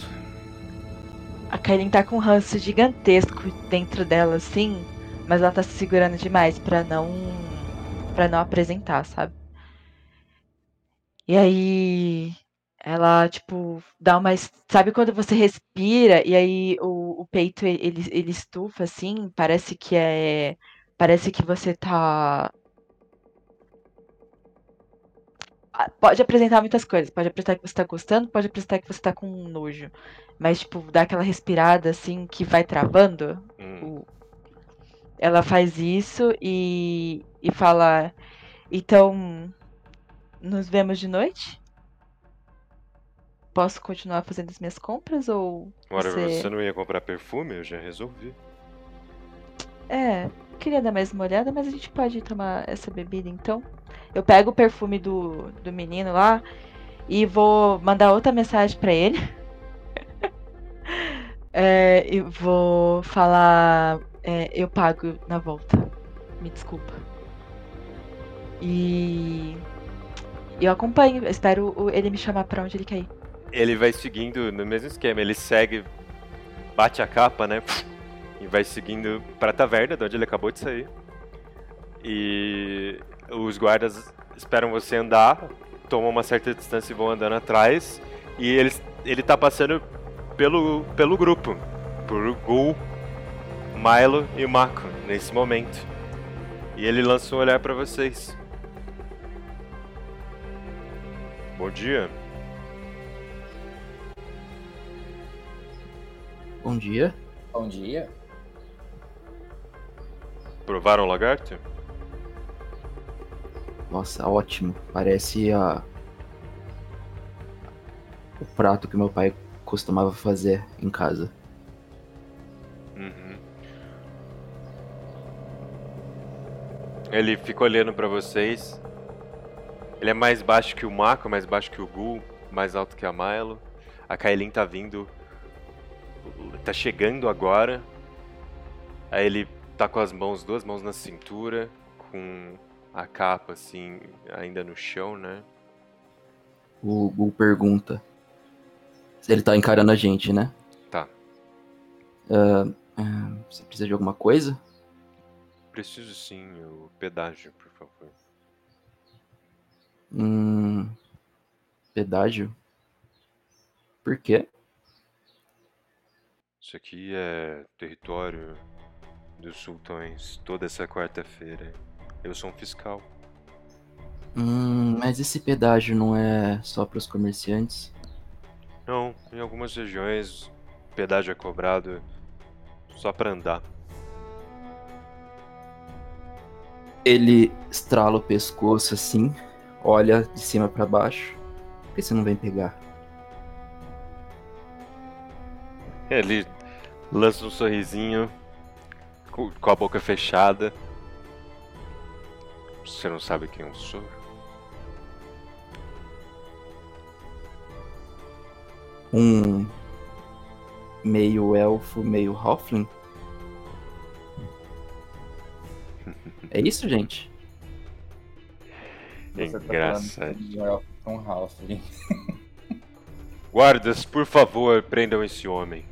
A Kailin tá com um ranço gigantesco dentro dela, assim, mas ela tá se segurando demais pra não. para não apresentar, sabe? E aí. Ela, tipo, dá uma. Sabe quando você respira e aí o, o peito ele, ele estufa, assim? Parece que é. Parece que você tá. Ah, Pode apresentar muitas coisas. Pode apresentar que você tá gostando, pode apresentar que você tá com nojo. Mas, tipo, dá aquela respirada assim que vai travando. o- Ela faz isso e, e fala: Então, nos vemos de noite? Posso continuar fazendo as minhas compras ou. Você... você não ia comprar perfume? Eu já resolvi. É, queria dar mais uma olhada, mas a gente pode tomar essa bebida então. Eu pego o perfume do, do menino lá e vou mandar outra mensagem pra ele. [LAUGHS] É, e vou falar. é, eu pago na volta. Me desculpa. E. Eu acompanho, eu espero ele me chamar pra onde ele quer ir. Ele vai seguindo no mesmo esquema, ele segue, bate a capa, né? E vai seguindo pra taverna, de onde ele acabou de sair. E os guardas esperam você andar, tomam uma certa distância e vão andando atrás. E ele, ele tá passando pelo, pelo grupo, por Gul, Milo e Mako, nesse momento. E ele lança um olhar pra vocês. Bom dia. Bom dia. Bom dia. Provaram o lagarto? Nossa, ótimo. Parece a... o prato que meu pai costumava fazer em casa. Uhum. Ele fica olhando pra vocês. Ele é mais baixo que o Mako, mais baixo que o Gul, mais alto que a Milo. A Kailin tá vindo. Tá chegando agora. Aí ele tá com as mãos, duas mãos na cintura, com a capa assim, ainda no chão, né? O Gu pergunta ele tá encarando a gente, né? Tá. Ah, você precisa de alguma coisa? Preciso sim, o pedágio, por favor. Hum. Pedágio? Por quê? Isso aqui é território dos sultões toda essa quarta-feira. Eu sou um fiscal. Hum, mas esse pedágio não é só para os comerciantes? Não, em algumas regiões o pedágio é cobrado só pra andar. Ele estrala o pescoço assim, olha de cima para baixo. Por que você não vem pegar? Ele lança um sorrisinho com a boca fechada. Você não sabe quem eu sou? Um meio elfo, meio halfling? É isso, gente? Você tá Engraçado. halfling. [LAUGHS] Guardas, por favor, prendam esse homem.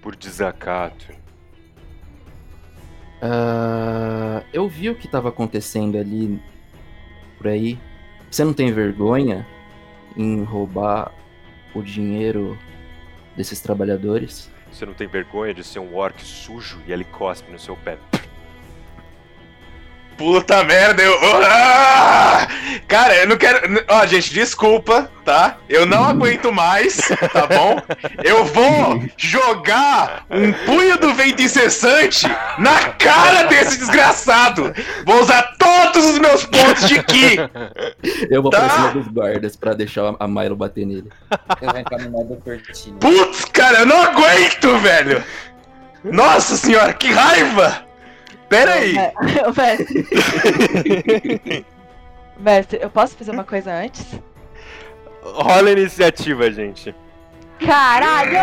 Por desacato. Ah, eu vi o que tava acontecendo ali por aí. Você não tem vergonha em roubar o dinheiro desses trabalhadores? Você não tem vergonha de ser um orc sujo e ele cospe no seu pé? Puta merda, eu. Ah! Cara, eu não quero. Ó, gente, desculpa, tá? Eu não [LAUGHS] aguento mais, tá bom? Eu vou jogar um punho do vento incessante na cara desse desgraçado! Vou usar todos os meus pontos de ki! Eu vou Tá. pra cima dos guardas pra deixar a Milo bater nele. [LAUGHS] Eu vou curtinho. Putz, cara, eu não aguento, velho! Nossa senhora, que raiva! Pera aí! [LAUGHS] Ô, mestre. [LAUGHS] mestre, eu posso fazer uma coisa antes? Rola a iniciativa, gente. Caralho!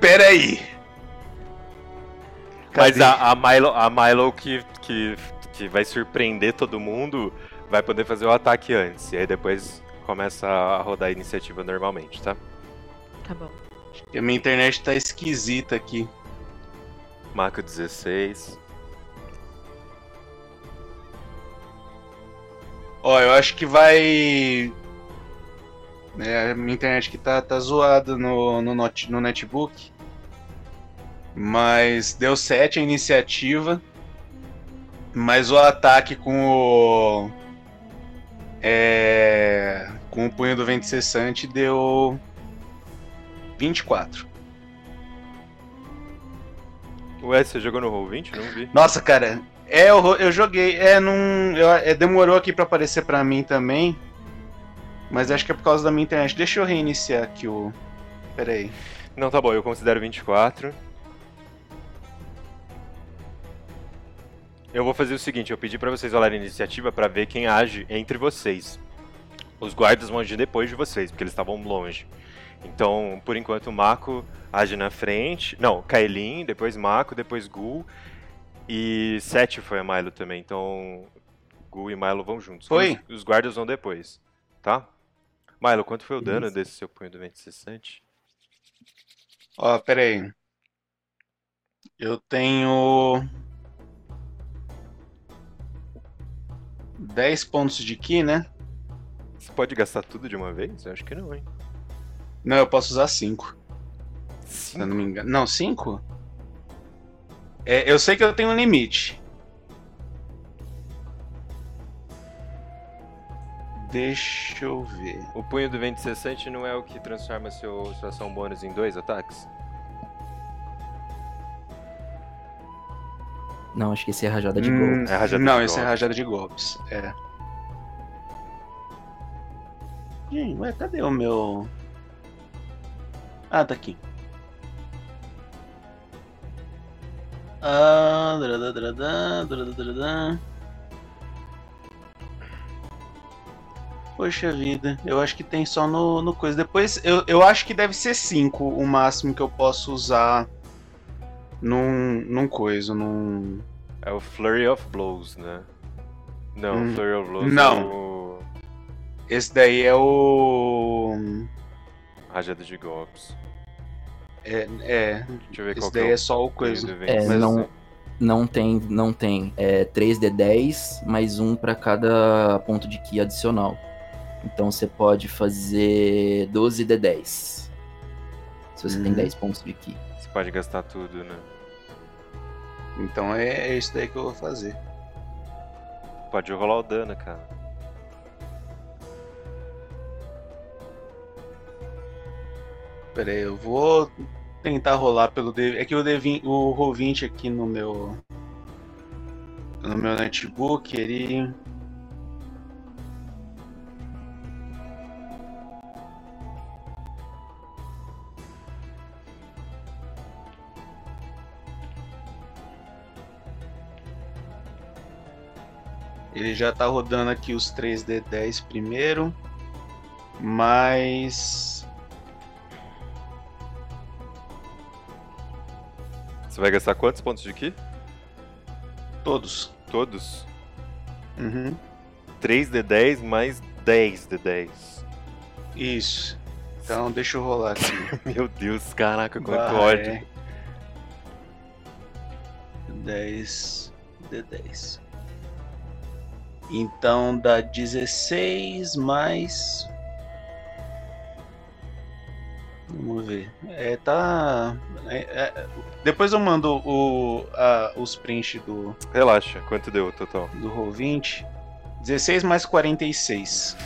Pera aí! Mas a, a Milo, a Milo que, que, que vai surpreender todo mundo vai poder fazer o ataque antes. E aí depois começa a rodar a iniciativa normalmente, tá? Tá bom. A minha internet tá esquisita aqui. Marca 16. Ó, eu acho que vai. É, a minha internet aqui tá, tá zoada no, no, not- no netbook. Mas deu 7 a iniciativa. Mas o ataque com o. É. Com o punho do vento cessante deu. 24. Ué, você jogou no Roll20? Não vi. Nossa, cara, é, eu, eu joguei. É, não. eu- é, demorou aqui pra aparecer pra mim também. Mas acho que é por causa da minha internet. Deixa eu reiniciar aqui o. Pera aí. Não, tá bom, eu considero 24. Eu vou fazer o seguinte, eu pedi pra vocês rolarem a iniciativa pra ver quem age entre vocês. Os guardas vão agir depois de vocês, porque eles estavam longe. Então, por enquanto, o Mako age na frente. Não, Kaelin, depois Mako, depois Gul. E Sete foi a Milo também. Então, Gul e Milo vão juntos. Foi? Os, os guardas vão depois, tá? Milo, quanto foi o dano Beleza. desse seu punho do vento cessante? Ó, pera aí. Eu tenho. 10 pontos de Ki, né? Você pode gastar tudo de uma vez? Eu acho que não, hein? Não, eu posso usar 5. Se eu não me engano. Não, 5? É, eu sei que eu tenho um limite. Deixa eu ver. O punho do vento cessante não é o que transforma seu, sua ação bônus em dois ataques? Não, acho que esse é rajada de Hum, golpes. É rajada não, de esse é golpes. rajada de golpes. É. Gente, ué, cadê o meu. Ah, tá aqui. Ah. Poxa vida, eu acho que tem só no, no coisa. Depois, eu, eu acho que deve ser 5 o máximo que eu posso usar num, num coisa, num. É o Flurry of Blows, né? Não, Hum, Flurry of Blows não. é o Esse daí é o. Rajada de golpes. É, é. Deixa eu ver Esse qual que daí é é só o coisa. É, cessante. não, não tem, não tem. É 3d10 mais um pra cada ponto de ki adicional. Então você pode fazer 12d10. Se você tem Uhum. 10 pontos de ki. Você pode gastar tudo, né? Então é, é isso daí que eu vou fazer. Pode rolar o dano, cara. Pera aí, eu vou tentar rolar pelo D. É que o D20, o Roll20 aqui no meu. no meu notebook, ele. Ele já tá rodando aqui os 3D10 primeiro. Mas. Você vai gastar quantos pontos de ki? Todos. Todos? Uhum. 3 de 10 mais 10 de 10. Isso. Então [LAUGHS] deixa eu rolar aqui. Meu Deus, caraca, quanto Vai. ódio. 10 de 10. Então dá 16 mais. Vamos ver. É, tá. é- é- Depois eu mando o, a- os prints do, Relaxa, quanto deu o total? do Roll20. 16 mais 46.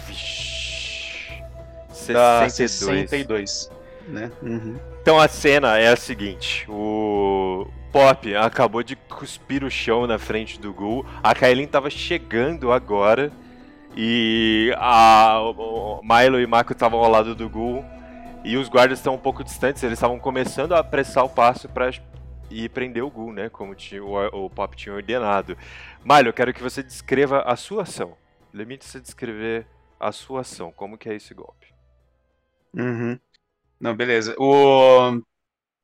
Dá 62. 62. Né? Uhum. Então a cena é a seguinte: o Pop acabou de cuspir o chão na frente do Gul. A Kailin tava chegando agora. E a, o Milo e Mako estavam ao lado do Gul. E os guardas estão um pouco distantes, eles estavam começando a apressar o passo para ir prender o Gul, né? Como tinha- o, o Pop tinha ordenado. Milo, eu quero que você descreva a sua ação. Limite você descrever a sua ação. Como que é esse golpe? Uhum. Não, beleza. O...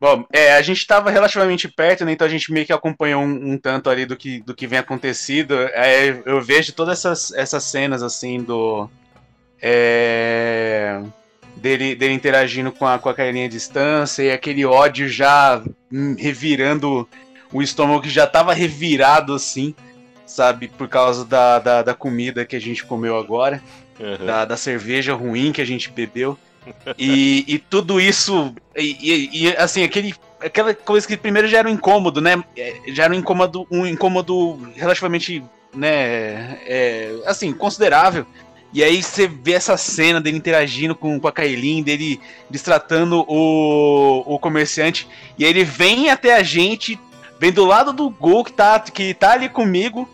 Bom, é, a gente estava relativamente perto, né? Então a gente meio que acompanhou um, um tanto ali do que, do que vem acontecido. É, eu vejo todas essas, essas cenas assim do. É, dele, dele interagindo com a, com a Kailinha à distância e aquele ódio já hum, revirando o estômago que já estava revirado assim, sabe? Por causa da, da, da comida que a gente comeu agora, da, da cerveja ruim que a gente bebeu. [LAUGHS] E, e tudo isso. E, e- e, assim, aquele, aquela coisa que primeiro já era um incômodo, né? É, Já era um incômodo, um incômodo relativamente, né? é, assim, considerável. E aí você vê essa cena dele interagindo com, com a Kailin, dele destratando o, o comerciante. E aí ele vem até a gente, vem do lado do Gol que tá, que tá ali comigo.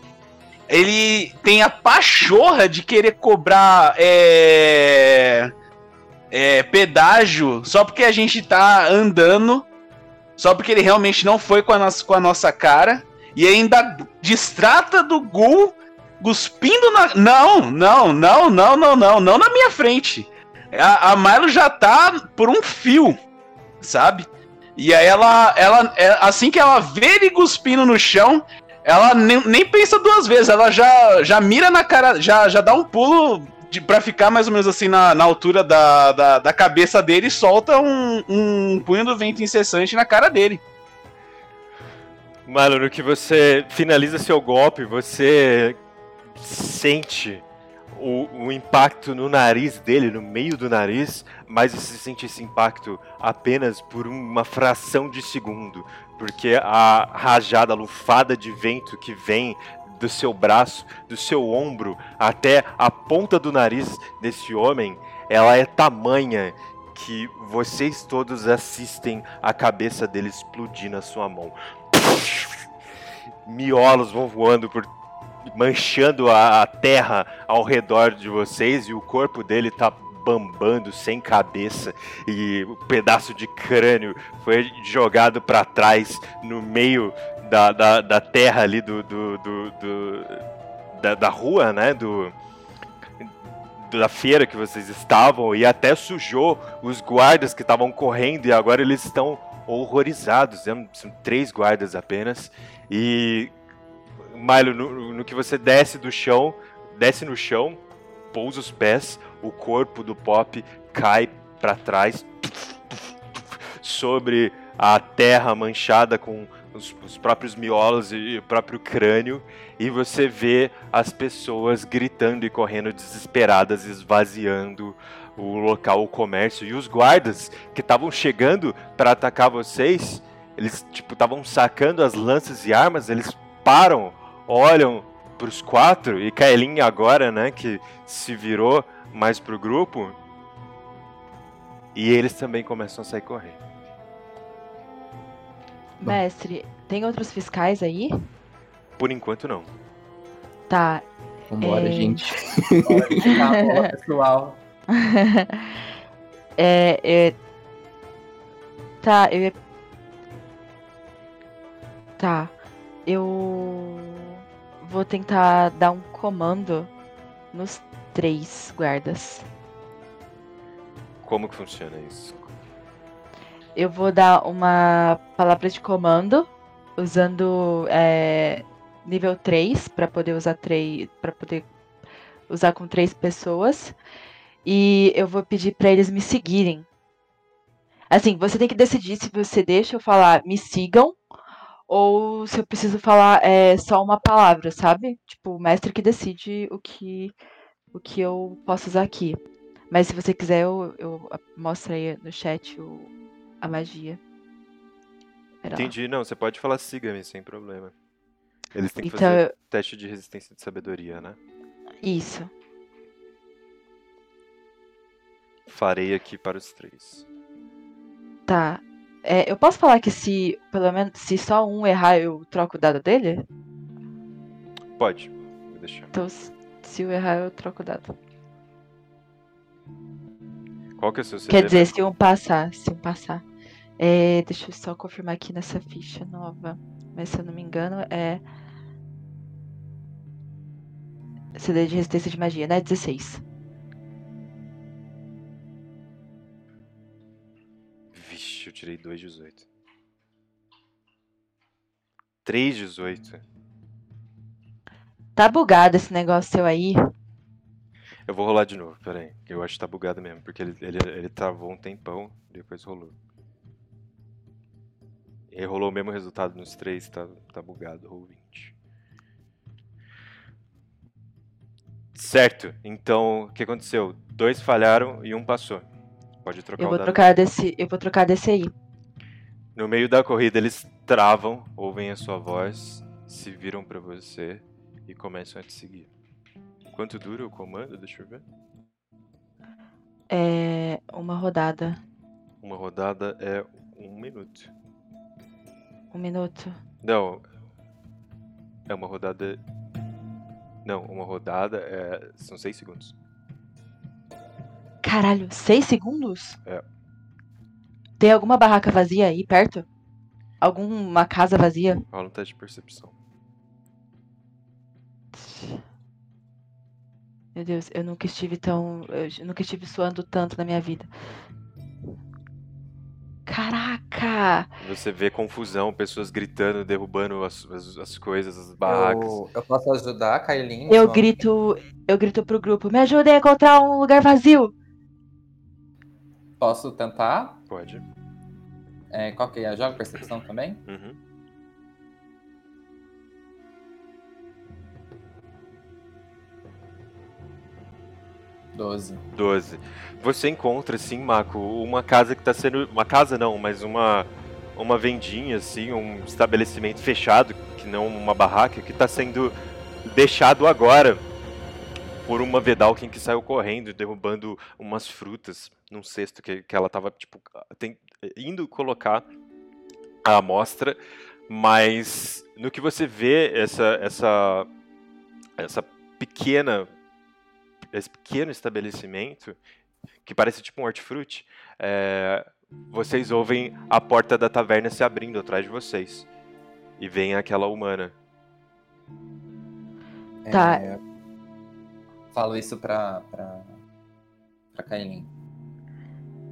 Ele tem a pachorra de querer cobrar. É, é, pedágio só porque a gente tá andando, só porque ele realmente não foi com a nossa, com a nossa cara, e ainda distrata do Gul cuspindo na. Não, não, não, não, não, não, não na minha frente. A, a Milo já tá por um fio, sabe? E aí ela, ela, é, assim que ela vê ele cuspindo no chão, ela nem, nem pensa duas vezes, ela já, já mira na cara, já, já dá um pulo de, pra ficar mais ou menos assim na, na altura da, da, da cabeça dele e solta um, um punho do vento incessante na cara dele. Mano, no que você finaliza seu golpe, você sente o, o impacto no nariz dele, no meio do nariz, mas você sente esse impacto apenas por uma fração de segundo, porque a rajada, a lufada de vento que vem do seu braço, do seu ombro até a ponta do nariz desse homem, ela é tamanha que vocês todos assistem a cabeça dele explodir na sua mão. Miolos vão voando por manchando a, a terra ao redor de vocês e o corpo dele tá bambando sem cabeça e um pedaço de crânio foi jogado para trás no meio da, da, da terra ali do, do, do- do- da, da rua, né? Do, da feira que vocês estavam e até sujou os guardas que estavam correndo e agora eles estão horrorizados. né? São três guardas apenas. E Milo, no, no que você desce do chão, desce no chão, pousa os pés, o corpo do Pop cai para trás sobre a terra manchada com os, os próprios miolos e o próprio crânio, e você vê as pessoas gritando e correndo desesperadas, esvaziando o local, o comércio, e os guardas que estavam chegando para atacar vocês, eles tipo estavam sacando as lanças e armas, eles param, olham para os quatro e Kaelin agora, né, que se virou mais pro grupo, e eles também começam a sair correndo. Mestre, tem outros fiscais aí? Por enquanto não. Tá. Vambora, é, gente. Pessoal. [LAUGHS] é, é. Tá, eu ia. Tá. Eu vou tentar dar um comando nos três guardas. Como que funciona isso? Eu vou dar uma palavra de comando usando é, nível 3 para poder usar três para poder usar com três pessoas e eu vou pedir para eles me seguirem. Assim, você tem que decidir se você deixa eu falar me sigam ou se eu preciso falar é, só uma palavra, sabe? Tipo, o mestre que decide o que o que eu posso usar aqui. Mas se você quiser, eu, eu mostro aí no chat o, a magia. Pera lá. Entendi, não, você pode falar siga-me sem problema. Eles têm que Então, fazer eu- teste de resistência de sabedoria, né? Isso. Farei aqui para os três. Tá. É, eu posso falar que se, pelo menos, se só um errar, eu troco o dado dele? Pode, vou deixar. Então, se se eu errar, eu troco o dado. Qual que é o seu CD? Quer dizer, né? se um passar, se um passar. É, deixa eu só confirmar aqui nessa ficha nova. Mas se eu não me engano, é. CD de resistência de magia, né? 16. Eu tirei 2,18. 3,18. Tá bugado esse negócio seu aí. Eu vou rolar de novo, peraí. Eu acho que tá bugado mesmo, porque ele, ele, ele travou um tempão, depois rolou. E rolou o mesmo resultado nos três, tá, tá bugado, roll 20. Certo, então o que aconteceu? Dois falharam e um passou. Pode trocar Eu o vou dado. trocar desse. Eu vou trocar desse aí. No meio da corrida eles travam, ouvem a sua voz, se viram pra você e começam a te seguir. Quanto dura o comando? Deixa eu ver. É. Uma rodada. Uma rodada é um minuto. Um minuto. Não. É uma rodada. Não, uma rodada é. São seis segundos. Caralho, seis segundos? É. Tem alguma barraca vazia aí perto? Alguma casa vazia? Rola um teste de percepção. Meu Deus, eu nunca estive tão. Eu nunca estive suando tanto na minha vida. Caraca! Você vê confusão, pessoas gritando, derrubando as, as, as coisas, as barracas. Eu, eu posso ajudar Kailin? Eu grito. Eu grito pro grupo, me ajudem a encontrar um lugar vazio! Posso tentar? Pode. É, qual que é? Joga percepção também? Uhum. Doze. 12. Você encontra, assim, Mako, uma casa que tá sendo. Uma casa não, mas uma. Uma vendinha, assim, um estabelecimento fechado, que não uma barraca, que tá sendo deixado agora por uma Vedalken que saiu correndo, derrubando umas frutas num cesto que, que ela tava, tipo, tem- indo colocar a amostra, mas no que você vê essa, essa, essa pequena esse pequeno estabelecimento, que parece tipo um hortifruti, é, vocês ouvem a porta da taverna se abrindo atrás de vocês. E vem aquela humana. Tá. É, falo isso pra, pra, pra Kailin.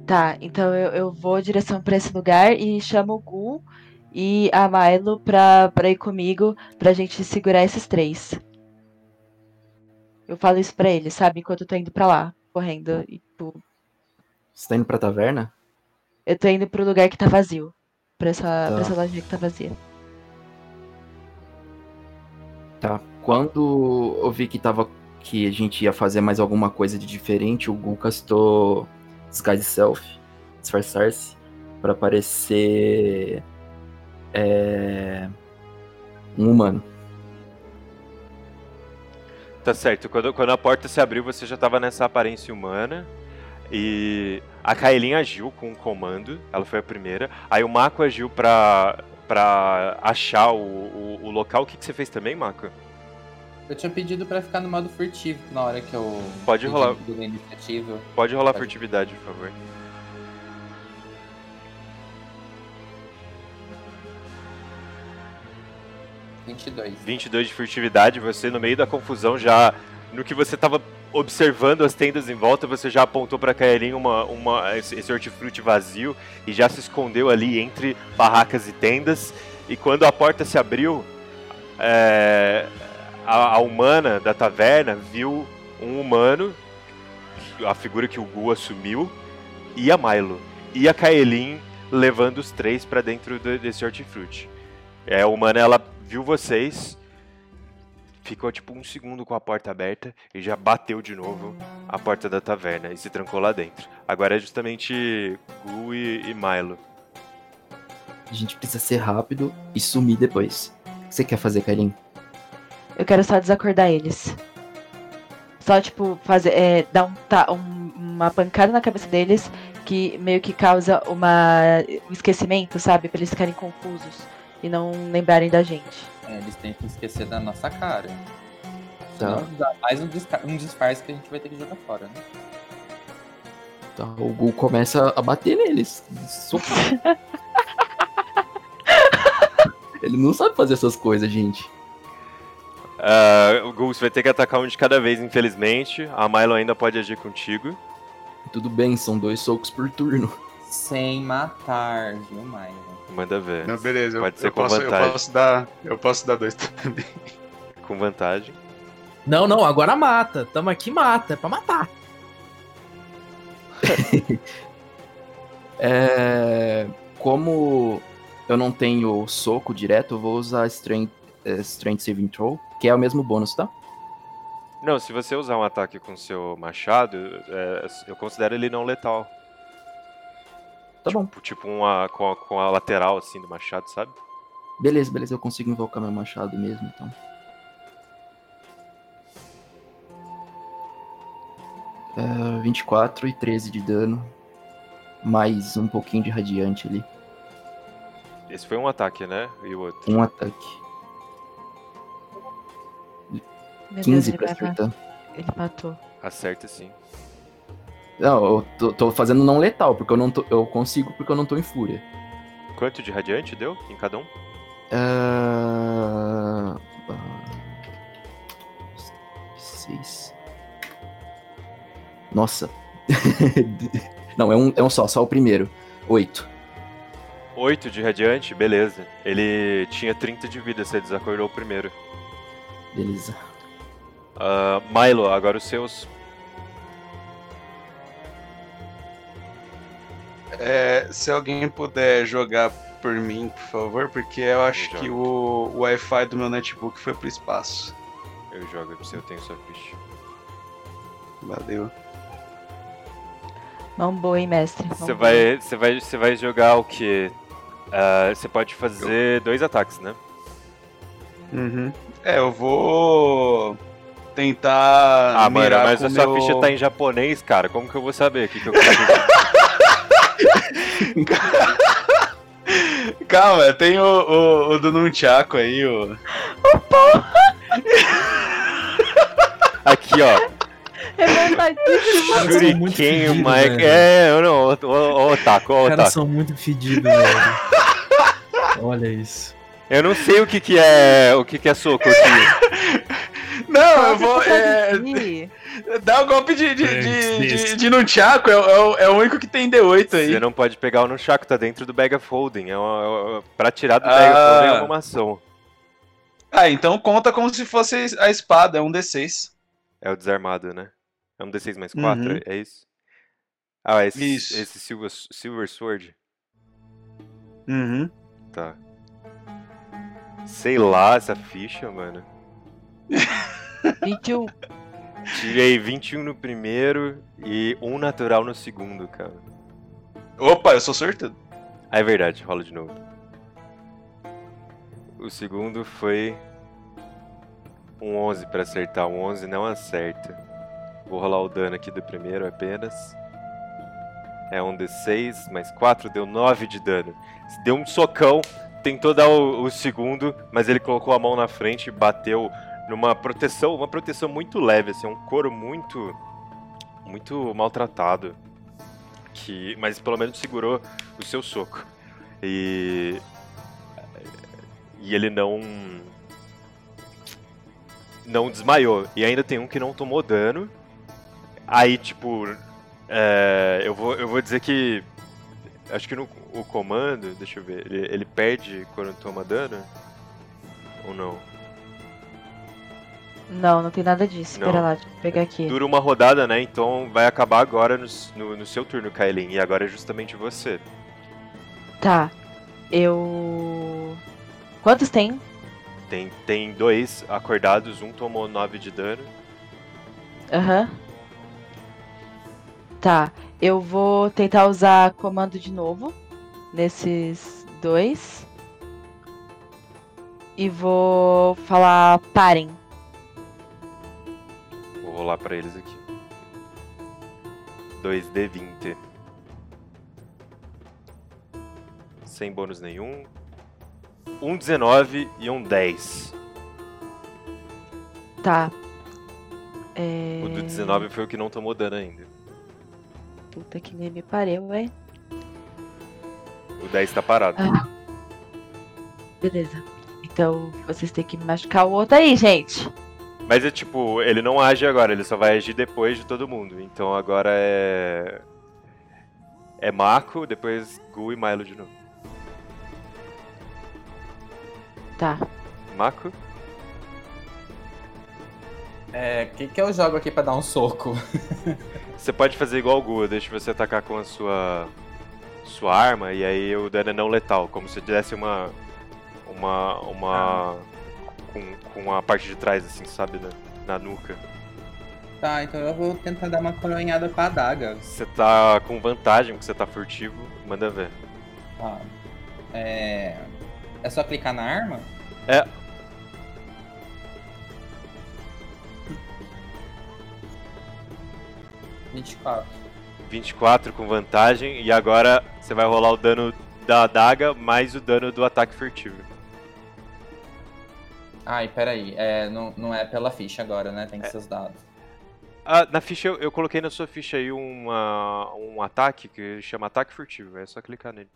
Tá, então eu, eu vou em direção pra esse lugar e chamo o Gu e a Milo pra, pra ir comigo pra gente segurar esses três. Eu falo isso pra eles, sabe? Enquanto eu tô indo pra lá, correndo. E, Você tá indo pra taverna? eu tô indo pro lugar que tá vazio. Pra essa, Tá. pra essa lojinha que tá vazia. Tá. Quando eu vi que tava que a gente ia fazer mais alguma coisa de diferente, o Gu castou Disguise Self, disfarçar-se, pra parecer é, um humano. Tá certo, quando, quando a porta se abriu, você já tava nessa aparência humana. E a Kaelin agiu com o comando, ela foi a primeira. Aí o Mako agiu pra achar o, o, o local. O que, que você fez também, Mako? Eu tinha pedido pra ficar no modo furtivo na hora que eu. Pode rolar. iniciativa. Pode rolar Pode. furtividade, por favor. Vinte 22. 22 de furtividade, você no meio da confusão já. No que você tava observando as tendas em volta, você já apontou pra Kaelin uma, uma, esse hortifruti vazio e já se escondeu ali entre barracas e tendas. E quando a porta se abriu, é, a, a humana da taverna viu um humano, a figura que o Gu assumiu, e a Milo. E a Kaelin levando os três pra dentro do- desse hortifruti. É, a humana ela viu vocês, ficou tipo um segundo com a porta aberta e já bateu de novo a porta da taverna e se trancou lá dentro. Agora é justamente Gu e, e Milo. A gente precisa ser rápido e sumir depois. O que você quer fazer, Karin? Eu quero só desacordar eles. Só, tipo, fazer. É, dar um, ta- um- uma pancada na cabeça deles que meio que causa uma, um esquecimento, sabe? Pra eles ficarem confusos e não lembrarem da gente. É, eles têm que esquecer da nossa cara. Tá. Senão mais um, um disfarce que a gente vai ter que jogar fora, né? Tá, o Gu começa a bater neles. [LAUGHS] Ele não sabe fazer essas coisas, gente. Ah, o Gu, você vai ter que atacar um de cada vez, infelizmente. A Milo ainda pode agir contigo. Tudo bem, são dois socos por turno. Sem matar, viu, Myron? Manda ver. Não, beleza, eu, Pode ser eu com posso, eu vantagem. posso dar. Eu posso dar dois [LAUGHS] também. Com vantagem. Não, não, agora mata. Tamo aqui, mata. É pra matar. [LAUGHS] É, como eu não tenho soco direto, eu vou usar Strength, é, Strength Saving Throw, que é o mesmo bônus, tá? Não, se você usar um ataque com seu machado, é, eu considero ele não letal. Tá bom. Tipo uma, com, a, com a lateral assim do machado, sabe? Beleza, beleza, eu consigo invocar meu machado mesmo, então. É, 24 e 13 de dano. Mais um pouquinho de radiante ali. Esse foi um ataque, né? E o outro? Um ataque. Meu 15 Deus, pra acertar. ele matou. Acerta sim. Não, eu tô, tô fazendo não letal, porque eu não tô, eu consigo porque eu não tô em fúria. Quanto de radiante deu em cada um? Ah, Seis. Nossa. [LAUGHS] Não, é um, é um só, só o primeiro. Oito. 8 de radiante, beleza. Ele tinha 30 de vida, você desacordou o primeiro. Beleza. Ah, Milo, agora os seus. É, se alguém puder jogar por mim, por favor, porque eu acho Eu que o, o Wi-Fi do meu notebook foi pro espaço. Eu jogo pra você, eu tenho sua ficha. Valeu. Mão boa, hein, mestre? Você vai, você vai, você vai jogar o quê? Ah, você pode fazer dois ataques, né? Uhum. É, eu vou tentar. Ah, mano, mas com a sua meu... ficha tá em japonês, cara. Como que eu vou saber o que, que eu? [LAUGHS] Calma, tem o, o, o do Nunchaku aí, o. [LAUGHS] Aqui, ó. Caras são muito Shuriken, Mike. velho. É, eu não. Ô, ô, ô, Otaku, ô, Os caras são muito fedidos, velho. [LAUGHS] Olha isso. Eu não sei o que, que é. O que, que é soco aqui. Não, eu vou. É, [LAUGHS] dá o golpe de, de, É, de, de, de Nunchaku, é, o- é, é o único que tem D8 aí. Você não pode pegar o Nunchaku, tá dentro do Bag of Holding. É uma, é uma- pra tirar do Ah. Bag of Holding é uma ação. Ah, então conta como se fosse a espada, é um D6. É o desarmado, né? É um D6 mais 4, Uhum. é isso? Ah, esse, Isso. esse Silver, Silver Sword? Uhum. Tá. Sei lá essa ficha, mano. 21. Tirei 21 no primeiro e um natural no segundo, cara. Opa, eu sou sortudo. Ah, é verdade, rola de novo. O segundo foi um 11 pra acertar. Um 11 não acerta. Vou rolar o dano aqui do primeiro apenas. É um D6, mais 4, deu 9 de dano. Deu um socão, tentou dar o, o segundo, mas ele colocou a mão na frente, bateu numa proteção, uma proteção muito leve, assim, um couro muito muito maltratado, que mas pelo menos segurou o seu soco. E e ele não não desmaiou. E ainda tem um que não tomou dano. Aí, tipo, é, eu, vou, eu vou dizer que. Acho que no o comando, deixa eu ver, ele, ele perde quando toma dano? Ou não? Não, não tem nada disso. Não. Espera lá, deixa eu pegar aqui. Dura uma rodada, né? Então vai acabar agora no, no, no seu turno, Kailin. E agora é justamente você. Tá. Eu. Quantos tem? Tem, tem dois acordados, um tomou 9 de dano. Aham. Tá. Eu vou tentar usar comando de novo nesses dois. E vou falar parem. Vou rolar pra eles aqui. 2D20. Sem bônus nenhum. Um 19 e um 10. Tá. É... O do 19 foi o que não tomou dano ainda. Puta que nem me pariu, véi. O 10 tá parado. Ah. Beleza. Então vocês têm que machucar o outro aí, gente. Mas é tipo, ele não age agora, ele só vai agir depois de todo mundo. Então agora é. É Mako, depois Gu e Milo de novo. Tá. Mako? É, o que, que eu jogo aqui pra dar um soco? [LAUGHS] Você pode fazer igual o Gu, deixa você atacar com a sua. sua arma e aí o dano é não letal, como se tivesse uma. uma. uma. Com, com a parte de trás, assim, sabe, na, na nuca. Tá, então eu vou tentar dar uma coronhada com a adaga. Você tá com vantagem, porque você tá furtivo, manda ver. Tá. É. É só clicar na arma? É. Vinte e quatro. 24 com vantagem, e agora você vai rolar o dano da adaga mais o dano do ataque furtivo. Ai, peraí. É, não, não é pela ficha agora, né? Tem que ser os dados. Ah, na ficha, eu, eu coloquei na sua ficha aí uma, um ataque que chama ataque furtivo, é só clicar nele.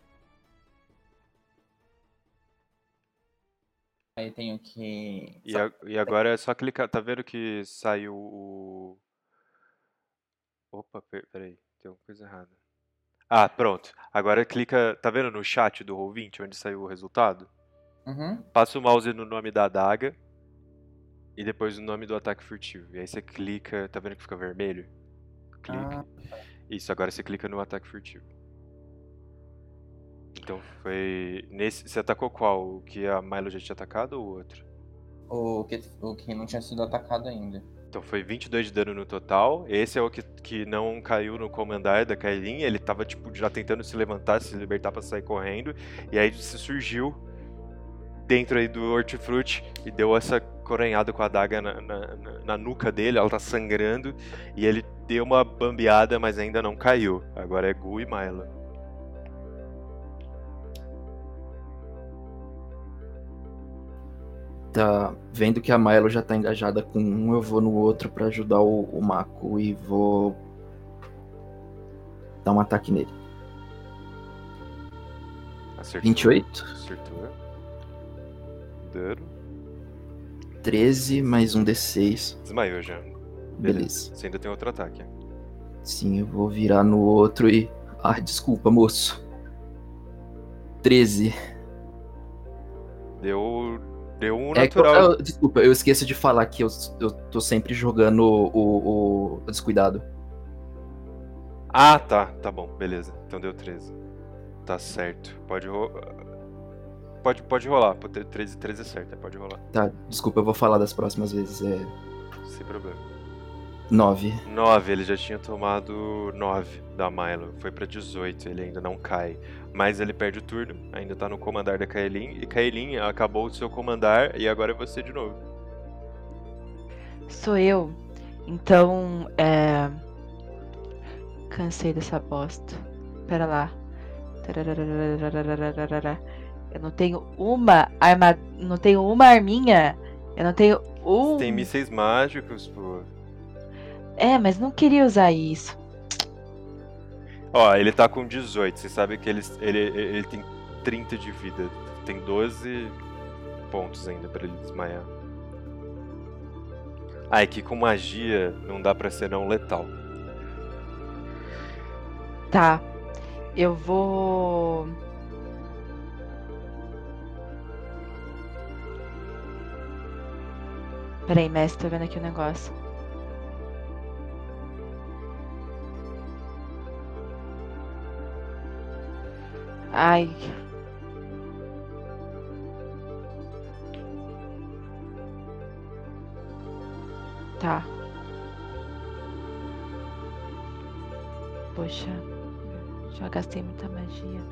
Aí tenho que. E, a- e agora é só clicar, tá vendo que saiu o... Opa, per- peraí, tem uma coisa errada. Ah, pronto. Agora clica, tá vendo no chat do Roll20, onde saiu o resultado? Uhum. Passa o mouse no nome da adaga e depois o nome do ataque furtivo. E aí você clica, tá vendo que fica vermelho? Clica. Isso, agora você clica no ataque furtivo. Então foi. Nesse. Você atacou qual? O que a Milo já tinha atacado ou o outro? O que, o que não tinha sido atacado ainda. Então foi 22 de dano no total. Esse é o que, que não caiu no comandar da Kailin. Ele tava, tipo, já tentando se levantar, se libertar pra sair correndo. E aí se surgiu dentro aí do hortifruti e deu essa coronhada com a adaga na, na, na- nuca dele. Ela tá sangrando. E ele deu uma bambeada, mas ainda não caiu. Agora é Gu e Milo. Tá vendo que a Milo já tá engajada com um, eu vou no outro pra ajudar o, o Mako e vou dar um ataque nele. Acertou. 28. Acertou. Dano. 13 mais um D6. Desmaiou já. Beleza. Você ainda tem outro ataque. Sim, eu vou virar no outro e. Ah, desculpa, moço. 13. Deu. Deu um É que eu- natural. eu- desculpa, eu esqueço de falar que eu, eu tô sempre jogando o, o, o descuidado. Ah, tá. Tá bom. Beleza. Então deu 13. Tá certo. Pode rolar. Pode, pode rolar. Pode ter 13, 13 é certo. é, Pode rolar. Tá, desculpa, eu vou falar das próximas vezes. É. Sem problema. 9. 9, ele já tinha tomado 9 da Milo. Foi pra 18, ele ainda não cai. Mas ele perde o turno, ainda tá no comandar da Kaelin. E Kaelin acabou o seu comandar e agora é você de novo. Sou eu. Então, é. Cansei dessa bosta. Pera lá. Tarararararararararara. Eu não tenho uma arma. Não tenho uma arminha. Eu não tenho Uh, Tem mísseis mágicos, pô. É, mas não queria usar isso. Ó, ele tá com 18. Você sabe que ele, ele, ele tem 30 de vida. Tem 12 pontos ainda pra ele desmaiar. Ah, é que com magia não dá pra ser não letal. Tá. Eu vou. Peraí, mestre, tô vendo aqui o negócio. Ai. Tá. Poxa, já gastei muita magia.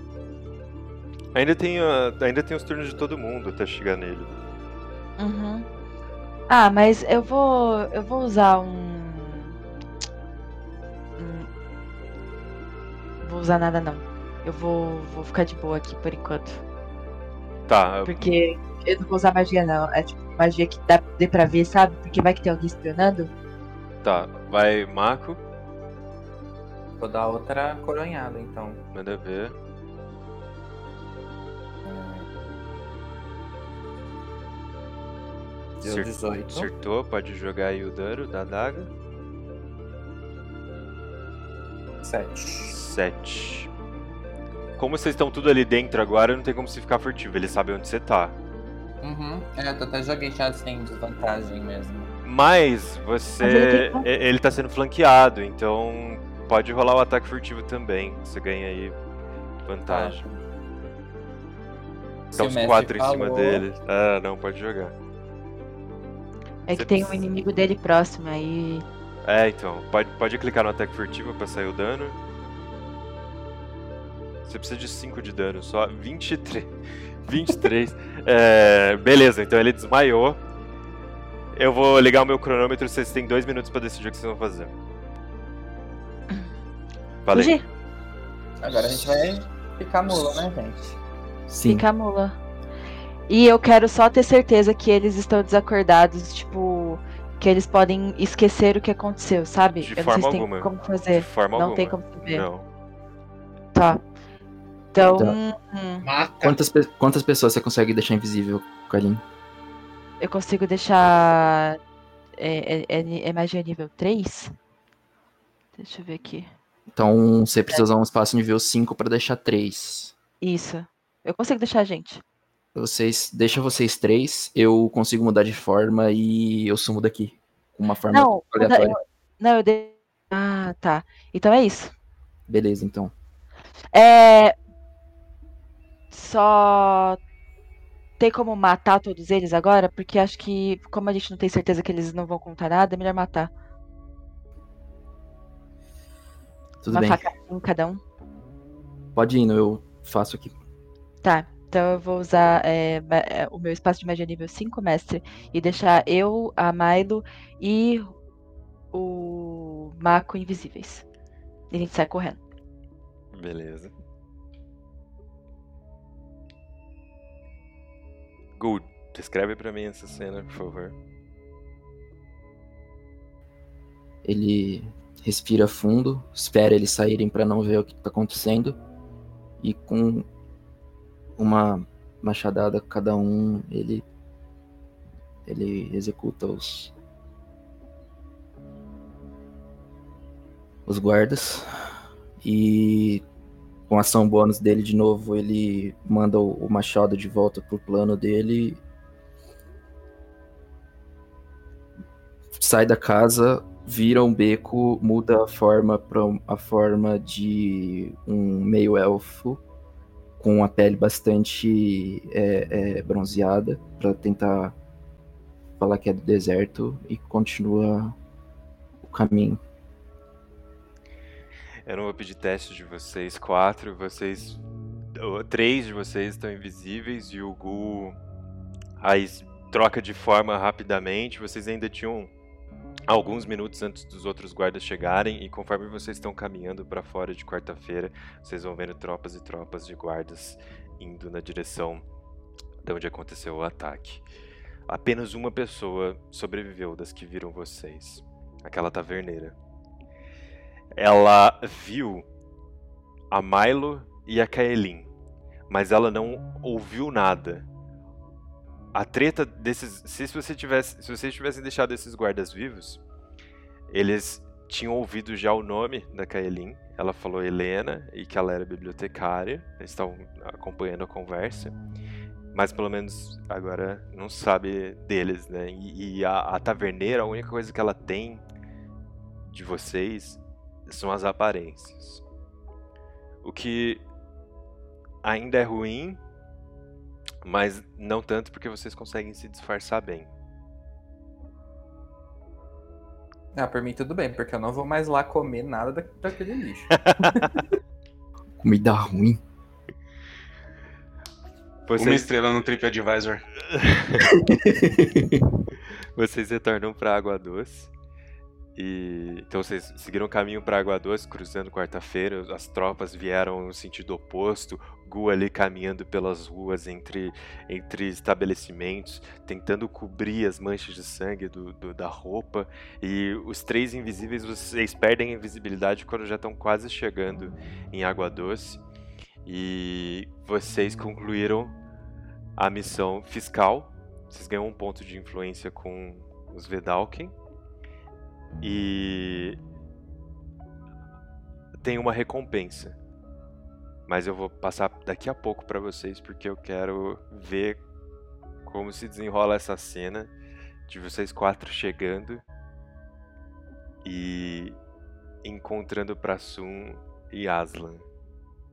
Ainda tem, a- ainda tem os turnos de todo mundo até chegar nele. Uhum. Ah, mas eu vou. Eu vou usar um. Vou usar nada não. Eu vou, vou ficar de boa aqui por enquanto. Tá, Porque eu não vou usar magia não. É tipo magia que dá, dê pra ver, sabe? Porque vai que tem alguém espionando. tá. Vai, Marco. Vou dar outra coronhada, então. Manda ver. Deu Acer- 18. Acertou, pode jogar aí o dano da daga. 7. 7. Como vocês estão tudo ali dentro agora, não tem como você ficar furtivo. Ele sabe onde você tá. Uhum. É, eu até joguei já sem desvantagem mesmo. Mas Mas você. ele tem- e- ele tá sendo flanqueado, então pode rolar o ataque furtivo também. Você ganha aí vantagem. Se Tá o os quatro em cima falou- dele. Ah, não, pode jogar. É que tem um inimigo dele próximo aí. É, então. Pode, pode clicar no ataque furtivo pra sair o dano. Você precisa de 5 de dano, só 23. 23. [LAUGHS] é, beleza, então ele desmaiou. Eu vou ligar o meu cronômetro, vocês têm 2 minutos pra decidir o que vocês vão fazer. Falei. Fugir. Agora a gente vai ficar mula, né, gente? Sim. Fica a mula. E eu quero só ter certeza que eles estão desacordados, tipo, que eles podem esquecer o que aconteceu, sabe? De eu não forma sei se alguma. tem como fazer. De forma não alguma. tem como saber. Não. Tá. Então. Hum, Quantas, quantas pessoas você consegue deixar invisível, Carlinhos? eu consigo deixar. É, é, é, é magia nível 3? Deixa eu ver aqui. Então você precisa usar um espaço nível 5 pra deixar 3. Isso. Eu consigo deixar a gente. Vocês, deixa vocês três, eu consigo mudar de forma e eu sumo daqui. Com uma forma Não, aleatória. eu, não, eu dei. Ah, tá. Então é isso. Beleza, então. É. Só. Tem como matar todos eles agora? Porque acho que, como a gente não tem certeza que eles não vão contar nada, é melhor matar. Tudo Uma bem. faca em cada um. Pode ir, eu faço aqui. Tá, então eu vou usar é, o meu espaço de magia nível 5, mestre, e deixar eu, a Milo e o Mako invisíveis. E a gente sai correndo. Beleza. Good. Descreve pra mim essa cena, por favor. Ele respira fundo, espera eles saírem pra não ver o que tá acontecendo. E com uma machadada cada um, ele ele executa os os guardas e com ação bônus dele de novo, ele manda o, o machado de volta pro plano dele. Sai da casa, vira um beco, muda a forma para a forma de um meio elfo com a pele bastante é, é, bronzeada para tentar falar que é do deserto e continua o caminho. Eu não vou pedir teste de vocês quatro, vocês. Três de vocês estão invisíveis e o Gu aí troca de forma rapidamente. Vocês ainda tinham alguns minutos antes dos outros guardas chegarem e conforme vocês estão caminhando para fora de quarta-feira, vocês vão vendo tropas e tropas de guardas indo na direção de onde aconteceu o ataque. apenas uma pessoa sobreviveu das que viram vocês. Aquela taverneira. Ela viu a Milo e a Kaelin, mas ela não ouviu nada. A treta desses. Se você tivesse, se vocês tivessem deixado esses guardas vivos, eles tinham ouvido já o nome da Kaelin. Ela falou Helena e que ela era bibliotecária. Eles estavam acompanhando a conversa. Mas pelo menos agora não sabe deles, né? E, e a, a taverneira, a única coisa que ela tem de vocês são as aparências. O que ainda é ruim, mas não tanto porque vocês conseguem se disfarçar bem. Ah, por mim tudo bem, porque eu não vou mais lá comer nada da- daquele lixo. [LAUGHS] Comida ruim. Uma Vocês, estrela no TripAdvisor. [LAUGHS] vocês retornam para Água Doce. E então vocês seguiram o caminho para Água Doce, cruzando quarta-feira. As tropas vieram no sentido oposto. Gu ali caminhando pelas ruas entre, entre estabelecimentos, tentando cobrir as manchas de sangue do, do- da roupa. E os três invisíveis, vocês perdem a invisibilidade quando já estão quase chegando em Água Doce. E vocês concluíram a missão fiscal. Vocês ganham um ponto de influência com os Vedalken. E tem uma recompensa. Mas eu vou passar daqui a pouco pra vocês porque eu quero ver como se desenrola essa cena de vocês quatro chegando e encontrando Prasun e Aslan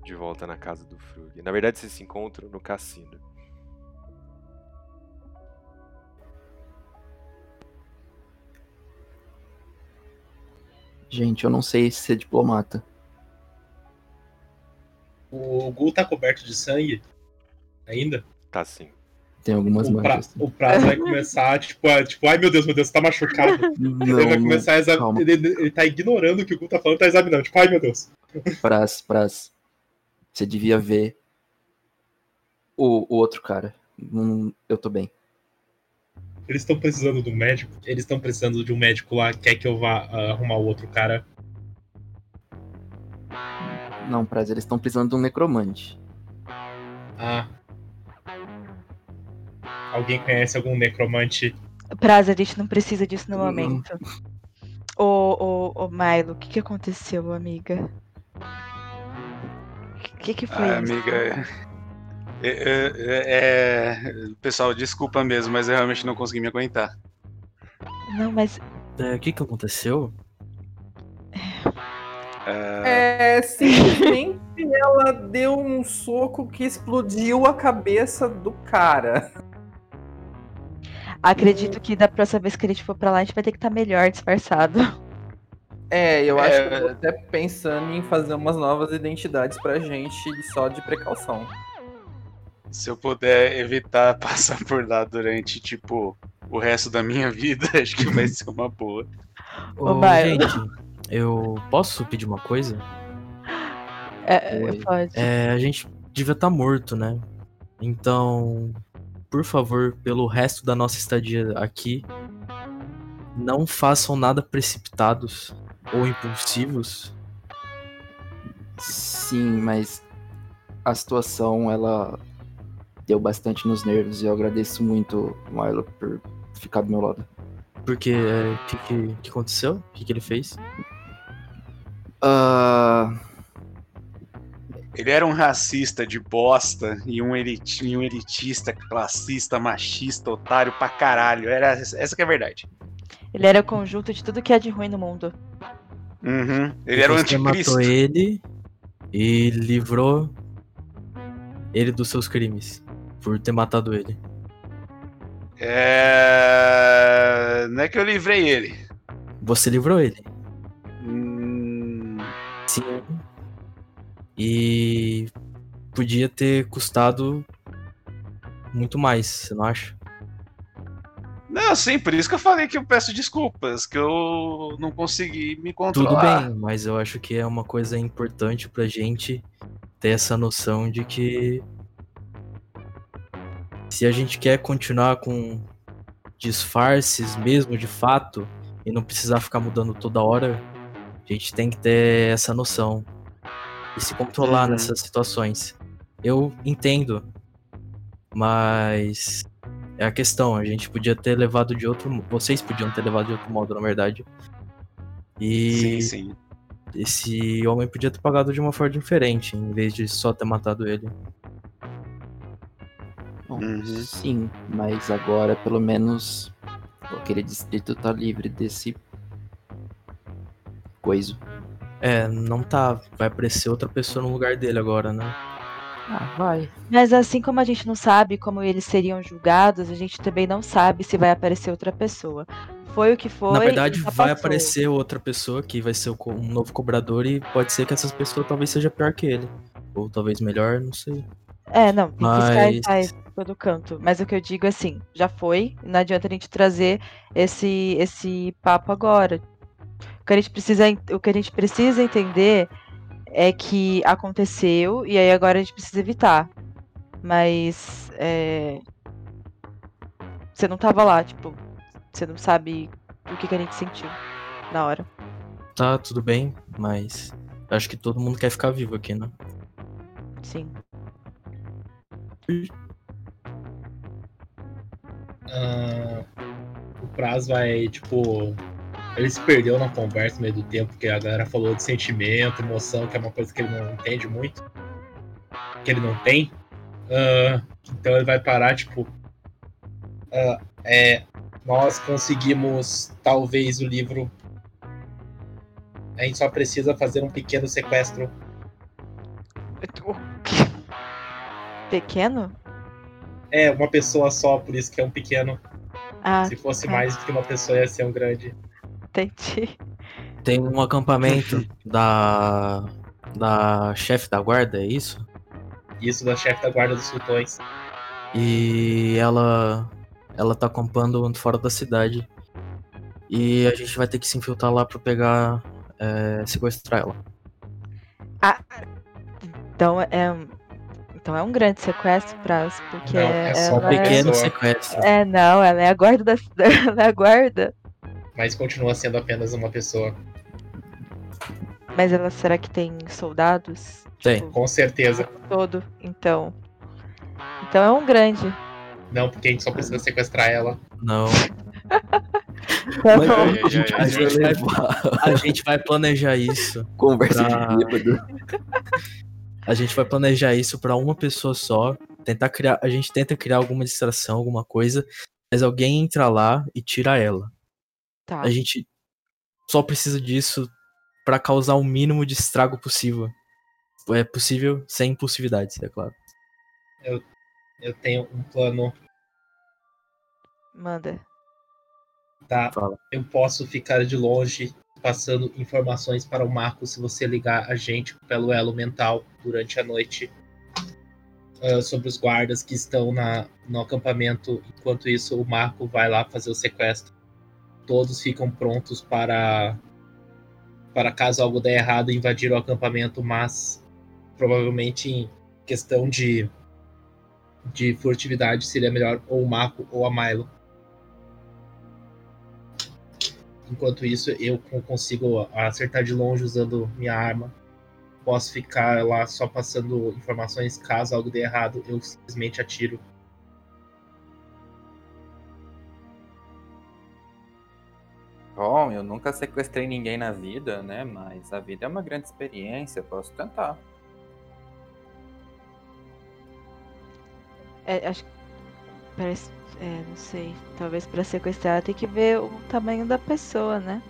de volta na casa do Frug. Na verdade, vocês se encontram no cassino. Gente, eu não sei ser diplomata. O Gul tá coberto de sangue ainda. Tá sim. Tem algumas O, pra, o prazo vai começar, tipo, a- tipo, ai meu Deus, meu Deus, você tá machucado. [LAUGHS] ele vai não, começar a exa- calma. ele, ele tá ignorando o que o Gul tá falando, tá examinando. Tipo, ai meu Deus. Praz, Praz. Você devia ver o, o outro cara. Hum, eu tô bem. Eles estão precisando do médico. Eles estão precisando de um médico lá. Quer que eu vá ah, arrumar o outro cara? Não, Praz, eles estão precisando de um necromante. Ah. Alguém conhece algum necromante? Praza, a gente não precisa disso no momento. Ô, ô, ô, Milo, o que, que aconteceu, amiga? O que, que foi Ah, isso? amiga. É- é- é- é- Pessoal, desculpa mesmo, mas eu realmente não consegui me aguentar. Não, mas É, O que que aconteceu? É, simplesmente [LAUGHS] ela deu um soco que explodiu a cabeça do cara. acredito que da próxima vez que a gente for pra lá, a gente vai ter que estar melhor disfarçado. É, eu acho É. que eu tô até pensando em fazer umas novas identidades pra gente só de precaução. Se eu puder evitar [LAUGHS] passar por lá durante, tipo, o resto da minha vida, [LAUGHS] acho que vai ser uma boa. Ô, Milo. gente, eu posso pedir uma coisa? É, Oi. pode. É, a gente devia estar morto, né? Então, por favor, pelo resto da nossa estadia aqui, não façam nada precipitados ou impulsivos. Sim, mas a situação, ela deu bastante nos nervos e eu agradeço muito, Milo, por ficar do meu lado. Porque é, o que, que, que aconteceu? O que, que ele fez? Ah, Ele era um racista de bosta e um, eliti- e um elitista, classista, machista, otário pra caralho. Era, essa que é a verdade. Ele era o conjunto de tudo que é de ruim no mundo. Uhum. Ele era o anticristo. matou ele e livrou ele dos seus crimes por ter matado ele. É... Não é que eu livrei ele. Você livrou ele. Hum, Sim. E podia ter custado muito mais, você não acha? Não, sim, por isso que eu falei que eu peço desculpas, que eu não consegui me Tudo controlar. bem, mas eu acho que é uma coisa importante pra gente ter essa noção de que se a gente quer continuar com disfarces mesmo de fato e não precisar ficar mudando toda hora, a gente tem que ter essa noção e se controlar Uhum. nessas situações. Eu entendo, mas é a questão, a gente podia ter levado de outro, vocês podiam ter levado de outro modo, na verdade. E Sim, sim. esse homem podia ter pagado de uma forma diferente, em vez de só ter matado ele. Uhum. Sim, mas agora pelo menos aquele distrito tá livre desse coiso. É, não tá. Vai aparecer outra pessoa no lugar dele agora, né? Ah, vai. Mas assim como a gente não sabe como eles seriam julgados, a gente também não sabe se vai aparecer outra pessoa. Foi o que foi. Na verdade, vai passou. aparecer outra pessoa que vai ser um novo cobrador e pode ser que essa pessoa talvez seja pior que ele. Ou talvez melhor, não sei. É, não, tem Mas- faz todo canto. Mas o que eu digo é assim, já foi, não adianta a gente trazer esse, esse papo agora. O que, a gente precisa, o que a gente precisa entender é que aconteceu e aí agora a gente precisa evitar. Mas é, você não tava lá, tipo, você não sabe o que, que a gente sentiu na hora. Tá, tudo bem, mas acho que todo mundo quer ficar vivo aqui, né? Sim. Ah, o Praz vai, tipo. Ele se perdeu na conversa no meio do tempo, porque a galera falou de sentimento, emoção, que é uma coisa que ele não entende muito. Que ele não tem. Ah, então ele vai parar, tipo. ah, é, nós conseguimos, talvez, o livro. A gente só precisa fazer um pequeno sequestro. [LAUGHS] Pequeno? É, uma pessoa só, por isso que é um pequeno. Ah, Se fosse tá. mais do que uma pessoa, ia ser um grande. entendi. Tem um acampamento [LAUGHS] da. da chefe da guarda, é isso? Isso da chefe da guarda dos sultões. E ela. ela tá acampando fora da cidade. E a gente vai ter que se infiltrar lá pra pegar. É, sequestrar ela. Ah, então é um, então é um grande sequestro, Praz, porque Não, é só um pequeno sequestro. É, não, ela é a guarda da cidade, [LAUGHS] ela é a guarda. Mas continua sendo apenas uma pessoa. Mas ela será que tem soldados? Tem. Com certeza. Todo, então. Então é um grande. Não, porque a gente só precisa sequestrar ela. Não. [LAUGHS] Tá Mas a gente vai, a gente vai planejar isso. Conversa pra- de bêbado. [LAUGHS] A gente vai planejar isso pra uma pessoa só. Tentar criar. A gente tenta criar alguma distração, alguma coisa. Mas alguém entra lá e tira ela. Tá. A gente só precisa disso pra causar o mínimo de estrago possível. É possível sem impulsividade, é claro. Eu, eu tenho um plano, Manda. tá? Fala. Eu posso ficar de longe passando informações para o Marco se você ligar a gente pelo elo mental durante a noite ah, sobre os guardas que estão na, no acampamento. Enquanto isso, o Marco vai lá fazer o sequestro. Todos ficam prontos para para caso algo der errado invadir o acampamento, mas provavelmente em questão de de furtividade seria melhor ou o Marco ou a Milo. Enquanto isso, eu con- consigo acertar de longe usando minha arma. Posso ficar lá só passando informações. Caso algo dê errado, eu simplesmente atiro. Bom, eu nunca sequestrei ninguém na vida, né? Mas a vida é uma grande experiência, posso tentar. É, acho que parece. É, não sei. Talvez pra sequestrar tem que ver o tamanho da pessoa, né?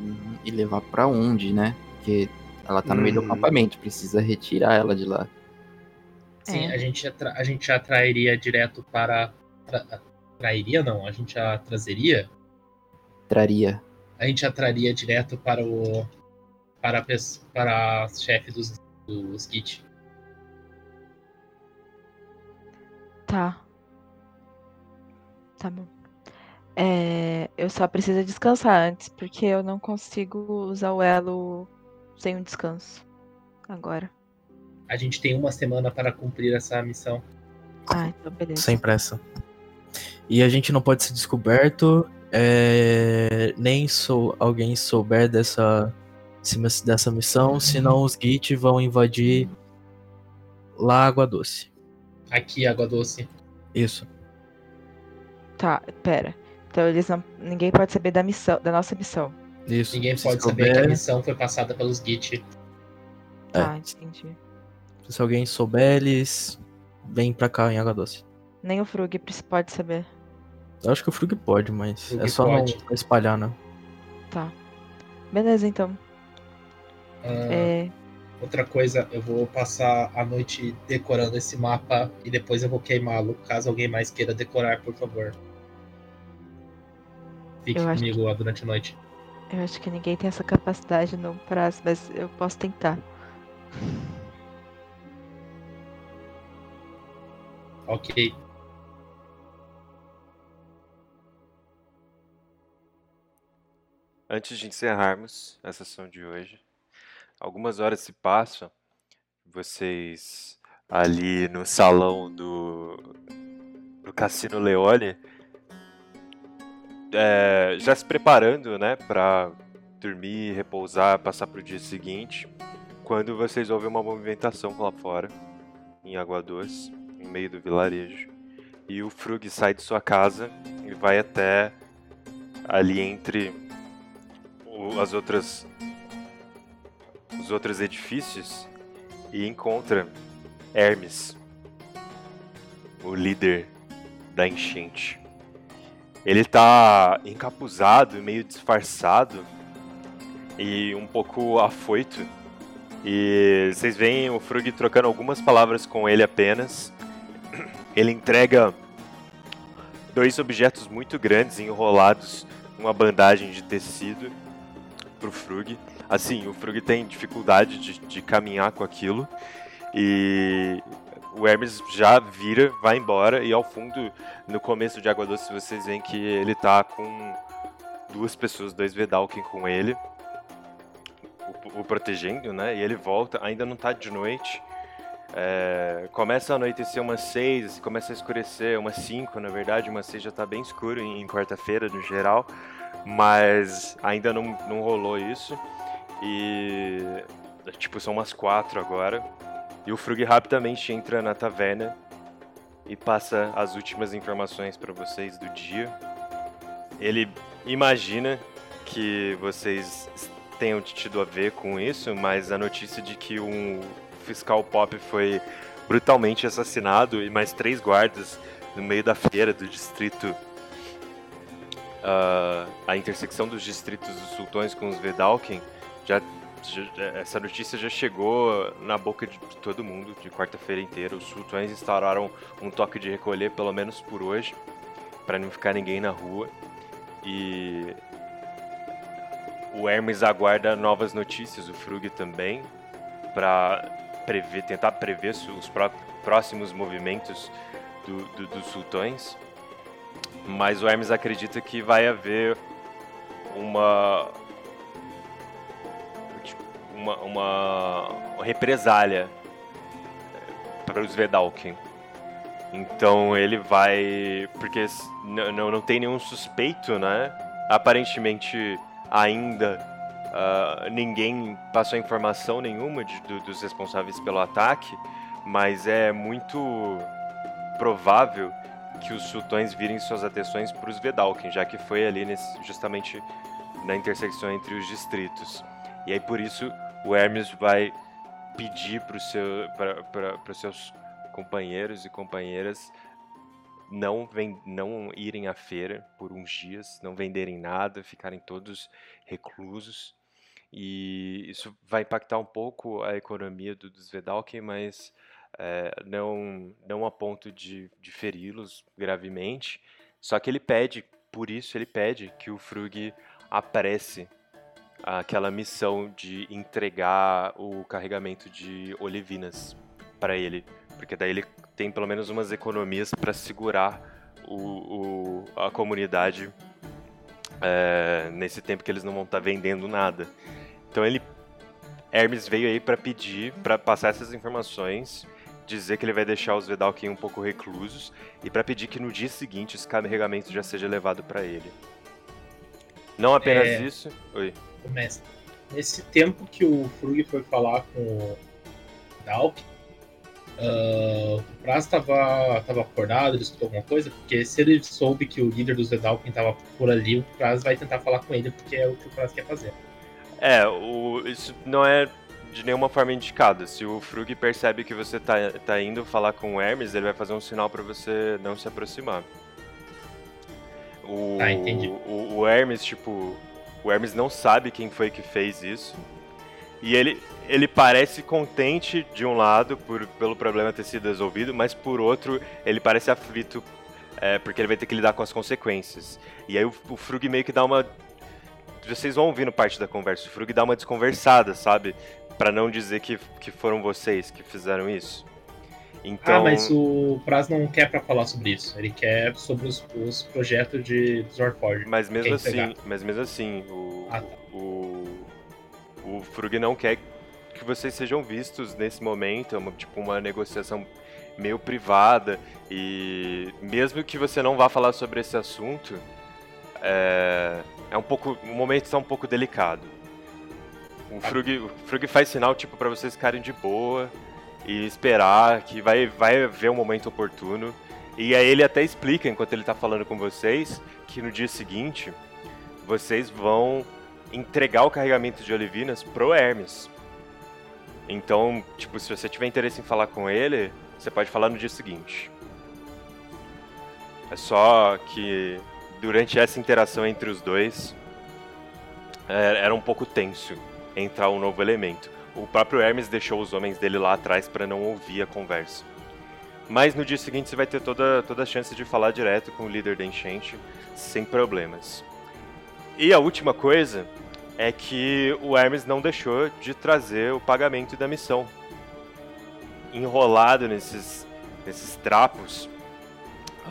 Uhum, E levar pra onde, né? Porque ela tá no meio do Uhum. acampamento, precisa retirar ela de lá. Sim, É. a, gente atra- a gente atrairia direto para. Tra trairia não, a gente a trazeria. Traria. A gente atraria direto para o. Para a, para a chefe dos, dos Git. Tá. Tá bom. É, eu só preciso descansar antes, porque eu não consigo usar o elo sem um descanso. Agora. A gente tem uma semana para cumprir essa missão. Ah, então beleza. Sem pressa. E a gente não pode ser descoberto, é, nem sou alguém souber dessa, dessa missão, senão os Git vão invadir lá Água Doce. Aqui, Água Doce. Isso. Tá, pera. Então eles não. Ninguém pode saber da missão, da nossa missão. Isso. Ninguém se pode saber que a souber- missão foi passada pelos Git. Tá, entendi. Se alguém souber, eles vêm pra cá em Água Doce. Nem o Frug pode saber. Eu acho que o Frug pode, mas Frug é só pode. não espalhar, né? Tá. Beleza, então. Ah, É, Outra coisa, eu vou passar a noite decorando esse mapa e depois eu vou queimá-lo, caso alguém mais queira decorar, por favor. Fique Eu acho comigo lá durante a noite. eu acho que ninguém tem essa capacidade no prazo, mas eu posso tentar. Ok. Antes de encerrarmos a sessão de hoje, algumas horas se passam, vocês ali no salão do, do Cassino Leone, é, já se preparando, né, para dormir, repousar, passar para o dia seguinte, quando vocês ouvem uma movimentação lá fora, em Água Doce, no meio do vilarejo, e o Frug sai de sua casa e vai até ali entre o- as outras os outros edifícios e encontra Hermes, o líder da enchente. Ele tá encapuzado, meio disfarçado e um pouco afoito. E vocês veem o Frug trocando algumas palavras com ele apenas. Ele entrega dois objetos muito grandes enrolados numa bandagem de tecido pro Frug. Assim, o Frug tem dificuldade de, de caminhar com aquilo. E o Hermes já vira, vai embora. E ao fundo, no começo de Água Doce, vocês veem que ele tá com duas pessoas, dois Vedalken com ele. O, o protegendo, né? E ele volta, ainda não tá de noite. É, começa a anoitecer umas seis, começa a escurecer umas cinco, na verdade, umas seis já tá bem escuro em, em quarta-feira no geral, mas ainda não, não rolou isso. E tipo, são umas quatro agora. E o Frug rapidamente entra na taverna e passa as últimas informações para vocês do dia. Ele imagina que vocês tenham tido a ver com isso, mas a notícia de que um fiscal pop foi brutalmente assassinado e mais três guardas no meio da feira do distrito. ah, a intersecção dos distritos dos sultões com os Vedalken, já- essa notícia já chegou na boca de todo mundo de quarta-feira inteira. Os sultões instauraram um toque de recolher, pelo menos por hoje, para não ficar ninguém na rua. E o Hermes aguarda novas notícias, o Frug também, para prever, tentar prever os pró- próximos movimentos do- do- dos sultões. Mas o Hermes acredita que vai haver uma uma, uma, represália para os Vedalken. Então ele vai. Porque não, não tem nenhum suspeito, né? Aparentemente ainda ah, ninguém passou informação nenhuma de- do- dos responsáveis pelo ataque, mas é muito provável que os sultões virem suas atenções para os Vedalken, já que foi ali nesse- justamente na intersecção entre os distritos. E aí por isso o Hermes vai pedir para seu, os seus companheiros e companheiras não, ven- não irem à feira por uns dias, não venderem nada, ficarem todos reclusos. E isso vai impactar um pouco a economia do, dos Vedalken, mas é, não, não a ponto de, de feri-los gravemente. Só que ele pede, por isso ele pede que o Frug apresse aquela missão de entregar o carregamento de olevinas para ele, porque daí ele tem pelo menos umas economias para segurar o, o- a comunidade é, nesse tempo que eles não vão estar vendendo nada. Então ele Hermes veio aí para pedir, para passar essas informações dizer que ele vai deixar os Vedalken um pouco reclusos e para pedir que no dia seguinte esse carregamento já seja levado para ele. Não apenas É. isso. Oi. Ô, mestre, nesse tempo que o Frug foi falar com o Dalk, ah, o Praz tava, tava acordado, ele escutou alguma coisa? Porque se ele soube que o líder dos Vedalken tava por ali, o Praz vai tentar falar com ele, porque é o que o Praz quer fazer. É, o, isso não é de nenhuma forma indicado. Se o Frug percebe que você tá, tá indo falar com o Hermes, ele vai fazer um sinal para você não se aproximar. O, Ah, entendi. O, o Hermes, tipo, o Hermes não sabe quem foi que fez isso. E ele, ele parece contente de um lado por, pelo problema ter sido resolvido, mas por outro, ele parece aflito é, porque ele vai ter que lidar com as consequências. E aí o, o Frug meio que dá uma vocês vão ouvindo parte da conversa. O Frug dá uma desconversada, sabe? Pra não dizer que, que foram vocês que fizeram isso. Então, Ah, mas o Praz não quer pra falar sobre isso. Ele quer sobre os, os projetos de Zorforge. mas mesmo assim, entregar. mas mesmo assim, o, Ah, tá. o, o Frug não quer que vocês sejam vistos nesse momento. É uma, tipo uma negociação meio privada e mesmo que você não vá falar sobre esse assunto, é, é um pouco, o momento está um pouco delicado. O Frug, o Frug faz sinal tipo para vocês ficarem de boa e esperar que vai vai haver um momento oportuno. E aí ele até explica enquanto ele tá falando com vocês que no dia seguinte vocês vão entregar o carregamento de Olivinas pro Hermes. Então, tipo, se você tiver interesse em falar com ele, você pode falar no dia seguinte. É só que durante essa interação entre os dois é, era um pouco tenso entrar um novo elemento. O próprio Hermes deixou os homens dele lá atrás para não ouvir a conversa. Mas no dia seguinte você vai ter toda, toda a chance de falar direto com o líder da enchente, sem problemas. E a última coisa é que o Hermes não deixou de trazer o pagamento da missão. Enrolado nesses, nesses trapos,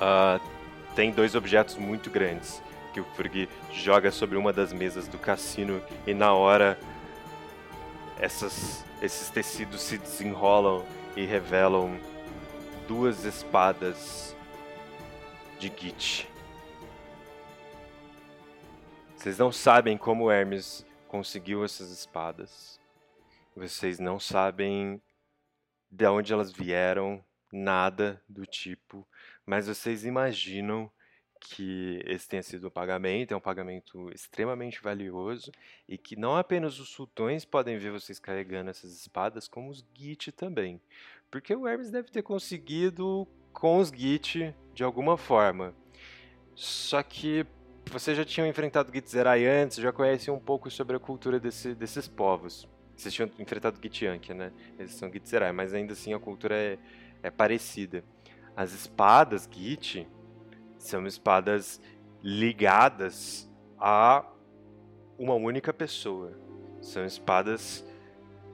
ah, tem dois objetos muito grandes que o Frug joga sobre uma das mesas do cassino e na hora essas, esses tecidos se desenrolam e revelam duas espadas de Git. Vocês não sabem como Hermes conseguiu essas espadas. Vocês não sabem de onde elas vieram, nada do tipo, mas vocês imaginam que esse tenha sido um pagamento, é um pagamento extremamente valioso e que não apenas os sultões podem ver vocês carregando essas espadas, como os Git também. Porque o Hermes deve ter conseguido com os Git de alguma forma. Só que vocês já tinham enfrentado Gitzerai antes, já conhecem um pouco sobre a cultura desse- desses povos. Vocês tinham enfrentado Gitianki, né? Eles são Gitzerai, mas ainda assim a cultura é, é parecida. As espadas Git são espadas ligadas a uma única pessoa. São espadas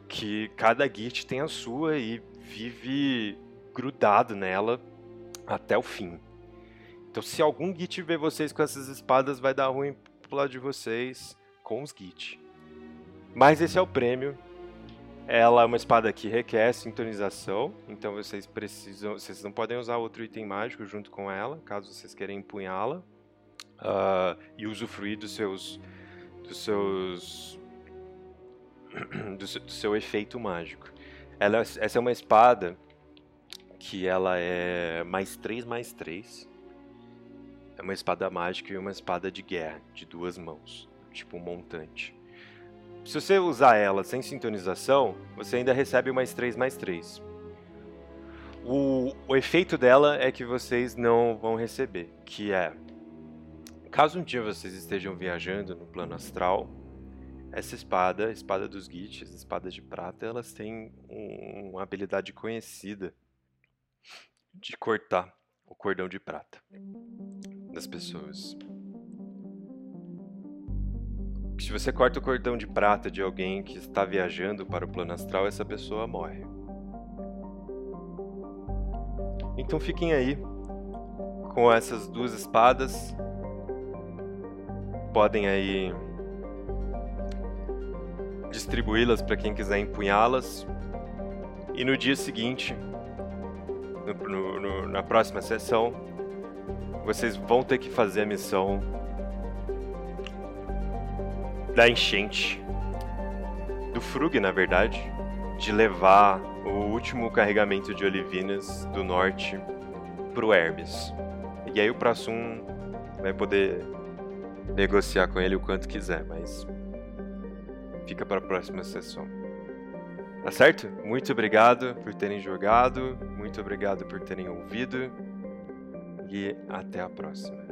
que cada Git tem a sua e vive grudado nela até o fim. Então, se algum Git ver vocês com essas espadas, vai dar ruim pro lado de vocês com os Git. Mas esse é o prêmio. Ela é uma espada que requer sintonização, então vocês precisam, vocês não podem usar outro item mágico junto com ela, caso vocês queiram empunhá-la ah, e usufruir dos seus, dos seus, [CLEARS THROAT] do seu, do seu efeito mágico. Ela, essa é uma espada que ela é mais 3 mais 3. É uma espada mágica e uma espada de guerra, de duas mãos, tipo um montante. Se você usar ela sem sintonização, você ainda recebe mais 3 mais 3. O, o efeito dela é que vocês não vão receber, que é caso um dia vocês estejam viajando no plano astral, essa espada, a espada dos Gits, as espadas de prata, elas têm um- uma habilidade conhecida de cortar o cordão de prata das pessoas. Se você corta o cordão de prata de alguém que está viajando para o plano astral, essa pessoa morre. Então fiquem aí com essas duas espadas. Podem aí distribuí-las para quem quiser empunhá-las. E no dia seguinte, no- no- na próxima sessão, vocês vão ter que fazer a missão da enchente do Frug, na verdade, de levar o último carregamento de olivinas do norte pro Hermes. E aí o Prassum vai poder negociar com ele o quanto quiser, mas fica para a próxima sessão. Tá certo? Muito obrigado por terem jogado, muito obrigado por terem ouvido e até a próxima.